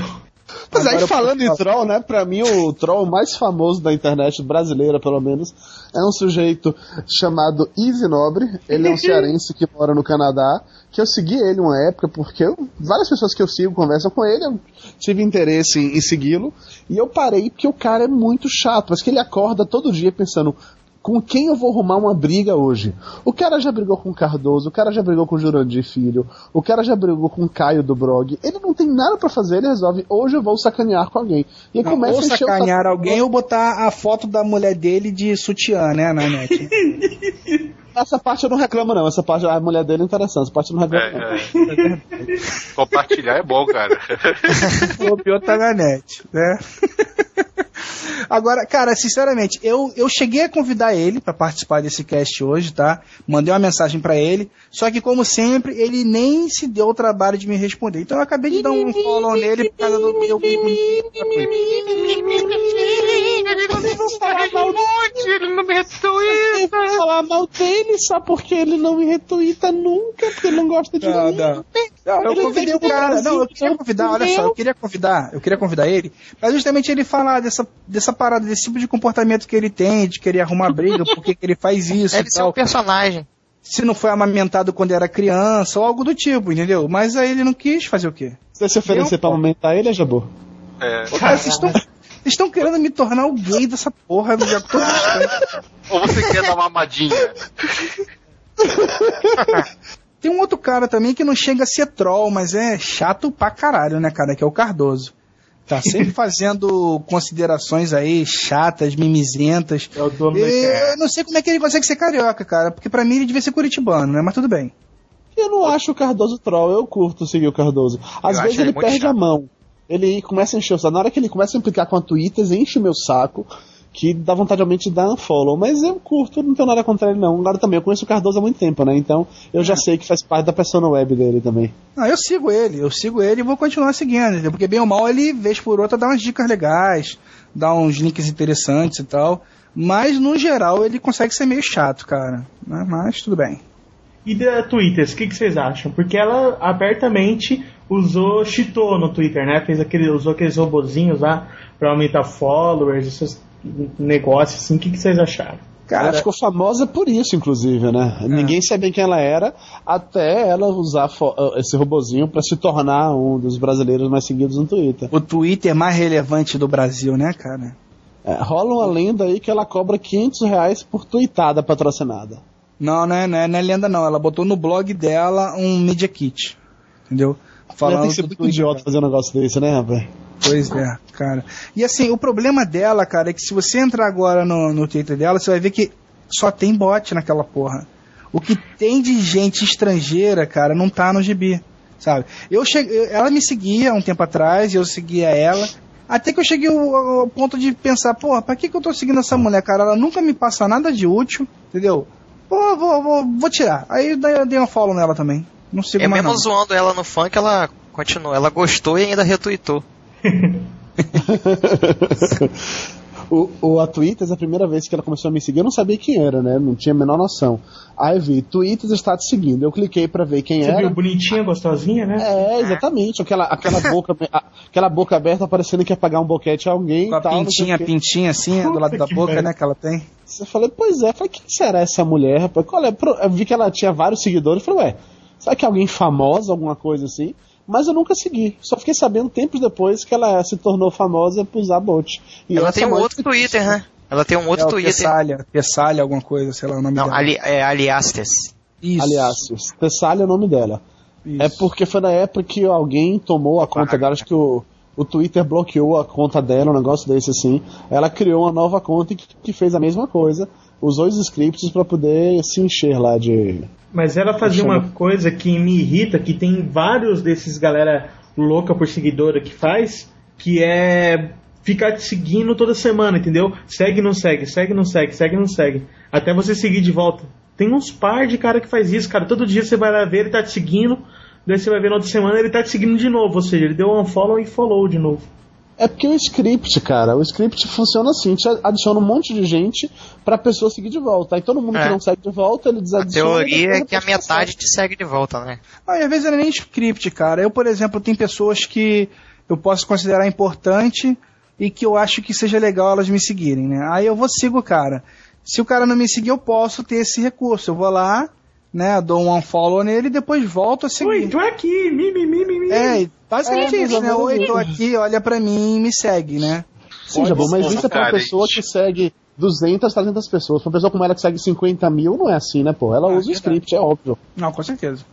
Mas aí
Agora,
falando em troll, né? Pra mim o troll mais famoso da internet brasileira, pelo menos, é um sujeito chamado Easy Nobre. Ele é um cearense que mora no Canadá. Que eu segui ele uma época porque eu- várias pessoas que eu sigo conversam com ele. Eu tive interesse em, em segui-lo e eu parei porque o cara é muito chato. Mas que ele acorda todo dia pensando com quem eu vou arrumar uma briga hoje? O cara já brigou com o Cardoso, o cara já brigou com o Jurandir Filho, o cara já brigou com o Caio do Brog. Ele não tem nada pra fazer, ele resolve, hoje eu vou sacanear com alguém. E aí
Não,
começa
ou
a
sacanear alguém ou botar a foto da mulher dele de sutiã, né, na net.
Essa parte eu não reclamo, não. Essa parte, a mulher dele é interessante. Essa parte eu não reclamo, não.
É, é. Compartilhar é bom, cara.
O pior tá na net, né? Agora, cara, sinceramente, eu, eu cheguei a convidar ele pra participar desse cast hoje, tá? Mandei uma mensagem pra ele, só que como sempre, ele nem se deu o trabalho de me responder. Então eu acabei de dar um follow nele por causa do meu
Ele não falar mal ele não me retuita.
Eu vou falar mal dele só porque ele não me retuita nunca, porque ele não gosta de
Não,
mim.
não. Não, eu convidei o cara. Não, eu queria convidar, olha só, eu queria convidar, eu queria convidar ele, pra justamente ele falar dessa, dessa parada, desse tipo de comportamento que ele tem, de querer arrumar briga, por que ele faz isso
Deve
e
ser um
tal.
personagem.
Se não foi amamentado quando era criança, ou algo do tipo, entendeu? Mas aí ele não quis fazer o quê?
Você se oferecer pra
pô.
aumentar ele, é Jabô?
É.
Cara, vocês estão. Vocês estão querendo me tornar o gay dessa porra todo instante.
Ou você quer dar uma amadinha?
Tem um outro cara também que não chega a ser troll, mas é chato pra caralho, né, cara? Que é o Cardoso. Tá sempre fazendo considerações aí chatas, mimizentas.
É o dono da
Eu não sei como é que ele consegue ser carioca, cara, porque pra mim ele devia ser curitibano, né? Mas tudo bem.
Eu não acho o Cardoso troll, eu curto seguir o Cardoso. Às
Eu
vezes
ele
ele perde
chato.
a mão. Ele começa a encher o saco. Na hora que ele começa a implicar com a Twitter, enche o meu saco. Que dá vontade realmente de dar um follow. Mas eu curto, não tenho nada contra ele não. Agora também, eu conheço o Cardoso há muito tempo, né? Então eu já sei que faz parte da persona web dele também.
Não, eu sigo ele, eu sigo ele e vou continuar seguindo, entendeu? porque bem ou mal ele, vez por outra, dá umas dicas legais, dá uns links interessantes e tal. Mas no geral ele consegue ser meio chato, cara. Né? Mas tudo bem.
E da Twitter, o que, que vocês acham? Porque ela abertamente usou, cheatou no Twitter, né? Fez aquele, usou aqueles robozinhos lá pra aumentar followers, esses negócios assim. O que, que vocês acharam?
Cara,
ela ficou famosa por isso, inclusive, né? Ninguém sabia quem ela era, até ela usar uh, esse robozinho pra se tornar um dos brasileiros mais seguidos no Twitter.
o Twitter mais relevante do Brasil, né, cara?
É, rola uma lenda aí que ela cobra 500 reais por tweetada patrocinada.
Não, não é, não é, não é lenda não. Ela botou no blog dela um Media Kit. Entendeu?
Ela tem que ser muito idiota fazer um negócio desse, né, rapaz?
Pois é, cara. E assim, o problema dela, cara, é que se você entrar agora no, no Twitter dela, você vai ver que só tem bot naquela porra. O que tem de gente estrangeira, cara, não tá no gibi, sabe? Eu cheguei, ela me seguia um tempo atrás, e eu seguia ela. Até que eu cheguei ao, ao ponto de pensar, porra, pra que, que eu tô seguindo essa mulher, cara? Ela nunca me passa nada de útil, entendeu? Pô, vou, vou, vou tirar. Aí eu dei um follow nela também. Não sigo
É
mais
mesmo
não.
zoando ela no funk, ela continuou. Ela gostou e ainda retweetou.
o, o, a Twitter, a primeira vez que ela começou a me seguir, eu não sabia quem era, né? Não tinha a menor noção. Aí eu vi, Twitter está te seguindo. Eu cliquei pra ver quem
Você
era.
viu bonitinha, gostosinha, né?
É, exatamente. Aquela, aquela, boca, a- aquela boca aberta parecendo que ia pagar um boquete a alguém
Com a
tal.
pintinha, pintinha assim, do lado da boca,
pariu.
né, que ela tem.
Eu falei, pois é, falei, quem será essa mulher, rapaz? Qual é? Eu vi que ela tinha vários seguidores, falei, ué, será que é alguém famosa, alguma coisa assim? Mas eu nunca segui. Só fiquei sabendo tempos depois que ela se tornou famosa por usar bot. E
ela tem um
bot-
outro Twitter, né? Ela tem um outro
é
Twitter.
Tessália, Tessália, alguma coisa, sei lá o nome
Não,
dela.
ali, é Aliastes.
Isso.
Aliás, Tessália é o nome dela.
Isso.
É porque foi na época que alguém tomou a conta dela, acho que o, o Twitter bloqueou a conta dela, um negócio desse assim. Ela criou uma nova conta que, que fez a mesma coisa, usou os scripts pra poder se encher lá de.
Mas ela fazia uma coisa que me irrita, que tem vários desses galera louca por seguidora que faz, que é ficar te seguindo toda semana, entendeu? Segue, não segue, segue, não segue, segue, não segue. Até você seguir de volta. Tem uns par de cara que faz isso, cara. Todo dia você vai lá ver, ele tá te seguindo, daí você vai ver na outra semana, ele tá te seguindo de novo. Ou seja, ele deu um follow e follow de novo.
É porque o script, cara, o script funciona assim, te adiciona um monte de gente pra pessoa seguir de volta. Aí todo mundo que
É.
não segue de volta, ele
A
desadiciona. e
teoria é que a metade te segue de volta, né?
Ah, e às vezes não é nem script, cara. Eu, por exemplo, tem pessoas que eu posso considerar importante e que eu acho que seja legal elas me seguirem, né? Aí eu vou sigo o cara. Se o cara não me seguir, eu posso ter esse recurso. Eu vou lá, né, dou um unfollow nele e depois volto a seguir.
Oi, tô aqui, mi, mi, mi, mi, mi.
É, basicamente
É,
isso, né? Oi, tô
isso.
aqui, olha pra mim e me segue, né?
Sim, Jabô, mas isso é pra uma pessoa que segue 200, 300 pessoas. Pra uma pessoa como ela que segue 50 mil, não é assim, né, pô? Ela
Ah,
usa o script, é óbvio.
Não, com certeza.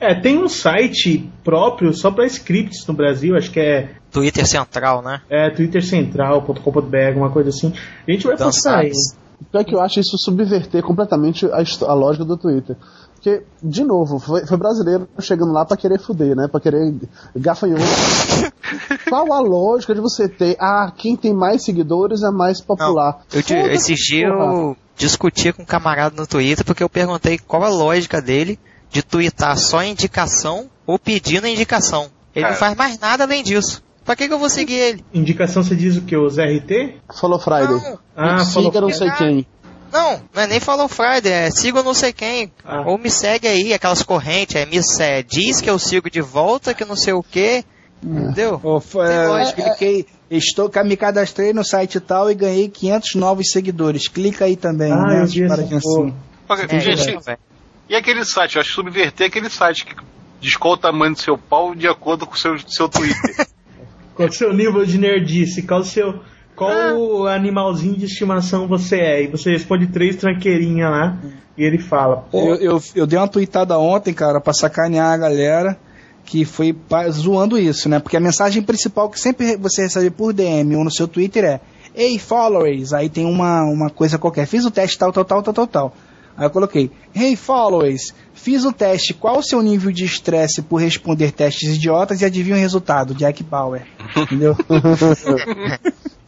É, tem um site próprio só pra scripts no Brasil, acho que é
Twitter Central, né?
é, twittercentral.com.br, alguma coisa assim. A gente vai postar aí.
Dançados.
Pior que eu acho isso subverter completamente a, a lógica do Twitter. Porque, de novo, foi, foi brasileiro chegando lá pra querer fuder, né? Pra querer gafanhoto. Qual a lógica de você ter, ah, quem tem mais seguidores é mais popular?
Eu, te- esses dias eu discuti com um camarada no Twitter porque eu perguntei qual a lógica dele de twittar só indicação ou pedindo a indicação. Ele não
Cara.
faz mais nada além disso. Pra que, que eu vou seguir ele?
Indicação você diz o que? Os RT?
Falou Friday.
Não,
Ah,
Siga não sei quem.
Não, não é nem Follow Friday, é siga não sei quem.
Ah.
Ou me segue aí, aquelas correntes, é, me é, diz que eu sigo de volta, que não sei o que. Entendeu?
Ô, f- é, cliquei, estou, me cadastrei no site tal e ganhei 500 novos seguidores. Clica aí também,
Ah,
né?
eu
Para quem assim.
É,
gente,
velho.
e aquele site? Eu acho que subverter aquele site que descola o tamanho do seu pau de acordo com o seu, seu Twitter.
Qual o seu nível de nerdice? Qual o seu. Qual animalzinho de estimação você é? E você responde três tranqueirinhas lá e ele fala, pô,
Eu, eu, eu dei uma tweetada ontem, cara, pra sacanear a galera que foi zoando isso, né? Porque a mensagem principal que sempre você recebe por DM ou no seu Twitter é Ei, followers! Aí tem uma, uma coisa qualquer. Fiz o teste tal, tal, tal, tal, tal, tal. Aí eu coloquei, hey followers, fiz o teste, qual o seu nível de estresse por responder testes idiotas e adivinha o resultado, Jack Bauer. Entendeu?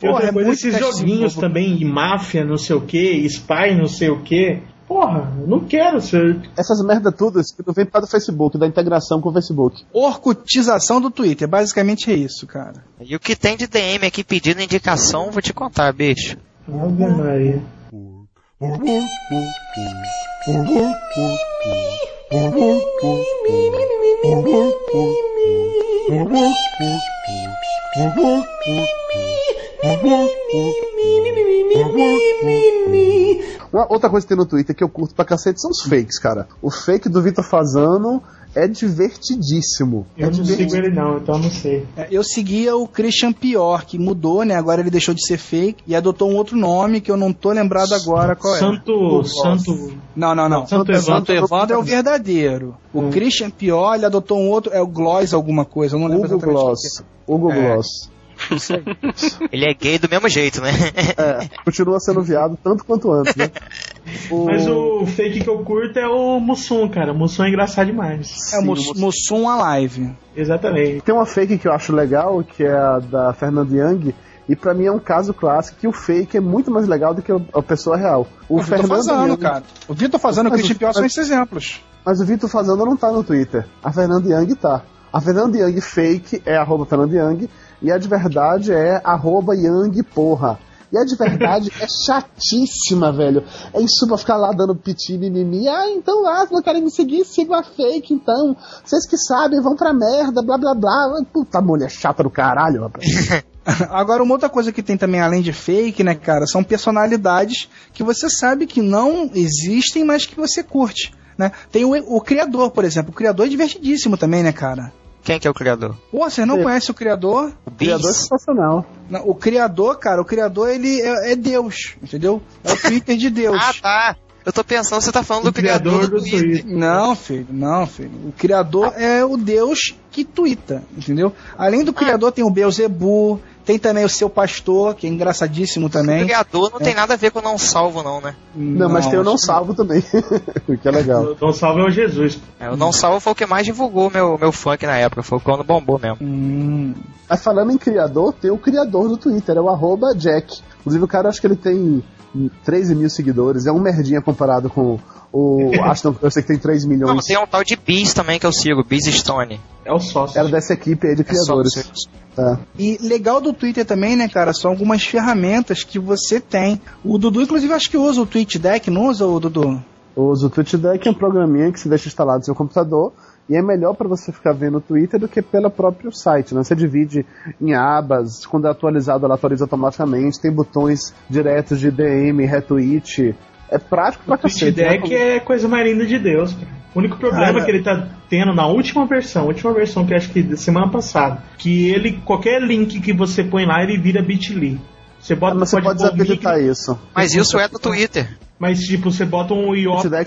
E
Porra, é
coisa, esses joguinhos também de máfia, não sei o que, spy, não sei o que. Porra, eu não quero ser.
Essas merda isso que não vem causa do Facebook, da integração com o Facebook.
Orcutização do Twitter, basicamente é isso, cara.
E o que tem de DM aqui pedindo indicação, vou te contar, bicho.
Ave Maria.
Uma outra coisa que tem no Twitter que eu curto pra cacete são os fakes, cara. O fake do Vitor Fazano é divertidíssimo.
Eu
é
não
divertidíssimo.
sigo ele não, então eu não sei.
É, Eu seguia o Christian Pior, que mudou, né? Agora ele deixou de ser fake e adotou um outro nome que eu não tô lembrado agora qual é.
Santo. Santo.
Não, não, não.
Santo
Santo
Evandro.
Evandro é o verdadeiro. O
Hum.
Christian Pior, ele adotou um outro, é o Gloss alguma coisa, eu não lembro
Hugo
exatamente.
Gloss. Hugo
É.
Gloss.
Ele é gay do mesmo jeito, né?
É, continua sendo viado tanto quanto antes, né? O-
Mas o fake que eu curto é o Mussum, cara. O Mussum é engraçado demais.
É o Mus- Mussum Alive.
Exatamente.
Tem uma fake que eu acho legal, que é a da Fernanda Young, e pra mim é um caso clássico que o fake é muito mais legal do que a pessoa real. O,
O Vitor
Fernando
Fazano,
Young-
cara. O Vitor Fazano e o Christian Pior são esses exemplos.
Mas o Vitor Fazano não tá no Twitter. A Fernanda Young tá. A Fernanda Young fake é arroba Fernanda Young e a de verdade é arroba Young porra. E a de verdade é chatíssima, velho. É isso pra ficar lá dando piti, mimimi. Ah, então ah, se não querem me seguir, sigam a fake, então. Vocês que sabem, vão pra merda, blá blá blá. Puta mulher chata do caralho, rapaz.
Agora, uma outra coisa que tem também, além de fake, né, cara, são personalidades que você sabe que não existem, mas que você curte. Né? Tem o, o criador, por exemplo. O criador é divertidíssimo também, né, cara?
Quem que é o criador?
Pô, você não
Sim.
conhece o criador?
O
Criador é sensacional.
Não, O criador, cara, o criador, ele é, é Deus, entendeu? É o Twitter de Deus.
Ah, tá. Eu tô pensando, você tá falando
O
do criador,
criador
do
do
Twitter.
Twitter.
Não, filho, não, filho. O criador é o Deus que tuita, entendeu? Além do criador, tem o Beelzebub, tem também o seu pastor, que é engraçadíssimo
O
também.
criador não tem nada a ver com não salvo, não, né?
Não, mas tem o não salvo também. que é legal.
Então salve é o Jesus.
É, o não salvo foi o que mais divulgou meu, meu funk na época, foi quando bombou mesmo.
Hum,
Mas falando em criador, tem o criador do Twitter, é o arroba Jack. Inclusive o cara acho que ele tem 13 mil seguidores, é um merdinha comparado com o Aston eu sei que tem 3
Não,
milhões.
tem um tal de Bis também que eu sigo, Bis Stone.
É o sócio.
Era dessa equipe aí de
É
criadores. É.
E legal do Twitter também, né, cara, são algumas ferramentas que você tem. O Dudu, inclusive, acho que usa o TweetDeck, não usa o Dudu?
Usa o TweetDeck, é um programinha que se deixa instalado no seu computador e é melhor para você ficar vendo o Twitter do que pelo próprio site. Né? Você divide em abas, quando é atualizado ela atualiza automaticamente, tem botões diretos de DM, retweet. É prático pra
O Twitch
cacete. né?
Deck é coisa mais linda de Deus, cara. O único problema
Cara.
que ele tá tendo na última versão, última versão que eu acho que da semana passada, que ele, qualquer link que você põe lá, ele vira bit.ly. Você bota,
Ah, mas você pode
um
desabilitar
link,
isso.
Mas isso é do Twitter.
Mas tipo, você bota um IOP lá,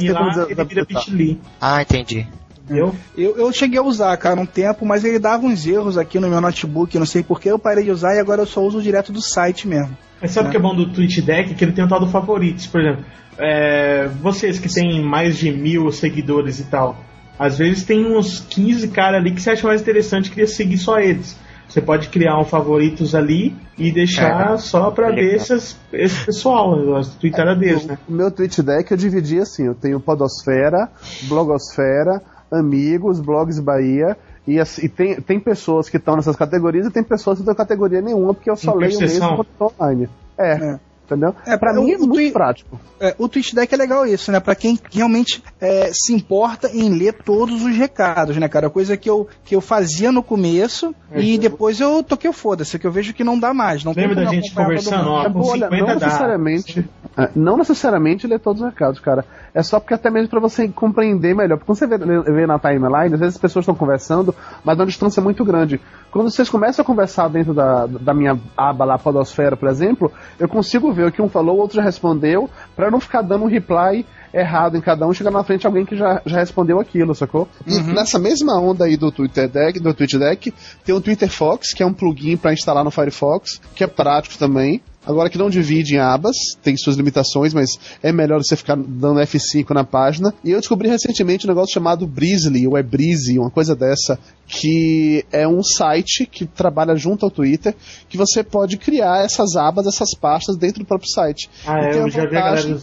ele vira bit.ly.
Ah, entendi.
Entendeu?
Eu, eu cheguei a usar, cara, um tempo, mas ele dava uns erros aqui no meu notebook, não sei porquê, eu parei de usar e agora eu só uso direto do site mesmo.
Mas sabe o que é bom do Twitch Deck? Que ele tem o tal do favoritos, por exemplo. É, vocês que têm mais de mil seguidores e tal, às vezes tem uns 15 caras ali que você acha mais interessante e queria seguir só eles. Você pode criar um favoritos ali e deixar
É.
só pra ver esses, esse pessoal, as tweetadas né?
O meu tweet deck eu dividi assim, eu tenho Podosfera, Blogosfera, Amigos, Blogs Bahia, e, assim, e tem, tem pessoas que estão nessas categorias e tem pessoas que não têm categoria nenhuma, porque eu só leio mesmo quando online. É,
É.
entendeu?
É,
pra
o-
mim é
o
muito
twi-
prático.
É, o TweetDeck é legal isso, né? Pra quem realmente é, se importa em ler todos os recados, né, cara? Coisa que eu, que eu fazia no começo
É,
e
eu-
depois eu toquei o foda-se, que eu vejo que não dá mais. Não
Lembra
tem
da gente conversando, ó,
É,
50
não
dá.
necessariamente, é, não necessariamente ler todos os recados, cara. É só porque até mesmo pra você compreender melhor. Porque quando você vê, vê na timeline, às vezes as pessoas estão conversando, mas uma distância muito grande. Quando vocês começam a conversar dentro da, da minha aba lá, Podosfera, por exemplo, eu consigo ver o que um falou, o outro já respondeu, pra não ficar dando um reply errado em cada um, chegar na frente alguém que já, já respondeu aquilo, sacou? E nessa mesma onda aí do Twitter Deck, do Twitch Deck, tem o Twitter Fox, que é um plugin pra instalar no Firefox, que é prático também. Agora que não divide em abas, tem suas limitações, mas é melhor você ficar dando F5 na página. E eu descobri recentemente um negócio chamado Breezely, ou é Breezy, uma coisa dessa, que é um site que trabalha junto ao Twitter, que você pode criar essas abas, essas pastas dentro do próprio site.
Ah,
E
é,
tem
eu
a
já vi a galera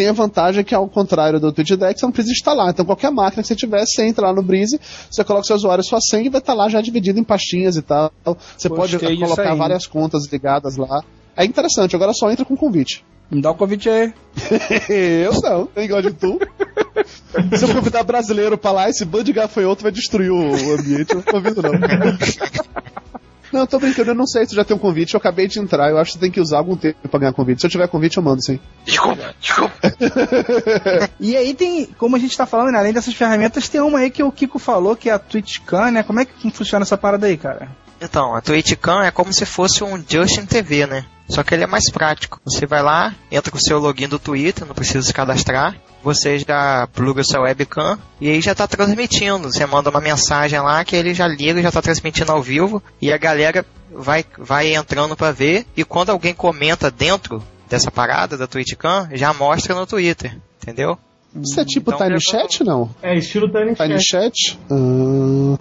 tem a vantagem que, ao contrário do TweetDeck, você não precisa instalar. Então, qualquer máquina que você tiver, você entra lá no Breeze, você coloca seu usuário e sua senha e vai estar lá já dividido em pastinhas e tal. Você
Gostei
pode colocar várias contas ligadas lá. É interessante, agora só entra com convite.
Me dá o convite aí.
eu não, tem igual de tu. Se eu convidar brasileiro pra lá, esse bando de gafanhoto vai destruir o ambiente. Eu não convido, não. Não, tô brincando, eu não sei se já tem um convite, eu acabei de entrar, eu acho que tem que usar algum tempo pra ganhar convite. Se eu tiver convite, eu mando sim.
Desculpa, desculpa.
E aí tem, como a gente tá falando, né, além dessas ferramentas, tem uma aí que o Kiko falou, que é a TwitchCam, né? Como é que funciona essa parada aí, cara?
Então, a TwitchCam é como se fosse um Justin TV, né? Só que ele é mais prático. Você vai lá, entra com o seu login do Twitter, não precisa se cadastrar. Você já pluga o seu webcam e aí já tá transmitindo. Você manda uma mensagem lá que ele já liga e já tá transmitindo ao vivo. E a galera vai, vai entrando pra ver. E quando alguém comenta dentro dessa parada da TwitchCam, já mostra no Twitter. Entendeu?
Isso é tipo
Então,
Tiny
eu-
Chat, não?
É, estilo Tiny
Tiny
Chat.
Chat?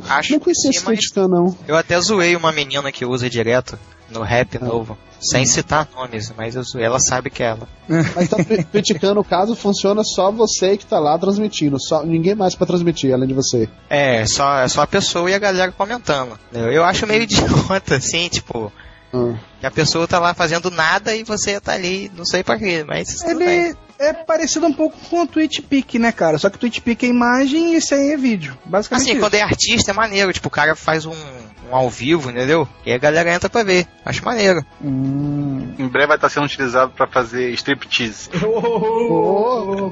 Ah,
Acho
não conhecia
que
esse TwitchCam, não.
eu até zoei uma menina que usa direto no rap
Ah.
novo. Sem citar nomes, mas. Ela sabe que é ela.
Mas Twi- TwitchCam, no caso, funciona só você que tá lá transmitindo. Só, ninguém mais pra transmitir, além de você.
É, só, é só a pessoa e a galera comentando. Eu, eu acho meio idiota, assim, tipo.
Ah.
que a pessoa tá lá fazendo nada e você tá ali, não sei pra quê, mas.
Ele é parecido um pouco com o TwitchPic, né, cara? Só que o TwitchPic é imagem e esse aí é vídeo. Basicamente
Assim,
isso.
quando é artista é maneiro, tipo, o cara faz um, um ao vivo, entendeu? E a galera entra pra ver. Acho maneiro.
Hum,
Em breve vai estar sendo utilizado pra fazer striptease.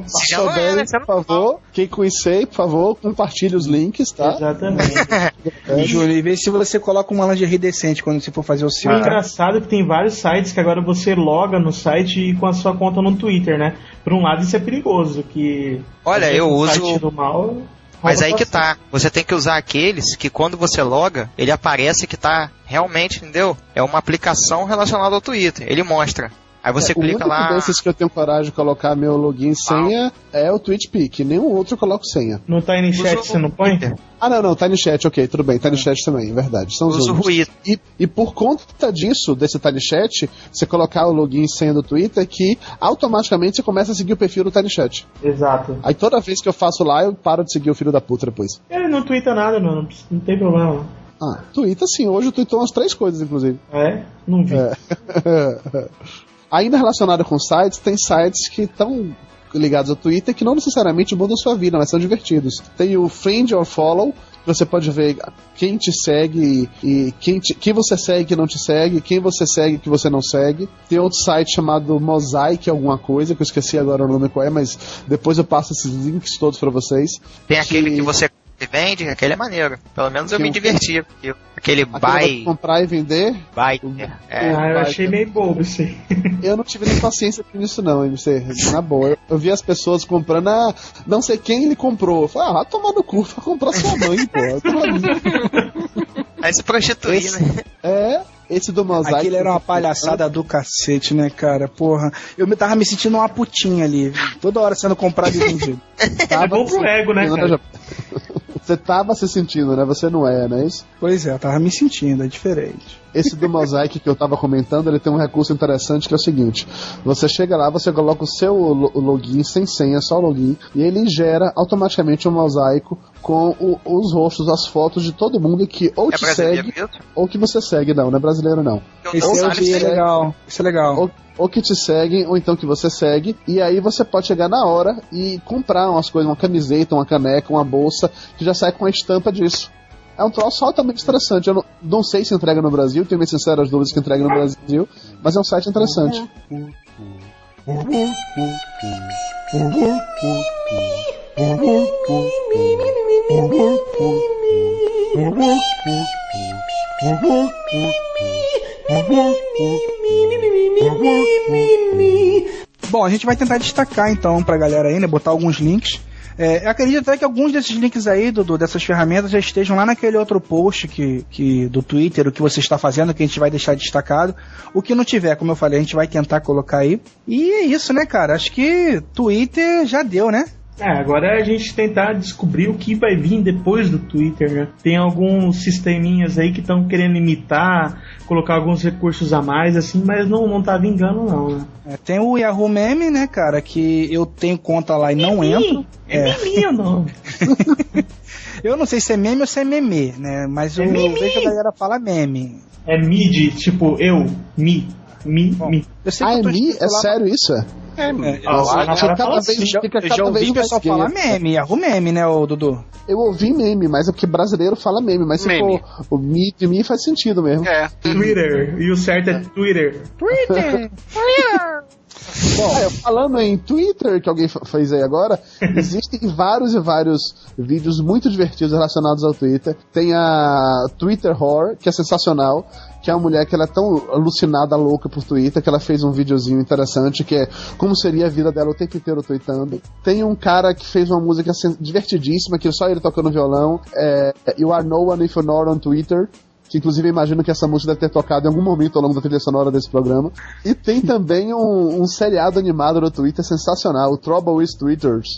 Se já
passou
não é,
bem,
né?
Por favor. Quem conhecer, por favor, compartilhe os links, tá?
Exatamente.
E, Júlio, e vê se você coloca uma lingerie decente quando você for fazer o seu.
O
tá?
engraçado é que tem vários sites que agora você loga no site com a sua conta no Twitter, né? Por um lado isso é perigoso, que...
Olha, eu
o
uso-
site do mal
Mas aí que tá. Você tem que usar aqueles que quando você loga, ele aparece que tá realmente, entendeu? É uma aplicação relacionada ao Twitter. Ele mostra. Aí você
É, o
clica
único
lá.
desses que eu tenho coragem de colocar meu login e senha é o TwitchPic. Nenhum outro eu coloco senha.
No Tiny Chat
o
você não põe?
Ah, não, não, Tiny Chat, ok, tudo bem. Tiny Chat também, verdade. São os
Usa o
únicos.
ruído.
E, e por conta disso, desse Tiny Chat, você colocar o login e senha do Twitter, que automaticamente você começa a seguir o perfil do Tiny Chat.
Exato.
Aí toda vez que eu faço lá, eu paro de seguir o filho da puta depois.
Ele não twitta nada, não. Não, tem problema. não.
Ah, Twitter sim, hoje eu tweetou umas três coisas, inclusive.
É? Não vi.
É. Ainda relacionado com sites, tem sites que estão ligados ao Twitter que não necessariamente mudam sua vida, mas são divertidos. Tem o Friend or Follow, que você pode ver quem te segue e quem, te- quem você segue que não te segue, quem você segue que você não segue. Tem outro site chamado Mosaic alguma coisa, que eu esqueci agora o nome qual é, mas depois eu passo esses links todos pra vocês.
Tem aquele que você vende, aquele é maneiro. Pelo menos eu
Que
me diverti. porque Aquele
Aquele vai
buy.
comprar e vender.
buy é,
ah, eu
vai,
achei meio bobo isso aí.
Eu não tive nem paciência com isso, não, MC. Na boa. Eu, eu vi as pessoas comprando, ah, não sei quem ele comprou. Eu falei, ah, vai tomar no cu, vai comprar sua mãe, pô.
Aí se prostituir,
Esse-
né?
É, esse do mosaico.
Aquilo era uma palhaçada do cacete, né, cara? Porra. Eu me tava me sentindo uma putinha ali. Toda hora sendo comprado e vendido.
Tava
É bom pro
se
ego, né, cara?
Você tava se sentindo, né? Você não é, não é isso?
Pois é, eu tava me sentindo, é diferente.
Esse do mosaico que eu tava comentando, ele tem um recurso interessante que é o seguinte: você chega lá, você coloca o seu login sem senha, só o login, e ele gera automaticamente um mosaico com o- os rostos, as fotos de todo mundo que ou
É
te segue
isso?
ou que você segue. Não, não é brasileiro não.
Eu
Esse
não
é,
sabe
o
se
é legal. Isso é legal.
ou, ou que te seguem, ou então que você segue, e aí você pode chegar na hora e comprar umas coisas, uma camiseta, uma caneca, uma bolsa, que já sai com a estampa disso. É um troço altamente interessante. Eu não, não sei se entrega no Brasil, tenho minhas sinceras dúvidas que entrega no Brasil, mas é um site interessante.
Bom, a gente vai tentar destacar então pra galera aí, né? Botar alguns links. É, acredito até que alguns desses links aí, Dudu, dessas ferramentas, já estejam lá naquele outro post que, que, do Twitter, o que você está fazendo, que a gente vai deixar destacado. O que não tiver, como eu falei, a gente vai tentar colocar aí. E é isso, né, cara? Acho que Twitter já deu, né?
É, agora é a gente tentar descobrir o que vai vir depois do Twitter, né? Tem alguns sisteminhas aí que estão querendo imitar, colocar alguns recursos a mais, assim, mas não, não tá vingando, não, né?
É, tem o Yahoo Meme, né, cara? Que eu tenho conta lá e não entro.
É,
É.
meme não?
Eu não sei se é meme ou se é meme, né? Mas
É
eu
meme.
vejo a galera falar meme.
É mid, tipo eu, mi. Mi, mi.
Eu sei que
Ah,
eu
é Mi? É sério isso? É?
É,
Ah,
eu
o
acho-
Rafa
cada
fala
vez-.
Já,
Fica
já
cada
ouvi
vez
o pessoal
mais
falar meme, Yahoo meme, né, ô Dudu?
Eu ouvi meme, mas é porque brasileiro fala meme, mas se
Meme.
for o Mi de Mi faz sentido mesmo.
É.
Twitter. E o certo é Twitter.
Twitter!
Bom, é, falando em Twitter, que alguém fez aí agora, existem vários e vários vídeos muito divertidos relacionados ao Twitter. Tem a Twitter Horror, que é sensacional, que é uma mulher que ela é tão alucinada, louca por Twitter, que ela fez um videozinho interessante, que é como seria a vida dela o tempo inteiro tweetando. Tem um cara que fez uma música sen- divertidíssima, que só ele tocando violão, é You Are No One If You're Not on Twitter, que inclusive imagino que essa música deve ter tocado em algum momento ao longo da trilha sonora desse programa. E tem também um, um seriado animado no Twitter sensacional, o Trouble with Twitters,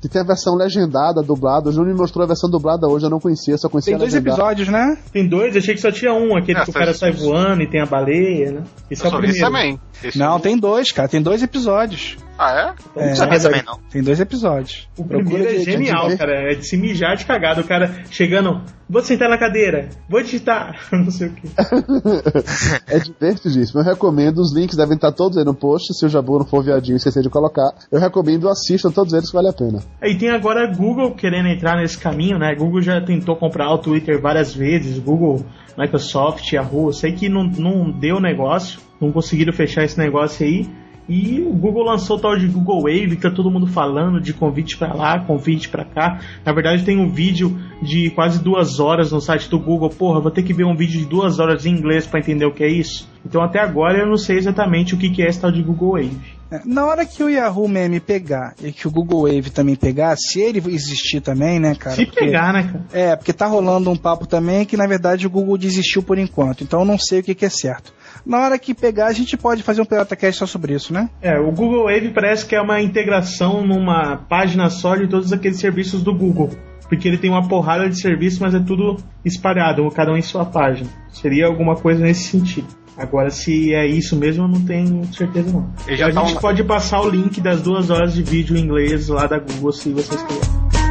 que tem a versão legendada, dublada. O Júnior me mostrou a versão dublada hoje, eu não conhecia, só conhecia
Tem
a
dois
legendada.
episódios, né?
Tem dois, achei que só tinha um, aquele
É,
que o cara sai voando e tem a baleia, né? Esse é
Eu
o
só vi isso
primeiro.
também. Esse
Não,
eu-
tem dois, cara. Tem dois episódios.
Ah, é?
É,
Não sabia também não.
tem dois episódios.
O primeiro é
de-
genial, cara. É de se mijar de cagada. O cara chegando, vou sentar na cadeira, vou digitar, não sei o que.
é divertidíssimo. Eu recomendo, os links devem estar todos aí no post, se o Jabu não for viadinho e esquecer de colocar. Eu recomendo, assistam todos eles que vale a pena.
Aí tem agora a Google querendo entrar nesse caminho, né? Google já tentou comprar o Twitter várias vezes, Google, Microsoft, Yahoo. Sei que não, não deu negócio, não conseguiram fechar esse negócio aí. E o Google lançou o tal de Google Wave, que tá todo mundo falando de convite pra lá, convite pra cá. Na verdade, tem um vídeo de quase duas horas no site do Google. Porra, vou ter que ver um vídeo de duas horas em inglês pra entender o que é isso. Então, até agora, eu não sei exatamente o que é esse tal de Google Wave.
É, Na hora que o Yahoo Meme pegar e que o Google Wave também pegar, se ele existir também, né, cara?
Se
porque-
pegar, né, cara?
É, porque tá rolando um papo também que na verdade o Google desistiu por enquanto, então eu não sei o que, que é certo. Na hora que pegar, a gente pode fazer um PirataCast só sobre isso, né?
É, o Google Wave parece que é uma integração numa página só de todos aqueles serviços do Google. Porque ele tem uma porrada de serviços, mas é tudo espalhado, cada um em sua página. Seria alguma coisa nesse sentido. Agora, se é isso mesmo, eu não tenho certeza não. A
tá
gente
um-
pode passar o link das duas horas de vídeo em inglês lá da Google, se vocês quiserem.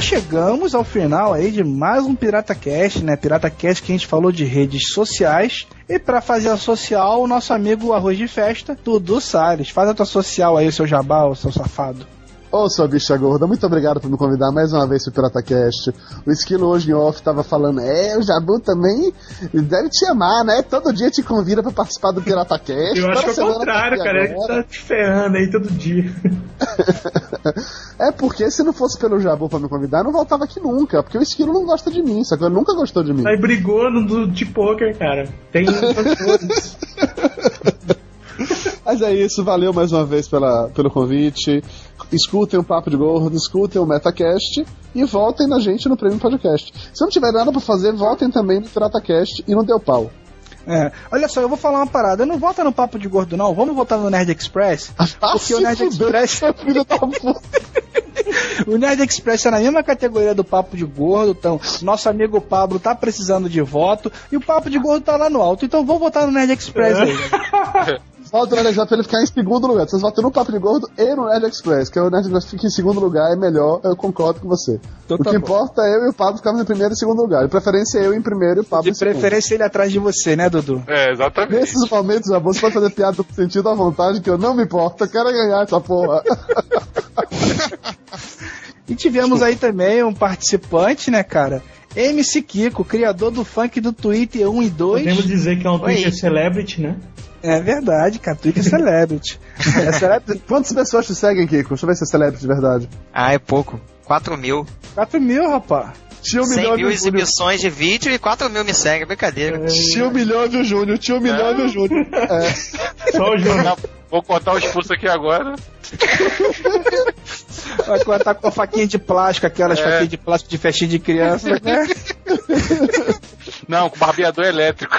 Chegamos ao final aí de mais um PirataCast, né? PirataCast que a gente falou de redes sociais. E pra fazer a social, o nosso amigo Arroz de Festa, Dudu Salles. Faz a tua social aí, seu jabá, seu safado.
Ô, sua bicha gorda, muito obrigado por me convidar mais uma vez pro PirataCast. O Esquilo hoje em off tava falando, é, o Jabu também deve te amar, né? Todo dia te convida pra participar do PirataCast.
Eu acho que é o contrário,
tá aqui
cara. Ele
agora.
tá te ferrando aí todo dia.
É porque se não fosse pelo Jabu pra me convidar, eu não voltava aqui nunca. Porque o Esquilo não gosta de mim, sacou? Ele nunca gostou de mim.
Aí brigou no do, de poker, cara. Tem.
Mas é isso, valeu mais uma vez pela, pelo convite. Escutem o Papo de Gordo, escutem o Metacast e voltem na gente no Prêmio Podcast. Se não tiver nada pra fazer, voltem também no PirataCast e não deu pau.
É, olha só, eu vou falar uma parada. Não volta no papo de gordo, não. Vamos voltar no Nerd Express. Porque o Nerd Express.
filho da puta.
O Nerd Express é na mesma categoria do Papo de Gordo, então nosso amigo Pablo tá precisando de voto e o Papo de Gordo tá lá no alto, então vamos votar no Nerd Express aí.
Volta no Nerd Express pra ele ficar em segundo lugar. Vocês votam no Papo de Gordo e no Nerd Express, que é o Nerd Express fica em segundo lugar, é melhor, eu concordo com você.
Então
o
tá
que
bom.
importa é eu e o Pablo ficarmos em primeiro e segundo lugar. De preferência eu em primeiro e o Pablo
De
em segundo.
preferência ele atrás de você, né, Dudu?
É, exatamente.
Nesses momentos, já você pode fazer piada com sentido à vontade, que eu não me importo, eu quero ganhar essa porra.
E tivemos aí também um participante, né, cara? MC Kiko, criador do funk do Twitter 1 e 2.
Podemos dizer que é um
Oi.
Twitter Celebrity, né?
É verdade, cara. Twitter Celebrity. É celebrity.
Quantas pessoas te seguem, Kiko? Deixa eu ver se é celebrity de verdade.
Ah, é pouco. 4 mil.
4 mil, rapaz.
Tinha um
100
milhão
mil
de Júnior.
exibições de vídeo e 4 mil me seguem. Brincadeira.
Tinha um milhão de Júnior, tinha um milhão de Júnior. É.
Só o Jonas.
Vou cortar o expulso aqui agora.
Vai cortar com a faquinha de plástico, aquelas
É.
faquinhas de plástico de festinha de criança, né?
Não, com barbeador elétrico.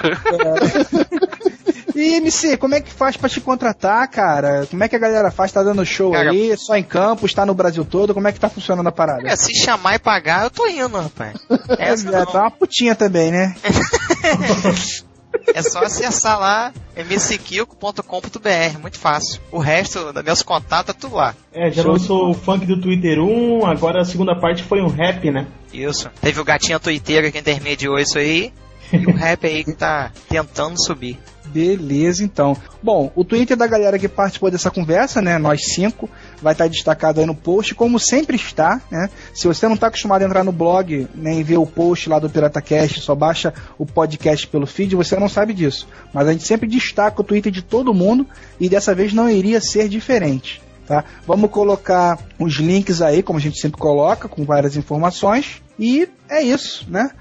E MC, como é que faz pra te contratar, cara? Como é que a galera faz? Tá dando show
Cara-
aí? Só em campos? Tá no Brasil todo? Como é que tá funcionando a parada?
É, se chamar e pagar, eu tô indo, rapaz. Essa
É, tá uma putinha também, né?
É só acessar lá mckilco.com.br, muito fácil. O resto dos meus contatos é tudo lá.
É, já lançou o funk do Twitter 1, agora a segunda parte foi um rap, né?
Isso. Teve o gatinho twitteiro que intermediou isso aí. E o rap aí que tá tentando subir.
Beleza, então. Bom, o Twitter da galera que participou dessa conversa, né? Nós cinco, vai estar destacado aí no post, como sempre está, né? Se você não está acostumado a entrar no blog, nem ver o post lá do PirataCast, só baixa o podcast pelo feed, você não sabe disso. Mas a gente sempre destaca o Twitter de todo mundo e dessa vez não iria ser diferente. Tá? Vamos colocar os links aí, como a gente sempre coloca, com várias informações. E é isso, né?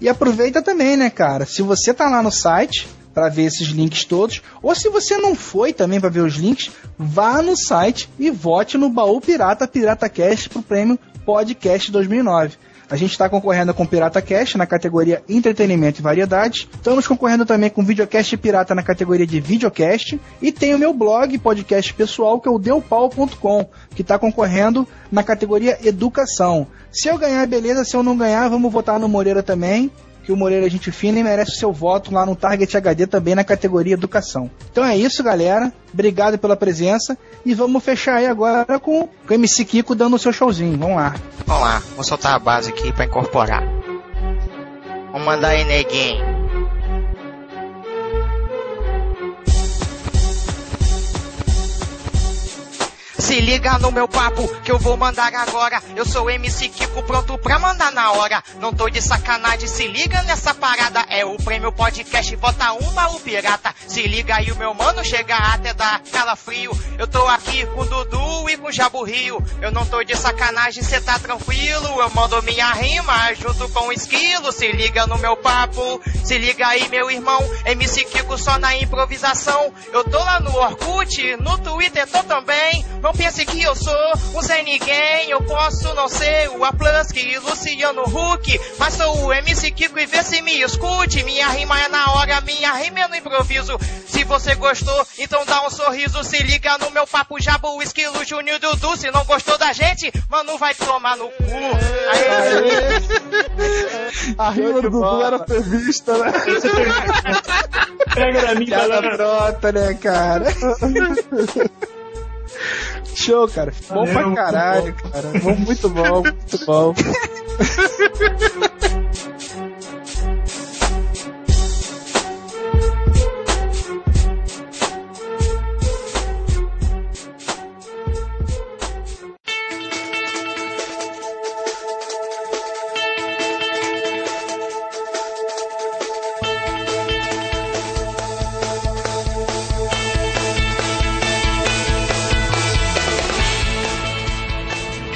E aproveita também, né, cara? Se você tá lá no site, para ver esses links todos. Ou se você não foi também para ver os links, vá no site e vote no Baú Pirata Pirata Cast pro prêmio Podcast 2009. A gente está concorrendo com Pirata Cast na categoria Entretenimento e Variedades. Estamos concorrendo também com Videocast Pirata na categoria de Videocast. E tem o meu blog, podcast pessoal, que é o deupau.com, que está concorrendo na categoria Educação. Se eu ganhar, beleza. Se eu não ganhar, vamos votar no Moreira também que o Moreira é gente fina e merece o seu voto lá no Target HD também na categoria Educação. Então é isso, galera. Obrigado pela presença e vamos fechar aí agora com, o MC Kiko dando o seu showzinho. Vamos lá.
Vamos lá, vou soltar a base aqui para incorporar. Vamos mandar aí, neguinho. Se liga no meu papo que eu vou mandar agora. Eu sou MC Kiko pronto pra mandar na hora. Não tô de sacanagem, se liga nessa parada. É o prêmio podcast, bota uma o pirata. Se liga aí o meu mano, chega até dar calafrio. Eu tô aqui com o Dudu e com o Jabu Rio. Eu não tô de sacanagem, cê tá tranquilo. Eu mando minha rima junto com o esquilo. Se liga no meu papo, se liga aí meu irmão. MC Kiko só na improvisação. Eu tô lá no Orkut, no Twitter tô também. Não pense que eu sou um Zé Ninguém, eu posso não ser o Aplansky, Luciano Huck, mas sou o MC Kiko e vê se me escute. Minha rima é na hora, minha rima é no improviso. Se você gostou, então dá um sorriso, se liga no meu papo Jabu, Esquilo, Júnior Dudu. Se não gostou da gente, mano, vai tomar no cu. Aê.
A rima do Dudu era prevista, né?
Pega na minha galera.
pronta, né, cara? Show, cara. Bom
Valeu,
pra caralho, cara. Bom, muito bom, muito bom.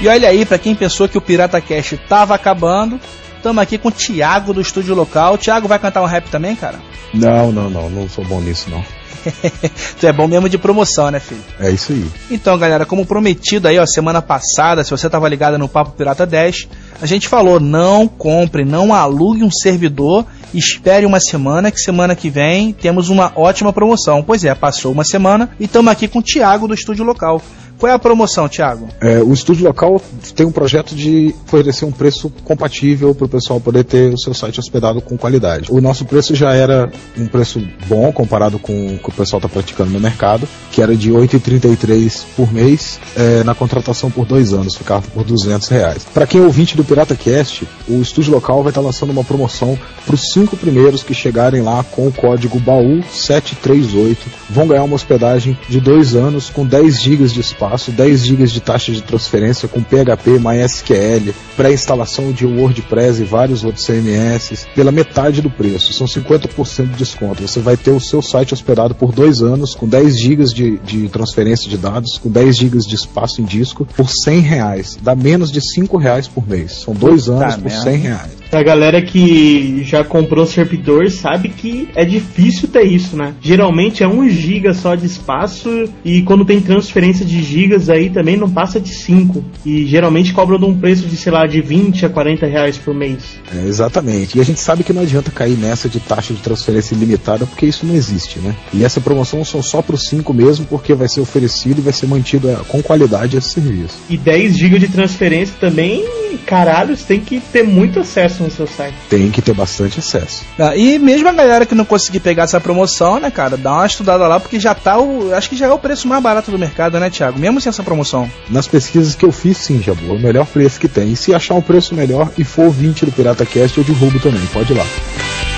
E olha aí, pra quem pensou que o Pirata Cast tava acabando, estamos aqui com o Thiago do estúdio local. O Thiago vai cantar um rap também, cara?
Não, não, não, não sou bom nisso não.
tu é bom mesmo de promoção, né, filho?
É isso aí.
Então, galera, como prometido aí, ó, semana passada, se você tava ligado no Papo Pirata 10, a gente falou, não compre, não alugue um servidor, espere uma semana, que semana que vem temos uma ótima promoção. Pois é, passou uma semana e estamos aqui com o Thiago do estúdio local. Qual é a promoção, Thiago?
É, o estúdio local tem um projeto de oferecer um preço compatível para o pessoal poder ter o seu site hospedado com qualidade. O nosso preço já era um preço bom comparado com o que o pessoal está praticando no mercado, que era de R$ 8,33 por mês é, na contratação por dois anos, ficava por 200 reais. Para quem é ouvinte do Pirata Cast, o estúdio local vai estar lançando uma promoção para os cinco primeiros que chegarem lá com o código BAU 738 vão ganhar uma hospedagem de dois anos com 10 GB de espaço, 10 GB de taxa de transferência com PHP, MySQL, pré-instalação de WordPress e vários outros CMS pela metade do preço. São 50% de desconto. Você vai ter o seu site hospedado por dois anos com 10 GB de, de transferência de dados, com 10 GB de espaço em disco por 100 reais. Dá menos de 5 reais por mês. São dois
Puta
anos por
merda.
100 reais.
A galera que já comprou servidor sabe que é difícil ter isso, né? Geralmente é 1 GB só de espaço e quando tem transferência de gigas aí também não passa de 5. E geralmente cobram de um preço de, sei lá, de 20 a 40 reais por mês.
É, exatamente. E a gente sabe que não adianta cair nessa de taxa de transferência ilimitada, porque isso não existe, né? E essa promoção são só para os 5 mesmo, porque vai ser oferecido e vai ser mantido é, com qualidade esse serviço.
E 10 GB de transferência também, caralho, você tem que ter muito acesso acesso no seu site.
Tem que ter bastante acesso.
Ah, E mesmo a galera que não conseguir pegar essa promoção, né, cara, dá uma estudada lá, porque já tá o. Acho que já é o preço mais barato do mercado, né, Thiago? Mesmo sem essa promoção.
Nas pesquisas que eu fiz, sim, Jabu, é o melhor preço que tem. E se achar um preço melhor e for ouvinte do Pirata Cast, eu derrubo também. Pode ir lá.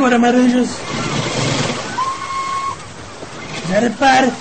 cobra marullos. Repare.